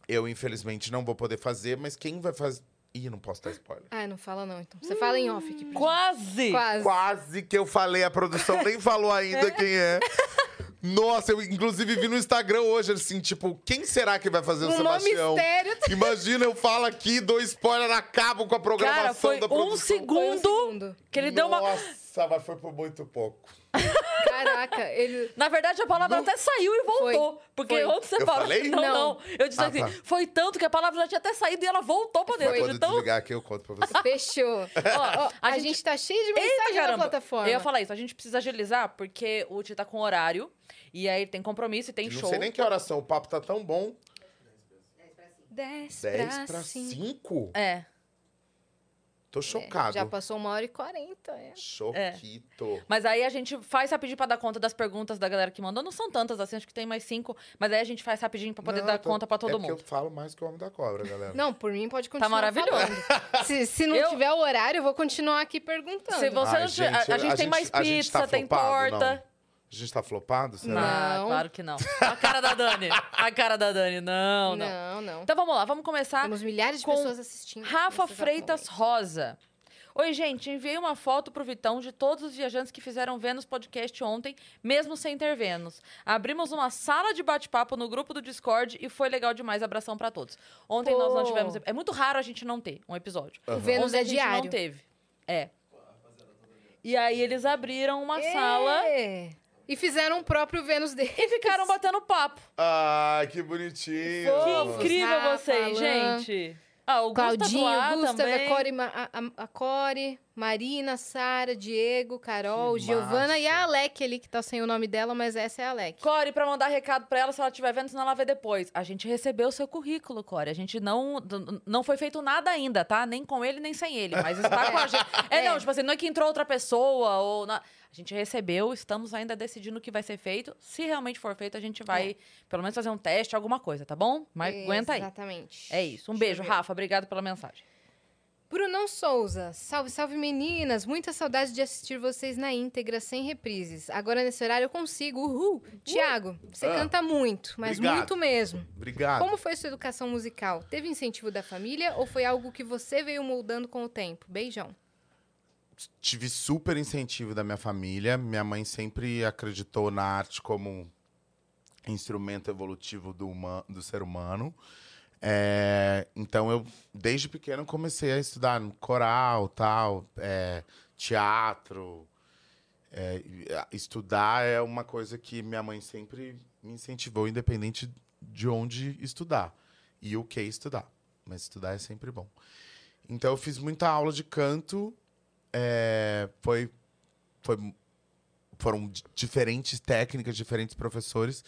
eu, infelizmente, não vou poder fazer, mas quem vai fazer. Ih, não posso dar spoiler. Ah, não fala não, então. Você fala em off aqui. Quase! Quase. Quase que eu falei, a produção nem falou ainda quem é. [LAUGHS] Nossa, eu inclusive vi no Instagram hoje, assim, tipo, quem será que vai fazer o Um maior Sebastião? mistério. [LAUGHS] Imagina, eu falo aqui, dou spoiler, acabo com a programação Cara, foi da um produção. segundo, Foi um segundo. que ele deu uma. Nossa, mas foi por muito pouco. Caraca, ele... Na verdade, a palavra até saiu e voltou. Porque Foi. onde você Eu fala. falei? [LAUGHS] Não, Não. não, Eu disse Ah, assim: tá. foi tanto que a palavra já tinha até saído e ela voltou pra dentro. Quando Então. desligar aqui, eu conto pra você. Fechou. [LAUGHS] Ó, ó, a, A gente... gente- tá cheio de Eita, mensagem na caramba! plataforma. Eu ia falar isso, a gente precisa agilizar, porque o Ti tá com horário. E aí tem compromisso e tem Não show. sei nem que oração, o papo tá tão bom. 10 10 pra pra 5. 5? É. Tô chocado. Já passou uma hora e quarenta, é. Choquito. Mas aí a gente faz rapidinho pra dar conta das perguntas da galera que mandou. Não são tantas assim, acho que tem mais cinco. Mas aí a gente faz rapidinho pra poder Não, dar tô- conta pra todo é mundo. porque eu falo mais que o Homem da Cobra, galera. Não, por mim pode continuar maravilhoso. falando. [LAUGHS] Se, se não Eu- tiver o horário, eu vou continuar aqui perguntando. Se você Ai, não tiver- a, a gente tem mais a gente pizza, tá tem flopado, torta. A gente tá flopado, será? Não, claro que não. A cara da Dani. A cara da Dani. Não, não. Não, não. Então vamos lá, vamos começar. Temos milhares de com pessoas assistindo. Rafa Freitas Rosa. Oi, gente, enviei uma foto pro Vitão de todos os viajantes que fizeram Vênus Podcast ontem, mesmo sem ter Vênus. Abrimos uma sala de bate-papo no grupo do Discord e foi legal demais. Abração pra todos. Ontem nós não Pô. tivemos. É muito raro a gente não ter um episódio. O Vênus Ontem é a gente diário. não teve. É. E aí eles abriram uma É. E fizeram o próprio Vênus dele. e ficaram batendo papo. Ai, que bonitinho. Que incrível Rafa, vocês, Alan. gente. Ah, o Gusta Claudinho, Gustavo, também. a Core, a, a- a Core, Marina, Sara, Diego, Carol, Que Giovana e a. Alec ali, que tá sem o nome dela, mas essa é a Alec. Core, pra mandar recado pra ela se ela estiver vendo, senão ela vê depois. A gente recebeu o seu currículo, Core. A gente não. Não foi feito nada ainda, tá? Nem com ele, nem sem ele. Mas está com a [LAUGHS] gente. É, É. não, tipo assim, não é que entrou outra pessoa ou. na- A gente recebeu, estamos ainda decidindo o que vai ser feito. Se realmente for feito, a gente vai, pelo menos, fazer um teste, alguma coisa, tá bom? Mas aguenta aí. Exatamente. É isso. Um Deixa beijo, ver. Rafa. Obrigado pela mensagem. Brunão Souza, salve, salve meninas. Muita saudade de assistir vocês na íntegra, sem reprises. Agora nesse horário eu consigo. Uhul. Tiago, você Ah. canta muito, mas Obrigado. muito mesmo. Obrigado. Como foi sua educação musical? Teve incentivo da família ou foi algo que você veio moldando com o tempo? Beijão. Tive super incentivo da minha família. Minha mãe sempre acreditou na arte como instrumento evolutivo do, huma- do ser humano. É, então eu, desde pequeno, comecei a estudar coral, tal, é, teatro. É, estudar é uma coisa que minha mãe sempre me incentivou, independente de onde estudar e o que estudar. Mas estudar é sempre bom. Então eu fiz muita aula de canto. É, foi, foi, foram di- diferentes técnicas, diferentes professores,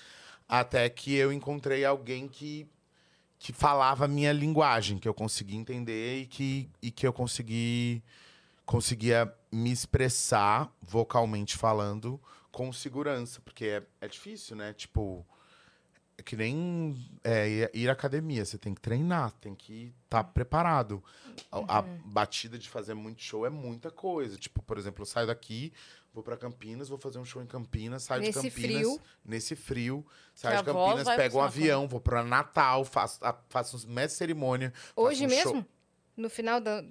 até que eu encontrei alguém que que falava a minha linguagem, que eu consegui entender e que, e que eu consegui conseguia me expressar vocalmente falando com segurança, porque é, é difícil, né? Tipo, é que nem é, ir, à academia, você tem que treinar, tem que estar preparado. A, a batida de fazer muito show é muita coisa. Tipo, por exemplo, eu saio daqui, vou pra Campinas, vou fazer um show em Campinas, saio Nesse de Campinas, frio. nesse frio, saio de Campinas, pego um avião, vou pra Natal, faço, a- faço uns cerimônia. Hoje um show- mesmo? No final da.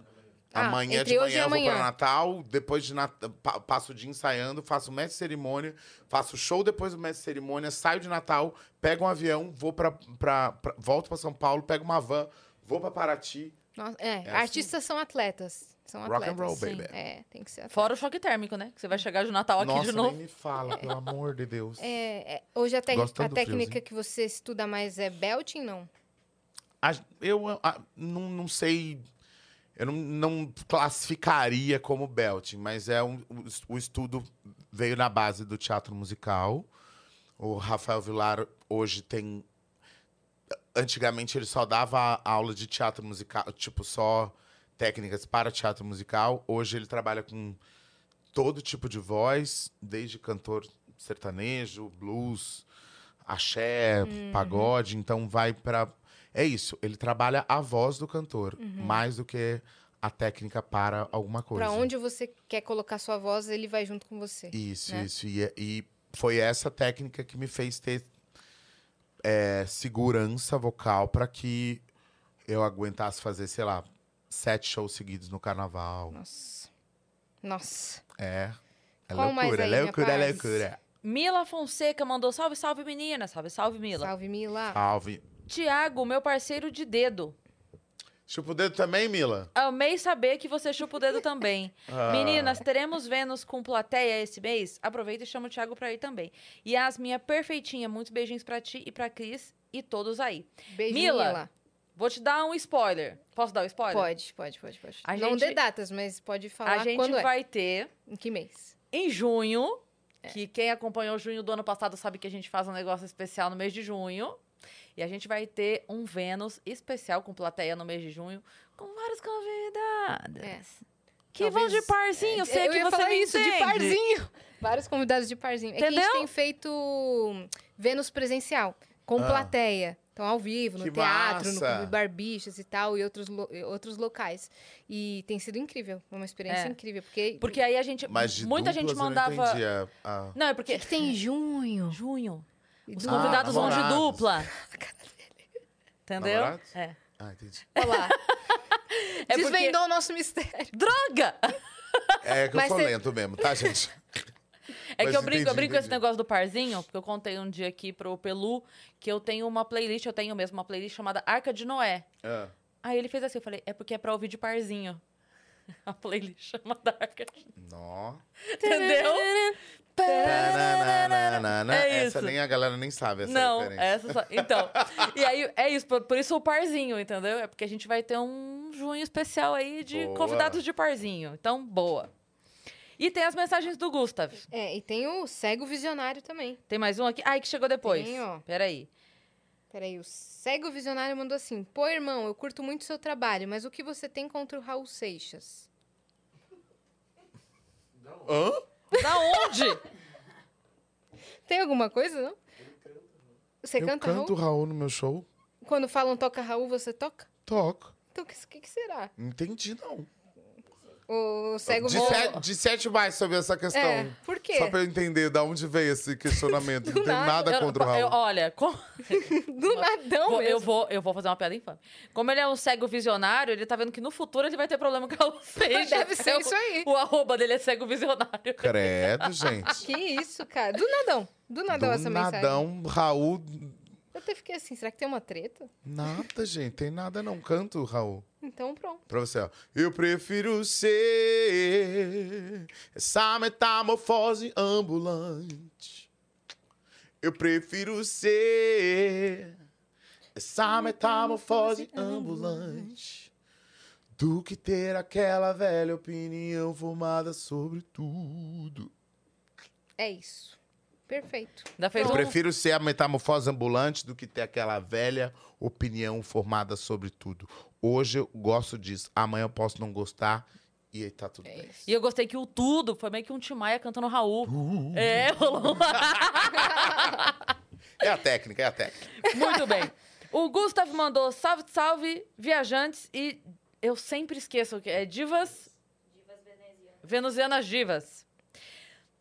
Ah, Amanhã de manhã eu vou amanhã. pra Natal, depois de Natal, passo o dia ensaiando, faço mestre de cerimônia, faço show depois do mestre de cerimônia, saio de Natal, pego um avião, vou pra, pra, pra- volto pra São Paulo, pego uma van, vou pra Paraty. Nossa, é, assim. artistas são atletas. São Rock and roll, sim. baby. É, tem que ser atleta. Fora o choque térmico, né? Que você vai chegar de Natal aqui Nossa, de nem novo. me fala, pelo [LAUGHS] amor de Deus. É, é, hoje a, a técnica friozinho. que você estuda mais é belting, não? A- eu a- não, não sei. Eu não, não classificaria como belting, mas é um, o, estudo veio na base do teatro musical. O Rafael Vilar hoje tem. Antigamente ele só dava aula de teatro musical, tipo, só técnicas para teatro musical. Hoje ele trabalha com todo tipo de voz, desde cantor sertanejo, blues, axé, pagode. Então vai para é isso, ele trabalha a voz do cantor, mais do que a técnica para alguma coisa. Pra onde você quer colocar sua voz, ele vai junto com você. Isso, né? isso. E, e foi essa técnica que me fez ter é, segurança vocal pra que eu aguentasse fazer, sei lá, sete shows seguidos no carnaval. Nossa. Nossa. É. É Qual loucura, aí, loucura, rapaz? loucura. Mila Fonseca mandou salve, salve menina. Salve, salve Mila. Salve, Mila. Salve. Tiago, meu parceiro de dedo. Chupa o dedo também, Mila? Amei saber que você chupa o dedo também. [LAUGHS] Ah. Meninas, teremos Vênus com plateia esse mês? Aproveita e chama o Thiago pra ir também. Yasminha perfeitinha, muitos beijinhos pra ti e pra Cris e todos aí. Beijo, Mila. Mila. Vou te dar um spoiler. Posso dar o spoiler? Pode, pode, pode, pode. A Não gente- dê datas, mas pode falar A gente quando é. vai ter Em que mês? em junho, que quem acompanhou junho do ano passado sabe que a gente faz um negócio especial no mês de junho. E a gente vai ter um Vênus especial com plateia no mês de junho, com vários convidados. É. Que Talvez- vão de parzinho, sei Eu que ia você falar me isso, de entende. parzinho. Vários convidados de parzinho. É que a Entendeu? gente tem feito Vênus presencial, com Ah. plateia. Então, ao vivo, no Que teatro, no massa! Clube Barbichas e tal, e outros, lo- outros locais. E tem sido incrível, uma experiência É. incrível. Porque, Porque aí a gente. Mas de muita gente mandava. não a- a- Não, é o porque. que, que tem em junho? Junho. Os Ah, convidados vão de dupla. [LAUGHS] Entendeu? Namorados? É. Ah, entendi. Olha lá. [LAUGHS] É porque- Desvendou o nosso mistério. Droga! É que eu sou cê- lento mesmo, tá, gente? É Mas que eu brinco, eu entendi, brinco com esse negócio do parzinho, porque eu contei um dia aqui pro Pelu que eu tenho uma playlist, eu tenho mesmo uma playlist chamada Arca de Noé. Ah. Aí ele fez assim, eu falei, é porque é pra ouvir de parzinho. [LAUGHS] A playlist chamada Arca de Nó. Entendeu? É Essa isso. nem a galera nem sabe essa Não, referência. essa só. Então, e aí é isso, por, por isso o parzinho, entendeu? É porque a gente vai ter um junho especial aí de Boa. convidados de parzinho. Então, boa. E tem as mensagens do Gustav. É, e tem o cego visionário também. Tem mais um aqui? Ai, que chegou depois. Tem, ó. Peraí. Peraí, o cego visionário mandou assim: Pô, irmão, eu curto muito seu trabalho, mas o que você tem contra o Raul Seixas? Hã? Da onde? [LAUGHS] Tem alguma coisa, não? Você eu canta canto Raul? Raul no meu show? Quando falam toca Raul, você toca? Toco. Então, o que, que, que será? Não entendi, não. O cego De, sete, de sete mais sobre essa questão. É, por quê? Só pra eu entender de onde veio esse questionamento. [LAUGHS] Não Do tem nada. nada Eu- contra o eu- Raul. olha, com- [LAUGHS] Do nadão vou- eu, vou, eu vou fazer uma piada infame. Como ele é um cego visionário, ele tá vendo que no futuro ele vai ter problema com a Seixas. [LAUGHS] Deve ser É isso aí. O, o arroba dele é cego visionário. Credo, gente. Que isso, cara? Do nadão. Do nadão Do essa mensagem. nadão, Raul. Eu até fiquei assim, será que tem uma treta? Nada, gente. Tem nada, não. Canto, Raul. Então pronto. Pra você, ó. Eu prefiro ser essa metamorfose ambulante. Eu prefiro ser essa metamorfose ambulante do que ter aquela velha opinião formada sobre tudo. É isso. Perfeito. Ainda fez Eu um... prefiro ser a metamorfose ambulante do que ter aquela velha opinião formada sobre tudo. Hoje eu gosto disso, amanhã eu posso não gostar e aí tá tudo É bem. E eu gostei que o tudo foi meio que um Timaya cantando Raul. É, rolou. [LAUGHS] É a técnica, é a técnica. Muito bem. O Gustav mandou salve, salve, viajantes e eu sempre esqueço que é divas. Venusianas divas.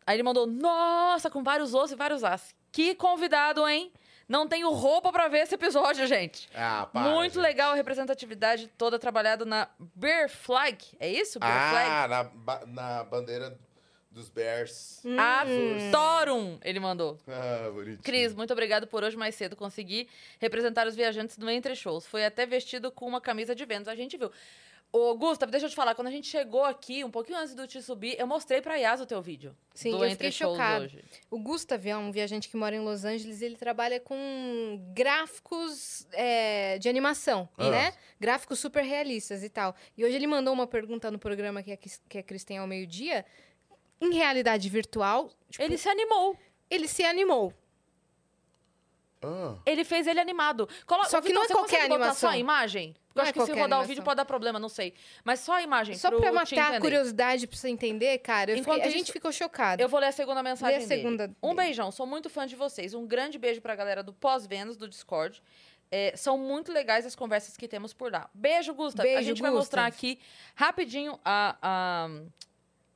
Aí ele mandou, nossa, com vários os e vários as. Que convidado, hein? Não tenho roupa pra ver esse episódio, gente. Ah, para, Muito gente. legal a representatividade toda trabalhada na Bear Flag. É isso? Bear Flag? Ah, na, ba- na bandeira dos Bears. Hum. Adorum, ele mandou. Ah, bonitinho. Cris, muito obrigado por hoje mais cedo conseguir representar os viajantes no Entre Shows. Foi até vestido com uma camisa de Vênus, a gente viu. Ô, Gustavo, deixa eu te falar, quando a gente chegou aqui, um pouquinho antes do te subir, eu mostrei pra Yas o teu vídeo. Sim, do eu fiquei chocada. hoje. O Gustav é um viajante que mora em Los Angeles. Ele trabalha com gráficos é, de animação, Ah. né? Gráficos super realistas e tal. E hoje ele mandou uma pergunta no programa que a, Cris- que a Cris tem ao meio-dia. Em realidade virtual, tipo, Ele se animou. ele se animou. Ah, Ele fez ele animado. Colo... Só que Vitor, não é você qualquer botar animação. só a imagem? Eu é acho que se rodar o animação. vídeo pode dar problema, não sei. Mas só a imagem, Só pro pra matar a curiosidade pra você entender, cara, eu fiquei- Enquanto a gente ficou chocado. Eu vou ler a segunda mensagem Lê a dele. segunda Um dele. beijão, sou muito fã de vocês. Um grande beijo pra galera do Pós-Vênus, do Discord. É, são muito legais as conversas que temos por lá. Beijo, Gustav. a Beijo, gente vai Gustav. mostrar aqui rapidinho a, a,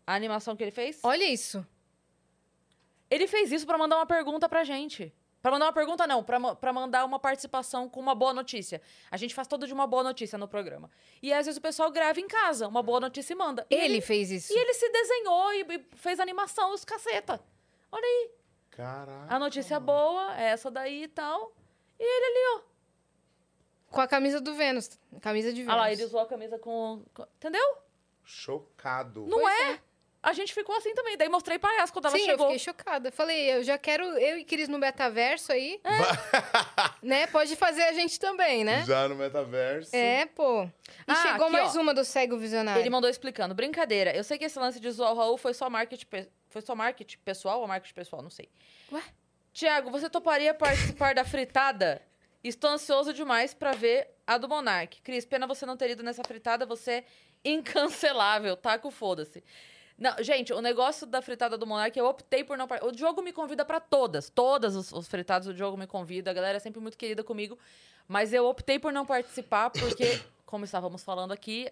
a animação que ele fez. Olha isso. Ele fez isso pra mandar uma pergunta pra gente. Pra mandar uma pergunta, não. Pra mandar uma participação com uma boa notícia. A gente faz todo de uma boa notícia no programa. E às vezes o pessoal grava em casa, uma boa notícia e manda. E Ele fez isso. E ele se desenhou e, e fez animação, os caceta. Olha aí. Caraca. A notícia boa é essa daí e tal. E ele ali, ó. Com a camisa do Vênus. Camisa de Vênus. Olha lá, ele usou a camisa com. com- Entendeu? Chocado. Não Pois é? A gente ficou assim também. Daí mostrei pra Yas quando ela Sim, chegou. eu fiquei chocada. Falei, eu já quero eu e Cris no metaverso aí. [LAUGHS] né? Pode fazer a gente também, né? Já no metaverso. É, pô. E Ah, chegou aqui, mais ó. uma do Cego Visionário. Ele mandou explicando. Brincadeira. Eu sei que esse lance de zoar o Raul foi só marketing, pe- foi só marketing pessoal ou marketing pessoal, não sei. Ué? Tiago, você toparia participar da fritada? Estou ansioso demais pra ver a do Monark. Cris, pena você não ter ido nessa fritada, você é incancelável, tá com foda-se. Não, gente, o negócio da fritada do Monark, eu optei por não participar. O Diogo me convida pra todas. Todas os, os fritados o Diogo me convida. A galera é sempre muito querida comigo. Mas eu optei por não participar porque, [COUGHS] como estávamos falando aqui,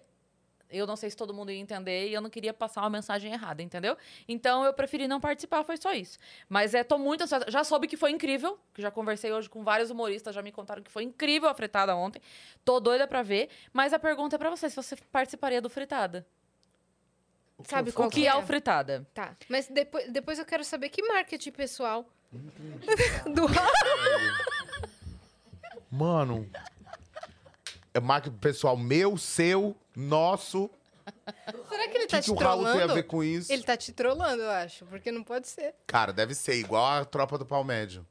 eu não sei se todo mundo ia entender e eu não queria passar uma mensagem errada, entendeu? Então eu preferi não participar, foi só isso. Mas é, tô muito ansiosa. Já soube que foi incrível, que já conversei hoje com vários humoristas, já me contaram que foi incrível a fritada ontem. Tô doida pra ver. Mas a pergunta é pra você, se você participaria do fritada. O que Sabe eu qual O que é? é o fritada? Tá. Mas depois, depois eu quero saber que marketing pessoal. [LAUGHS] do Mano. É marketing pessoal meu, seu, nosso. Será que ele tá que, que te o Raul tem a trollando? ver com isso? Ele tá te trollando, eu acho. Porque não pode ser. Cara, deve ser igual a tropa do pau médio.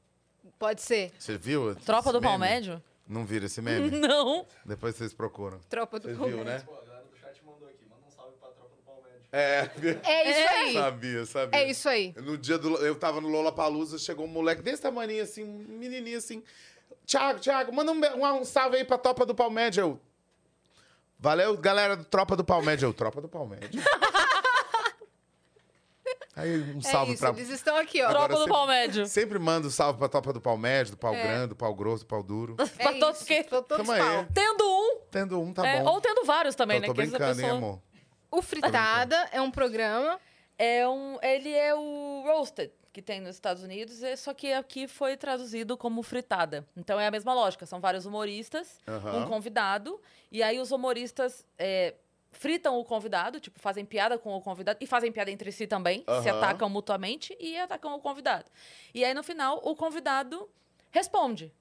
Pode ser. Você viu? Tropa do pau meme? médio? Não viram esse meme? [LAUGHS] Não. Depois vocês procuram. Tropa do Vocês Pau viram, né? Pô, a galera do chat mandou aqui. Manda um salve pra tropa do Palmédio. É, É isso aí. sabia, sabia. É isso aí. No dia do. Eu tava no Lollapalooza, chegou um moleque desse tamanho assim, um menininho assim. Thiago, Thiago, manda um, um, um salve aí pra Tropa do Palmédio. Eu. Valeu, galera do Tropa do Palmédio. Eu, Tropa do Palmédio. [LAUGHS] aí um salve é isso, pra. eles estão aqui, ó. Agora Tropa do sempre- pau médio. Sempre mando um salve pra Tropa do Palmédio, do pau É. grande, do pau grosso, do pau duro. É pra todos que- pra todos. Tendo um, Tendo um, tá é, bom. ou tendo vários também, Tô, né? tô brincando, hein, pessoa- amor? O Fritada é um programa. É um, ele é o roasted que tem nos Estados Unidos, é- só que aqui foi traduzido como fritada. Então é a mesma lógica, são vários humoristas, Aham. um convidado, e aí os humoristas é, fritam o convidado, tipo, fazem piada com o convidado, e fazem piada entre si também, se Aham. atacam mutuamente e atacam o convidado. E aí no final o convidado responde.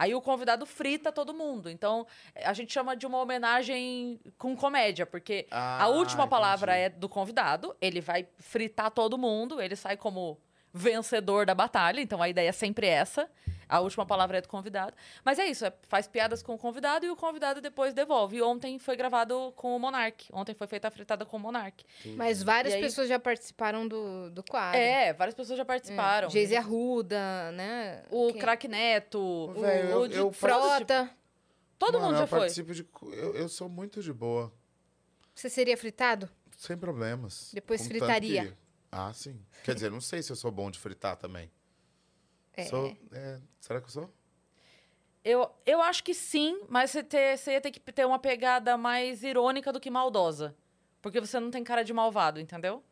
Aí o convidado frita todo mundo. Então, a gente chama de uma homenagem com comédia, porque a Ah, última palavra entendi. é do convidado, ele vai fritar todo mundo, ele sai como vencedor da batalha, então a ideia é sempre essa. A última palavra é do convidado. Mas é isso, é- faz piadas com o convidado e o convidado depois devolve. E ontem foi gravado com o Monark. Ontem foi feita a fritada com o Monark. Mas várias aí- pessoas já participaram do, do quadro. É, várias pessoas já participaram. Geise Arruda, né? O Quem? Craque Neto, Velho, o, eu- o de eu Frota. Todo Mano, mundo já eu foi. participo de. Eu, eu sou muito de boa. Você seria fritado? Sem problemas. Depois Contanto fritaria. que- Ah, sim. Quer dizer, não sei se eu sou bom de fritar também. É. Sou, é, Será que eu sou? Eu, eu acho que sim, mas você, ter, você ia ter que ter uma pegada mais irônica do que maldosa. Porque você não tem cara de malvado, entendeu?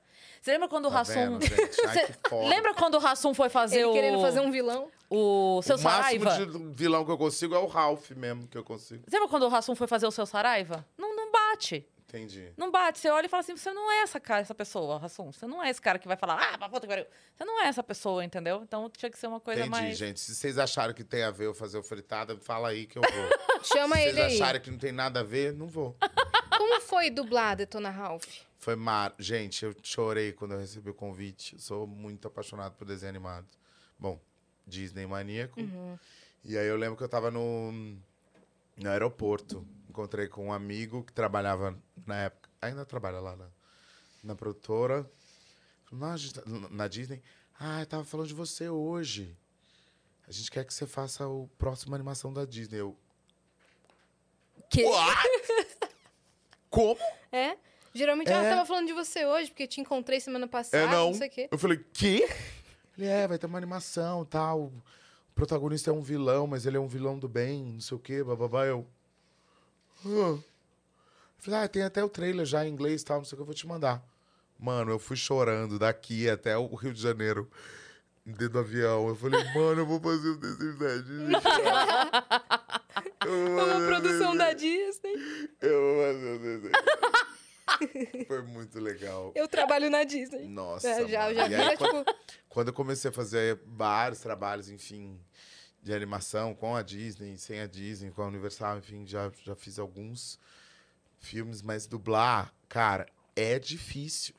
Você lembra quando o Tá Rassum. vendo, gente? Ai, Cê- [LAUGHS] que foda. Lembra quando o Rassum foi fazer Ele o. querendo fazer um vilão. O seu o máximo Saraiva? de vilão que eu consigo é o Ralph mesmo, que eu consigo. Você lembra quando o Rassum foi fazer o seu Saraiva? Não, não bate. Entendi. Não bate. Você olha e fala assim: você não é essa cara, essa pessoa, Rassum. Você não é esse cara que vai falar, ah, pra puta que pariu. Você não é essa pessoa, entendeu? Então tinha que ser uma coisa Entendi, mais. gente. Se vocês acharam que tem a ver eu fazer o fritada, fala aí que eu vou. [LAUGHS] Chama Se ele vocês aí. acharem que não tem nada a ver, não vou. [LAUGHS] Como foi dublar Detona Ralph? Foi mar... Gente, eu chorei quando eu recebi o convite. Eu sou muito apaixonado por desenho animado. Bom, Disney maníaco. E aí eu lembro que eu tava no, no aeroporto. Encontrei com um amigo que trabalhava na época. Ainda trabalha lá na, na produtora. Falou, "Não, a gente tá- na Disney. Ah, eu tava falando de você hoje. A gente quer que você faça o próximo animação da Disney. Eu. Que- [LAUGHS] Como? É? Geralmente, É. eu tava falando de você hoje, porque te encontrei semana passada, É, não. não sei o quê. Eu falei, quê? Ele é, vai ter uma animação tal. O protagonista é um vilão, mas ele é um vilão do bem, não sei o quê, bababá. Eu. "Ah." Eu falei, ah, tem até o trailer já em inglês tal, não sei o que, eu vou te mandar. Mano, eu fui chorando daqui até o Rio de Janeiro. dentro do avião. Eu falei, [LAUGHS] mano, eu vou fazer um desenho da Disney. Eu vou Uma um produção da. Disney. Eu vou fazer um desenho. Foi muito legal. Eu trabalho na Disney. Nossa, É, já, mano. já E vira, aí, quando, tipo... quando eu comecei a fazer vários trabalhos, enfim, de animação com a Disney, sem a Disney, com a Universal, enfim, já, já fiz alguns filmes, mas dublar, cara, é difícil.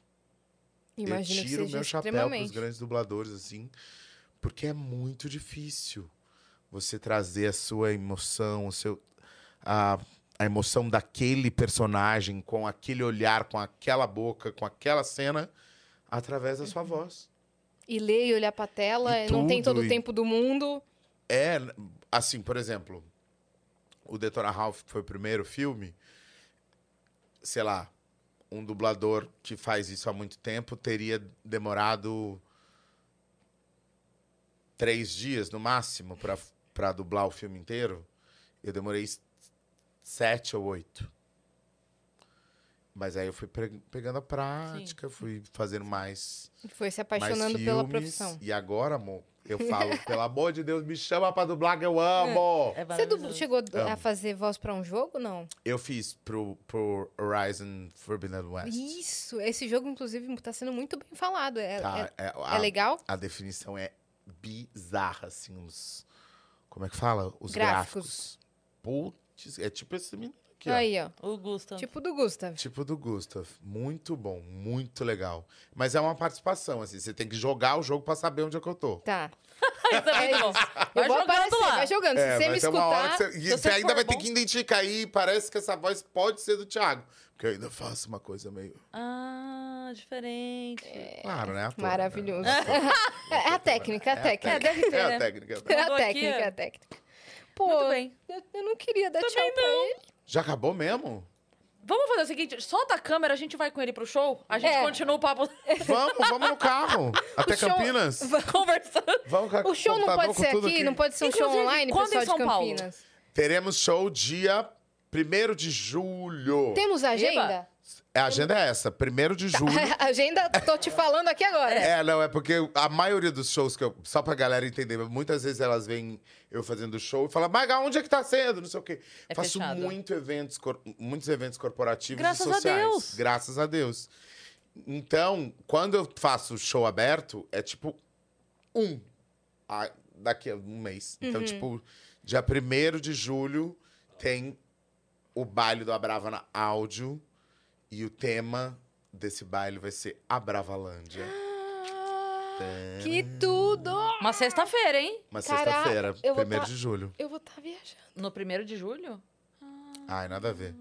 Imagino eu tiro seja meu chapéu pros extremamente. grandes dubladores, assim, porque é muito difícil você trazer a sua emoção, o seu, a, a emoção daquele personagem com aquele olhar, com aquela boca, com aquela cena, através da sua voz. E ler e olhar pra tela, E não tem tudo, todo o e- tempo do mundo. É, assim, por exemplo, o Detona Ralph, que foi o primeiro filme, sei lá, um dublador que faz isso há muito tempo teria demorado três dias no máximo pra pra dublar o filme inteiro. Eu demorei sete ou oito. Mas aí eu fui pegando a prática, fui fazendo mais Foi se mais apaixonando pela filmes, profissão. E agora, amor, eu falo, pelo amor de Deus, me chama pra dublar que eu [LAUGHS] amo. É Você dubl- chegou a fazer voz pra um jogo, não? Eu fiz pro, pro Horizon Forbidden West. Isso, esse jogo, inclusive, tá sendo muito bem falado. É, Tá, é- é, é a, legal? a definição é bizarra, assim, os... Como é que fala? Os Gráficos. gráficos. Putz, é tipo esse menino aqui. Aí, ó. O Gustav. Tipo do Gustav. Tipo do Gustav. Muito bom, muito legal. Mas é uma participação, assim, você tem que jogar o jogo pra saber onde é que eu tô. Tá. [LAUGHS] Isso é muito bom. Eu Vai vou jogando aparecer, lá. vai jogando. Se É, você me ter uma hora escutar... que você... E se você você ainda for vai ter bom. que identificar aí, parece que essa voz pode ser do Thiago. Porque eu ainda faço uma coisa meio... Ah, diferente. Claro, né? Ator, Maravilhoso. [LAUGHS] né? É a técnica, é a técnica. É, deve ter, É né? a técnica. É a Mandou aqui, técnica, é a técnica. Pô, Muito bem. Eu, eu não queria dar tchau pra ele. Já acabou mesmo? Vamos fazer o seguinte, solta a câmera, a gente vai com ele pro show, a gente É. continua o papo Vamos, vamos no carro. [LAUGHS] Até O show- Campinas. [LAUGHS] conversando. Vamos com O show não computador, pode com ser tudo aqui, não pode ser um show Inclusive, online, quando pessoal em São de Paulo? Campinas. Teremos show dia 1 de julho. Temos agenda? A agenda é essa, 1 de julho. [LAUGHS] agenda, tô te falando aqui agora. É, não, é porque a maioria dos shows que eu. Só pra galera entender, muitas vezes elas vêm eu fazendo show e falam, Maga, onde é que tá sendo? Não sei o quê. É Faço fechado. muito eventos, muitos eventos corporativos Graças e a sociais. Deus. Graças a Deus. Então, quando eu faço show aberto, é tipo um. ah, daqui a um mês. Uhum. Então, tipo, dia 1 de julho tem o baile do Abravana Áudio. E o tema desse baile vai ser a Bravalândia. Que tudo! Uma sexta-feira, hein? Uma sexta-feira, eu vou 1 tá- de julho. Eu vou estar viajando. No primeiro de julho? Ai, nada a ver.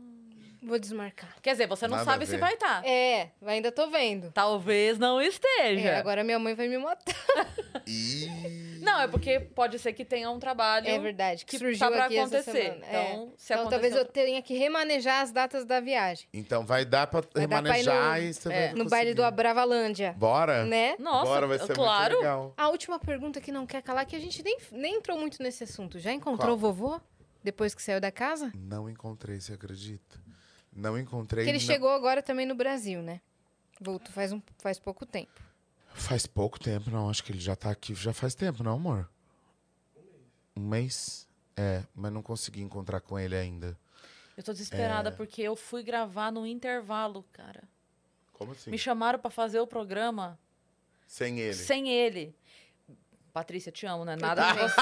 Vou desmarcar. Quer dizer, você não Nada sabe se vai estar. É, ainda tô vendo. Talvez não esteja. É, agora minha mãe vai me matar. [LAUGHS] E... Não, é porque pode ser que tenha um trabalho É verdade, que, que surgiu tá pra aqui essa acontecer. semana. É. Então, se Então talvez eu acontecer... tenha que remanejar as datas da viagem. Então vai dar pra Vai dar pra remanejar no- e você é, vai No baile do. Abravalândia. Bora? Né? Nossa, Bora, vai ser claro. muito legal. A última pergunta que não quer calar, que a gente nem, nem entrou muito nesse assunto. Já encontrou Qual? o vovô? Depois que saiu da casa? Não encontrei, você acredita? Não encontrei. Porque ele não- chegou agora também no Brasil, né? Voltou faz, um, faz pouco tempo. Faz pouco tempo, não. Acho que ele já tá aqui já faz tempo, não, amor? Um mês? É, mas não consegui encontrar com ele ainda. Eu tô desesperada É. porque eu fui gravar no intervalo, cara. Como assim? Me chamaram pra fazer o programa Sem ele. sem ele. Patrícia, te amo, né? Nada de também. você.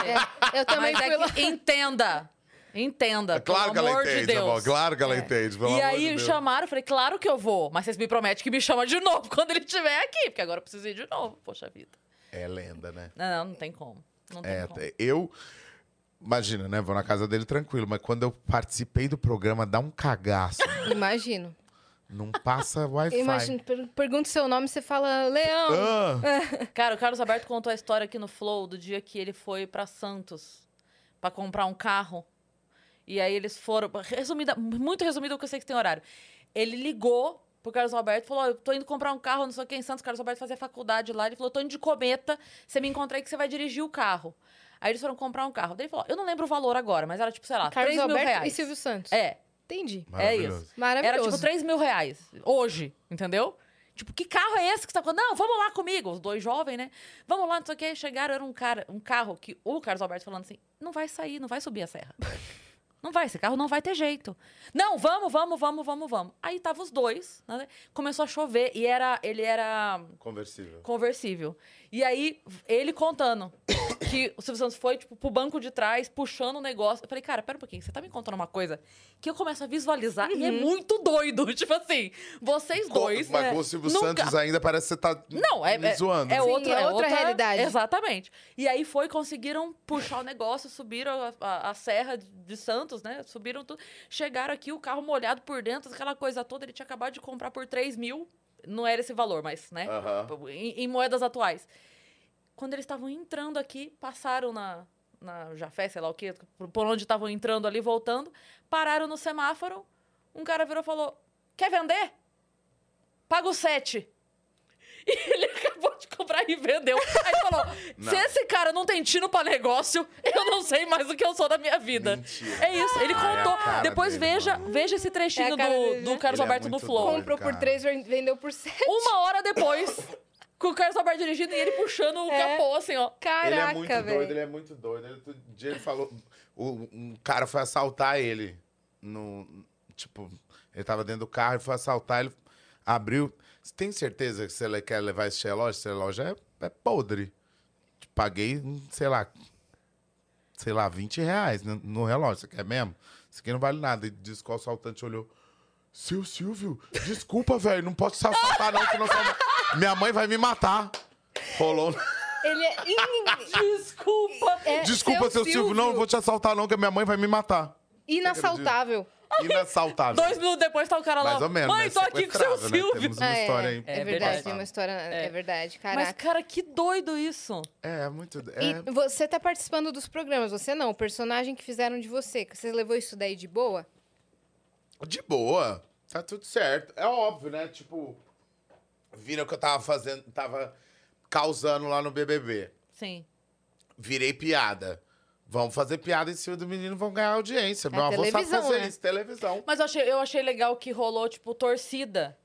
É, eu também Mas fui é lá. que entenda. Entenda. É claro que pelo ela amor entende, de Deus. amor. Claro que ela É. entende, pelo e amor aí de Deus. chamaram, eu falei, claro que eu vou. Mas vocês me prometem que me chama de novo [LAUGHS] quando ele estiver aqui, porque agora eu preciso ir de novo. Poxa vida. É lenda, né? Não, não, não tem como. Não tem É, como. eu. Imagina, né? Vou na casa dele tranquilo, mas quando eu participei do programa, dá um cagaço. [LAUGHS] Imagino. não passa Wi-Fi. Imagino. Per pergunta o seu nome, você fala Leão. Ah, [LAUGHS] Cara, o Carlos Alberto contou a história aqui no Flow do dia que ele foi pra Santos pra comprar um carro. E aí eles foram. Resumida, muito resumido, porque eu sei que tem horário. Ele ligou pro Carlos Alberto e falou: Ó, eu tô indo comprar um carro, não sei o que, em Santos. O Carlos Alberto fazia faculdade lá. Ele falou: tô indo de cometa, você me encontra aí que você vai dirigir o carro. Aí eles foram comprar um carro. Daí ele falou: eu não lembro o valor agora, mas era tipo, sei lá, Carlos 3 mil Alberto reais. e Silvio Santos. É, Entendi. é maravilhoso. isso. Maravilhoso. Era tipo 3 mil reais. Hoje, entendeu? Tipo, que carro é esse que você tá falando? Não, vamos lá comigo. Os dois jovens, né? Vamos lá, não sei o que. Chegaram, era um cara, um carro que o Carlos Alberto falando assim: não vai sair, não vai subir a serra. [LAUGHS] Não vai, esse carro não vai ter jeito. Não, vamos, vamos, vamos, vamos, vamos. Aí tava os dois, né? Começou a chover e era, ele era Conversível. conversível. E aí, ele contando que o Silvio Santos foi, tipo, pro banco de trás, puxando o negócio. Eu falei, cara, pera um pouquinho, você tá me contando uma coisa que eu começo a visualizar e é muito doido. [LAUGHS] Tipo assim, vocês dois. Mas é, com o Silvio nunca- Santos ainda parece que você tá Não, é, me é, zoando. é Sim, outra, é é outra realidade. Exatamente. E aí foi, conseguiram puxar o negócio, subiram a, a- a serra de Santos, né? Subiram tudo. Chegaram aqui, o carro molhado por dentro, aquela coisa toda. Ele tinha acabado de comprar por 3 mil. Não era esse valor, mas, né? Aham. Em, em moedas atuais. Quando eles estavam entrando aqui, passaram na, na Jafé, sei lá o quê, por- por onde estavam entrando ali, voltando, pararam no semáforo. Um cara virou e falou: Quer vender? Paga o 7. [LAUGHS] E ele acabou de comprar e vendeu. Aí falou: [LAUGHS] Não. Se esse cara não tem tino pra negócio, eu não sei mais o que eu sou da minha vida. Mentira. É isso, ele Ah, é contou. cara Depois dele, veja, mano. veja esse trechinho É do, dele, do né? Carlos Ele é Alberto no muito Flow. doido. Comprou por cara. três, vendeu por sete. Uma hora depois, [LAUGHS] com o Carlos Alberto dirigindo e ele puxando o É. capô, assim, ó. Caraca, ele é muito doido, velho. ele é muito doido. Ele, outro dia ele falou. o- um cara foi assaltar ele. No, tipo, ele tava dentro do carro e foi assaltar, ele abriu. Você tem certeza que você quer levar esse relógio? Esse relógio é, é podre. Paguei, sei lá, sei lá, 20 reais no, no relógio. Você quer mesmo? Isso aqui não vale nada. E disse que o assaltante olhou. Seu Silvio, desculpa, velho, não posso te assaltar, não, senão minha mãe vai me matar. Rolou. Ele é. Desculpa. é Desculpa, seu Silvio, não, não vou te assaltar, não, que minha mãe vai me matar. Inassaltável. Inassaltável. Dois minutos depois tá o cara lá. Mais ou menos. Mãe, né? tô aqui com o seu né? Silvio. Temos uma Ah, história é, aí. é É verdade, tem uma história. É, verdade, Mas, caraca. cara, que doido isso. É, é muito. E É, você tá participando dos programas, você não, o personagem que fizeram de você. que Você levou isso daí de boa? de boa. Tá tudo certo. É óbvio, né? Tipo, viram que eu tava fazendo. Tava causando lá no BBB. Sim. Virei piada. Vamos fazer piada em cima do menino, vão ganhar audiência. Meu É avô sabe fazer né? isso, televisão. Mas eu achei, eu achei legal que rolou, tipo, torcida.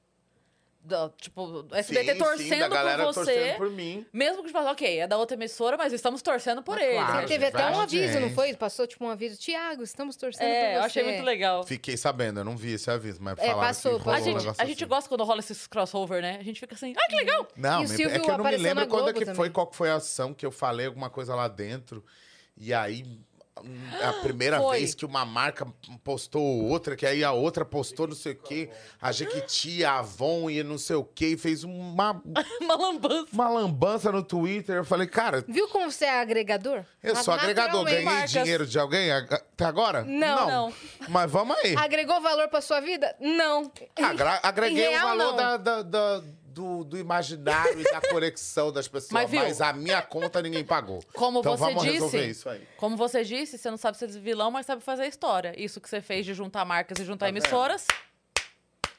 Da- tipo, SBT sim, torcendo sim, da galera por você. torcendo por mim. Mesmo que te fala, ok, é da outra emissora, mas estamos torcendo por Mas ele. claro, teve até um aviso, não foi? Passou tipo um aviso. Tiago, estamos torcendo por você. É, eu achei muito legal. Fiquei sabendo, eu não vi esse aviso, mas É, falaram passou, que rolou A passou. um gente, negócio a gente assim. gosta quando rola esses crossover, né? A gente fica assim, ah, que legal! Não, E o me- é Silvio que eu não me lembro quando é que foi, qual que foi a ação que eu falei alguma coisa lá dentro. E aí, é a primeira Foi. vez que uma marca postou outra, que aí a outra postou não sei o quê. A Jequiti, a Avon e não sei o quê. E fez uma, [LAUGHS] Uma lambança. uma lambança no Twitter. Eu falei, cara, Viu como você é agregador? eu sou agregador. Ganhei marcas. dinheiro de alguém até agora? Não. Não. Mas vamos aí. Agregou valor pra sua vida? Não. Agra- agreguei Em o real, valor não. da- da- da- do, do imaginário e da [LAUGHS] conexão das pessoas. Mas Mas, a minha conta ninguém pagou. Como então você vamos disse, resolver isso aí. como você disse, você não sabe ser vilão, mas sabe fazer história. Isso que você fez de juntar marcas e juntar Tá vendo? emissoras,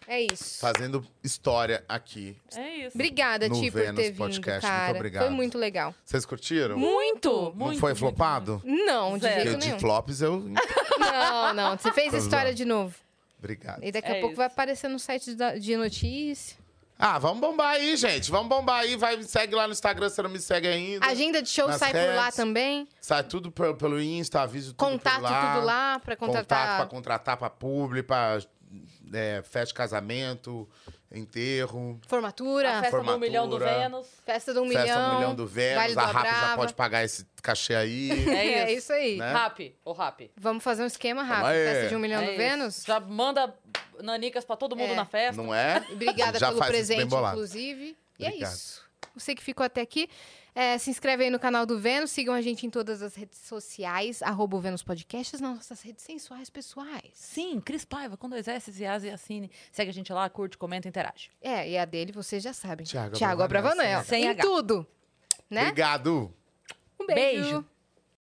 É isso. Fazendo história aqui. é isso. Obrigada, No Ti, por Vênus ter vindo, Podcast. Muito cara. obrigado. Foi muito legal. Vocês curtiram? Muito, muito. Não foi muito, flopado? Não, de Zero. Jeito de nenhum. flops eu. [LAUGHS] Não, não. Você fez história de novo. Obrigado. E daqui É a pouco isso. vai aparecer no site da- de notícia. Ah, vamos bombar aí, gente. Vamos bombar aí. Vai, me segue lá no Instagram se você não me segue ainda. Agenda de show Nas sai por lá redes. também. Sai tudo pelo, pelo Insta, aviso tudo Contato por lá. tudo lá pra Contato contratar. pra contratar pra publi, pra é, festa de casamento, enterro. Formatura, A festa do Formatura. milhão do Vênus. festa do um festa milhão. um milhão do Vênus. Vale do a Rap já pode pagar esse cachê aí. É isso. É isso aí. Né? Rap, o rap. Vamos fazer um esquema rápido. aí. Festa de um milhão É do isso. Vênus. Já manda nanicas pra todo mundo É. na festa. Não é? [LAUGHS] Obrigada Já pelo faz isso bem presente, inclusive. E é isso. Você que ficou até aqui, é, se inscreve aí no canal do Vênus, sigam a gente em todas as redes sociais, arroba o Vênus Podcasts, nas nossas redes sensuais pessoais. Sim, Cris Paiva, com dois S e As e Assine. Segue a gente lá, curte, comenta, interage. É, e a dele vocês já sabem. Thiago Abravanel, sem Em tudo. Né? Obrigado. Um beijo. Beijo.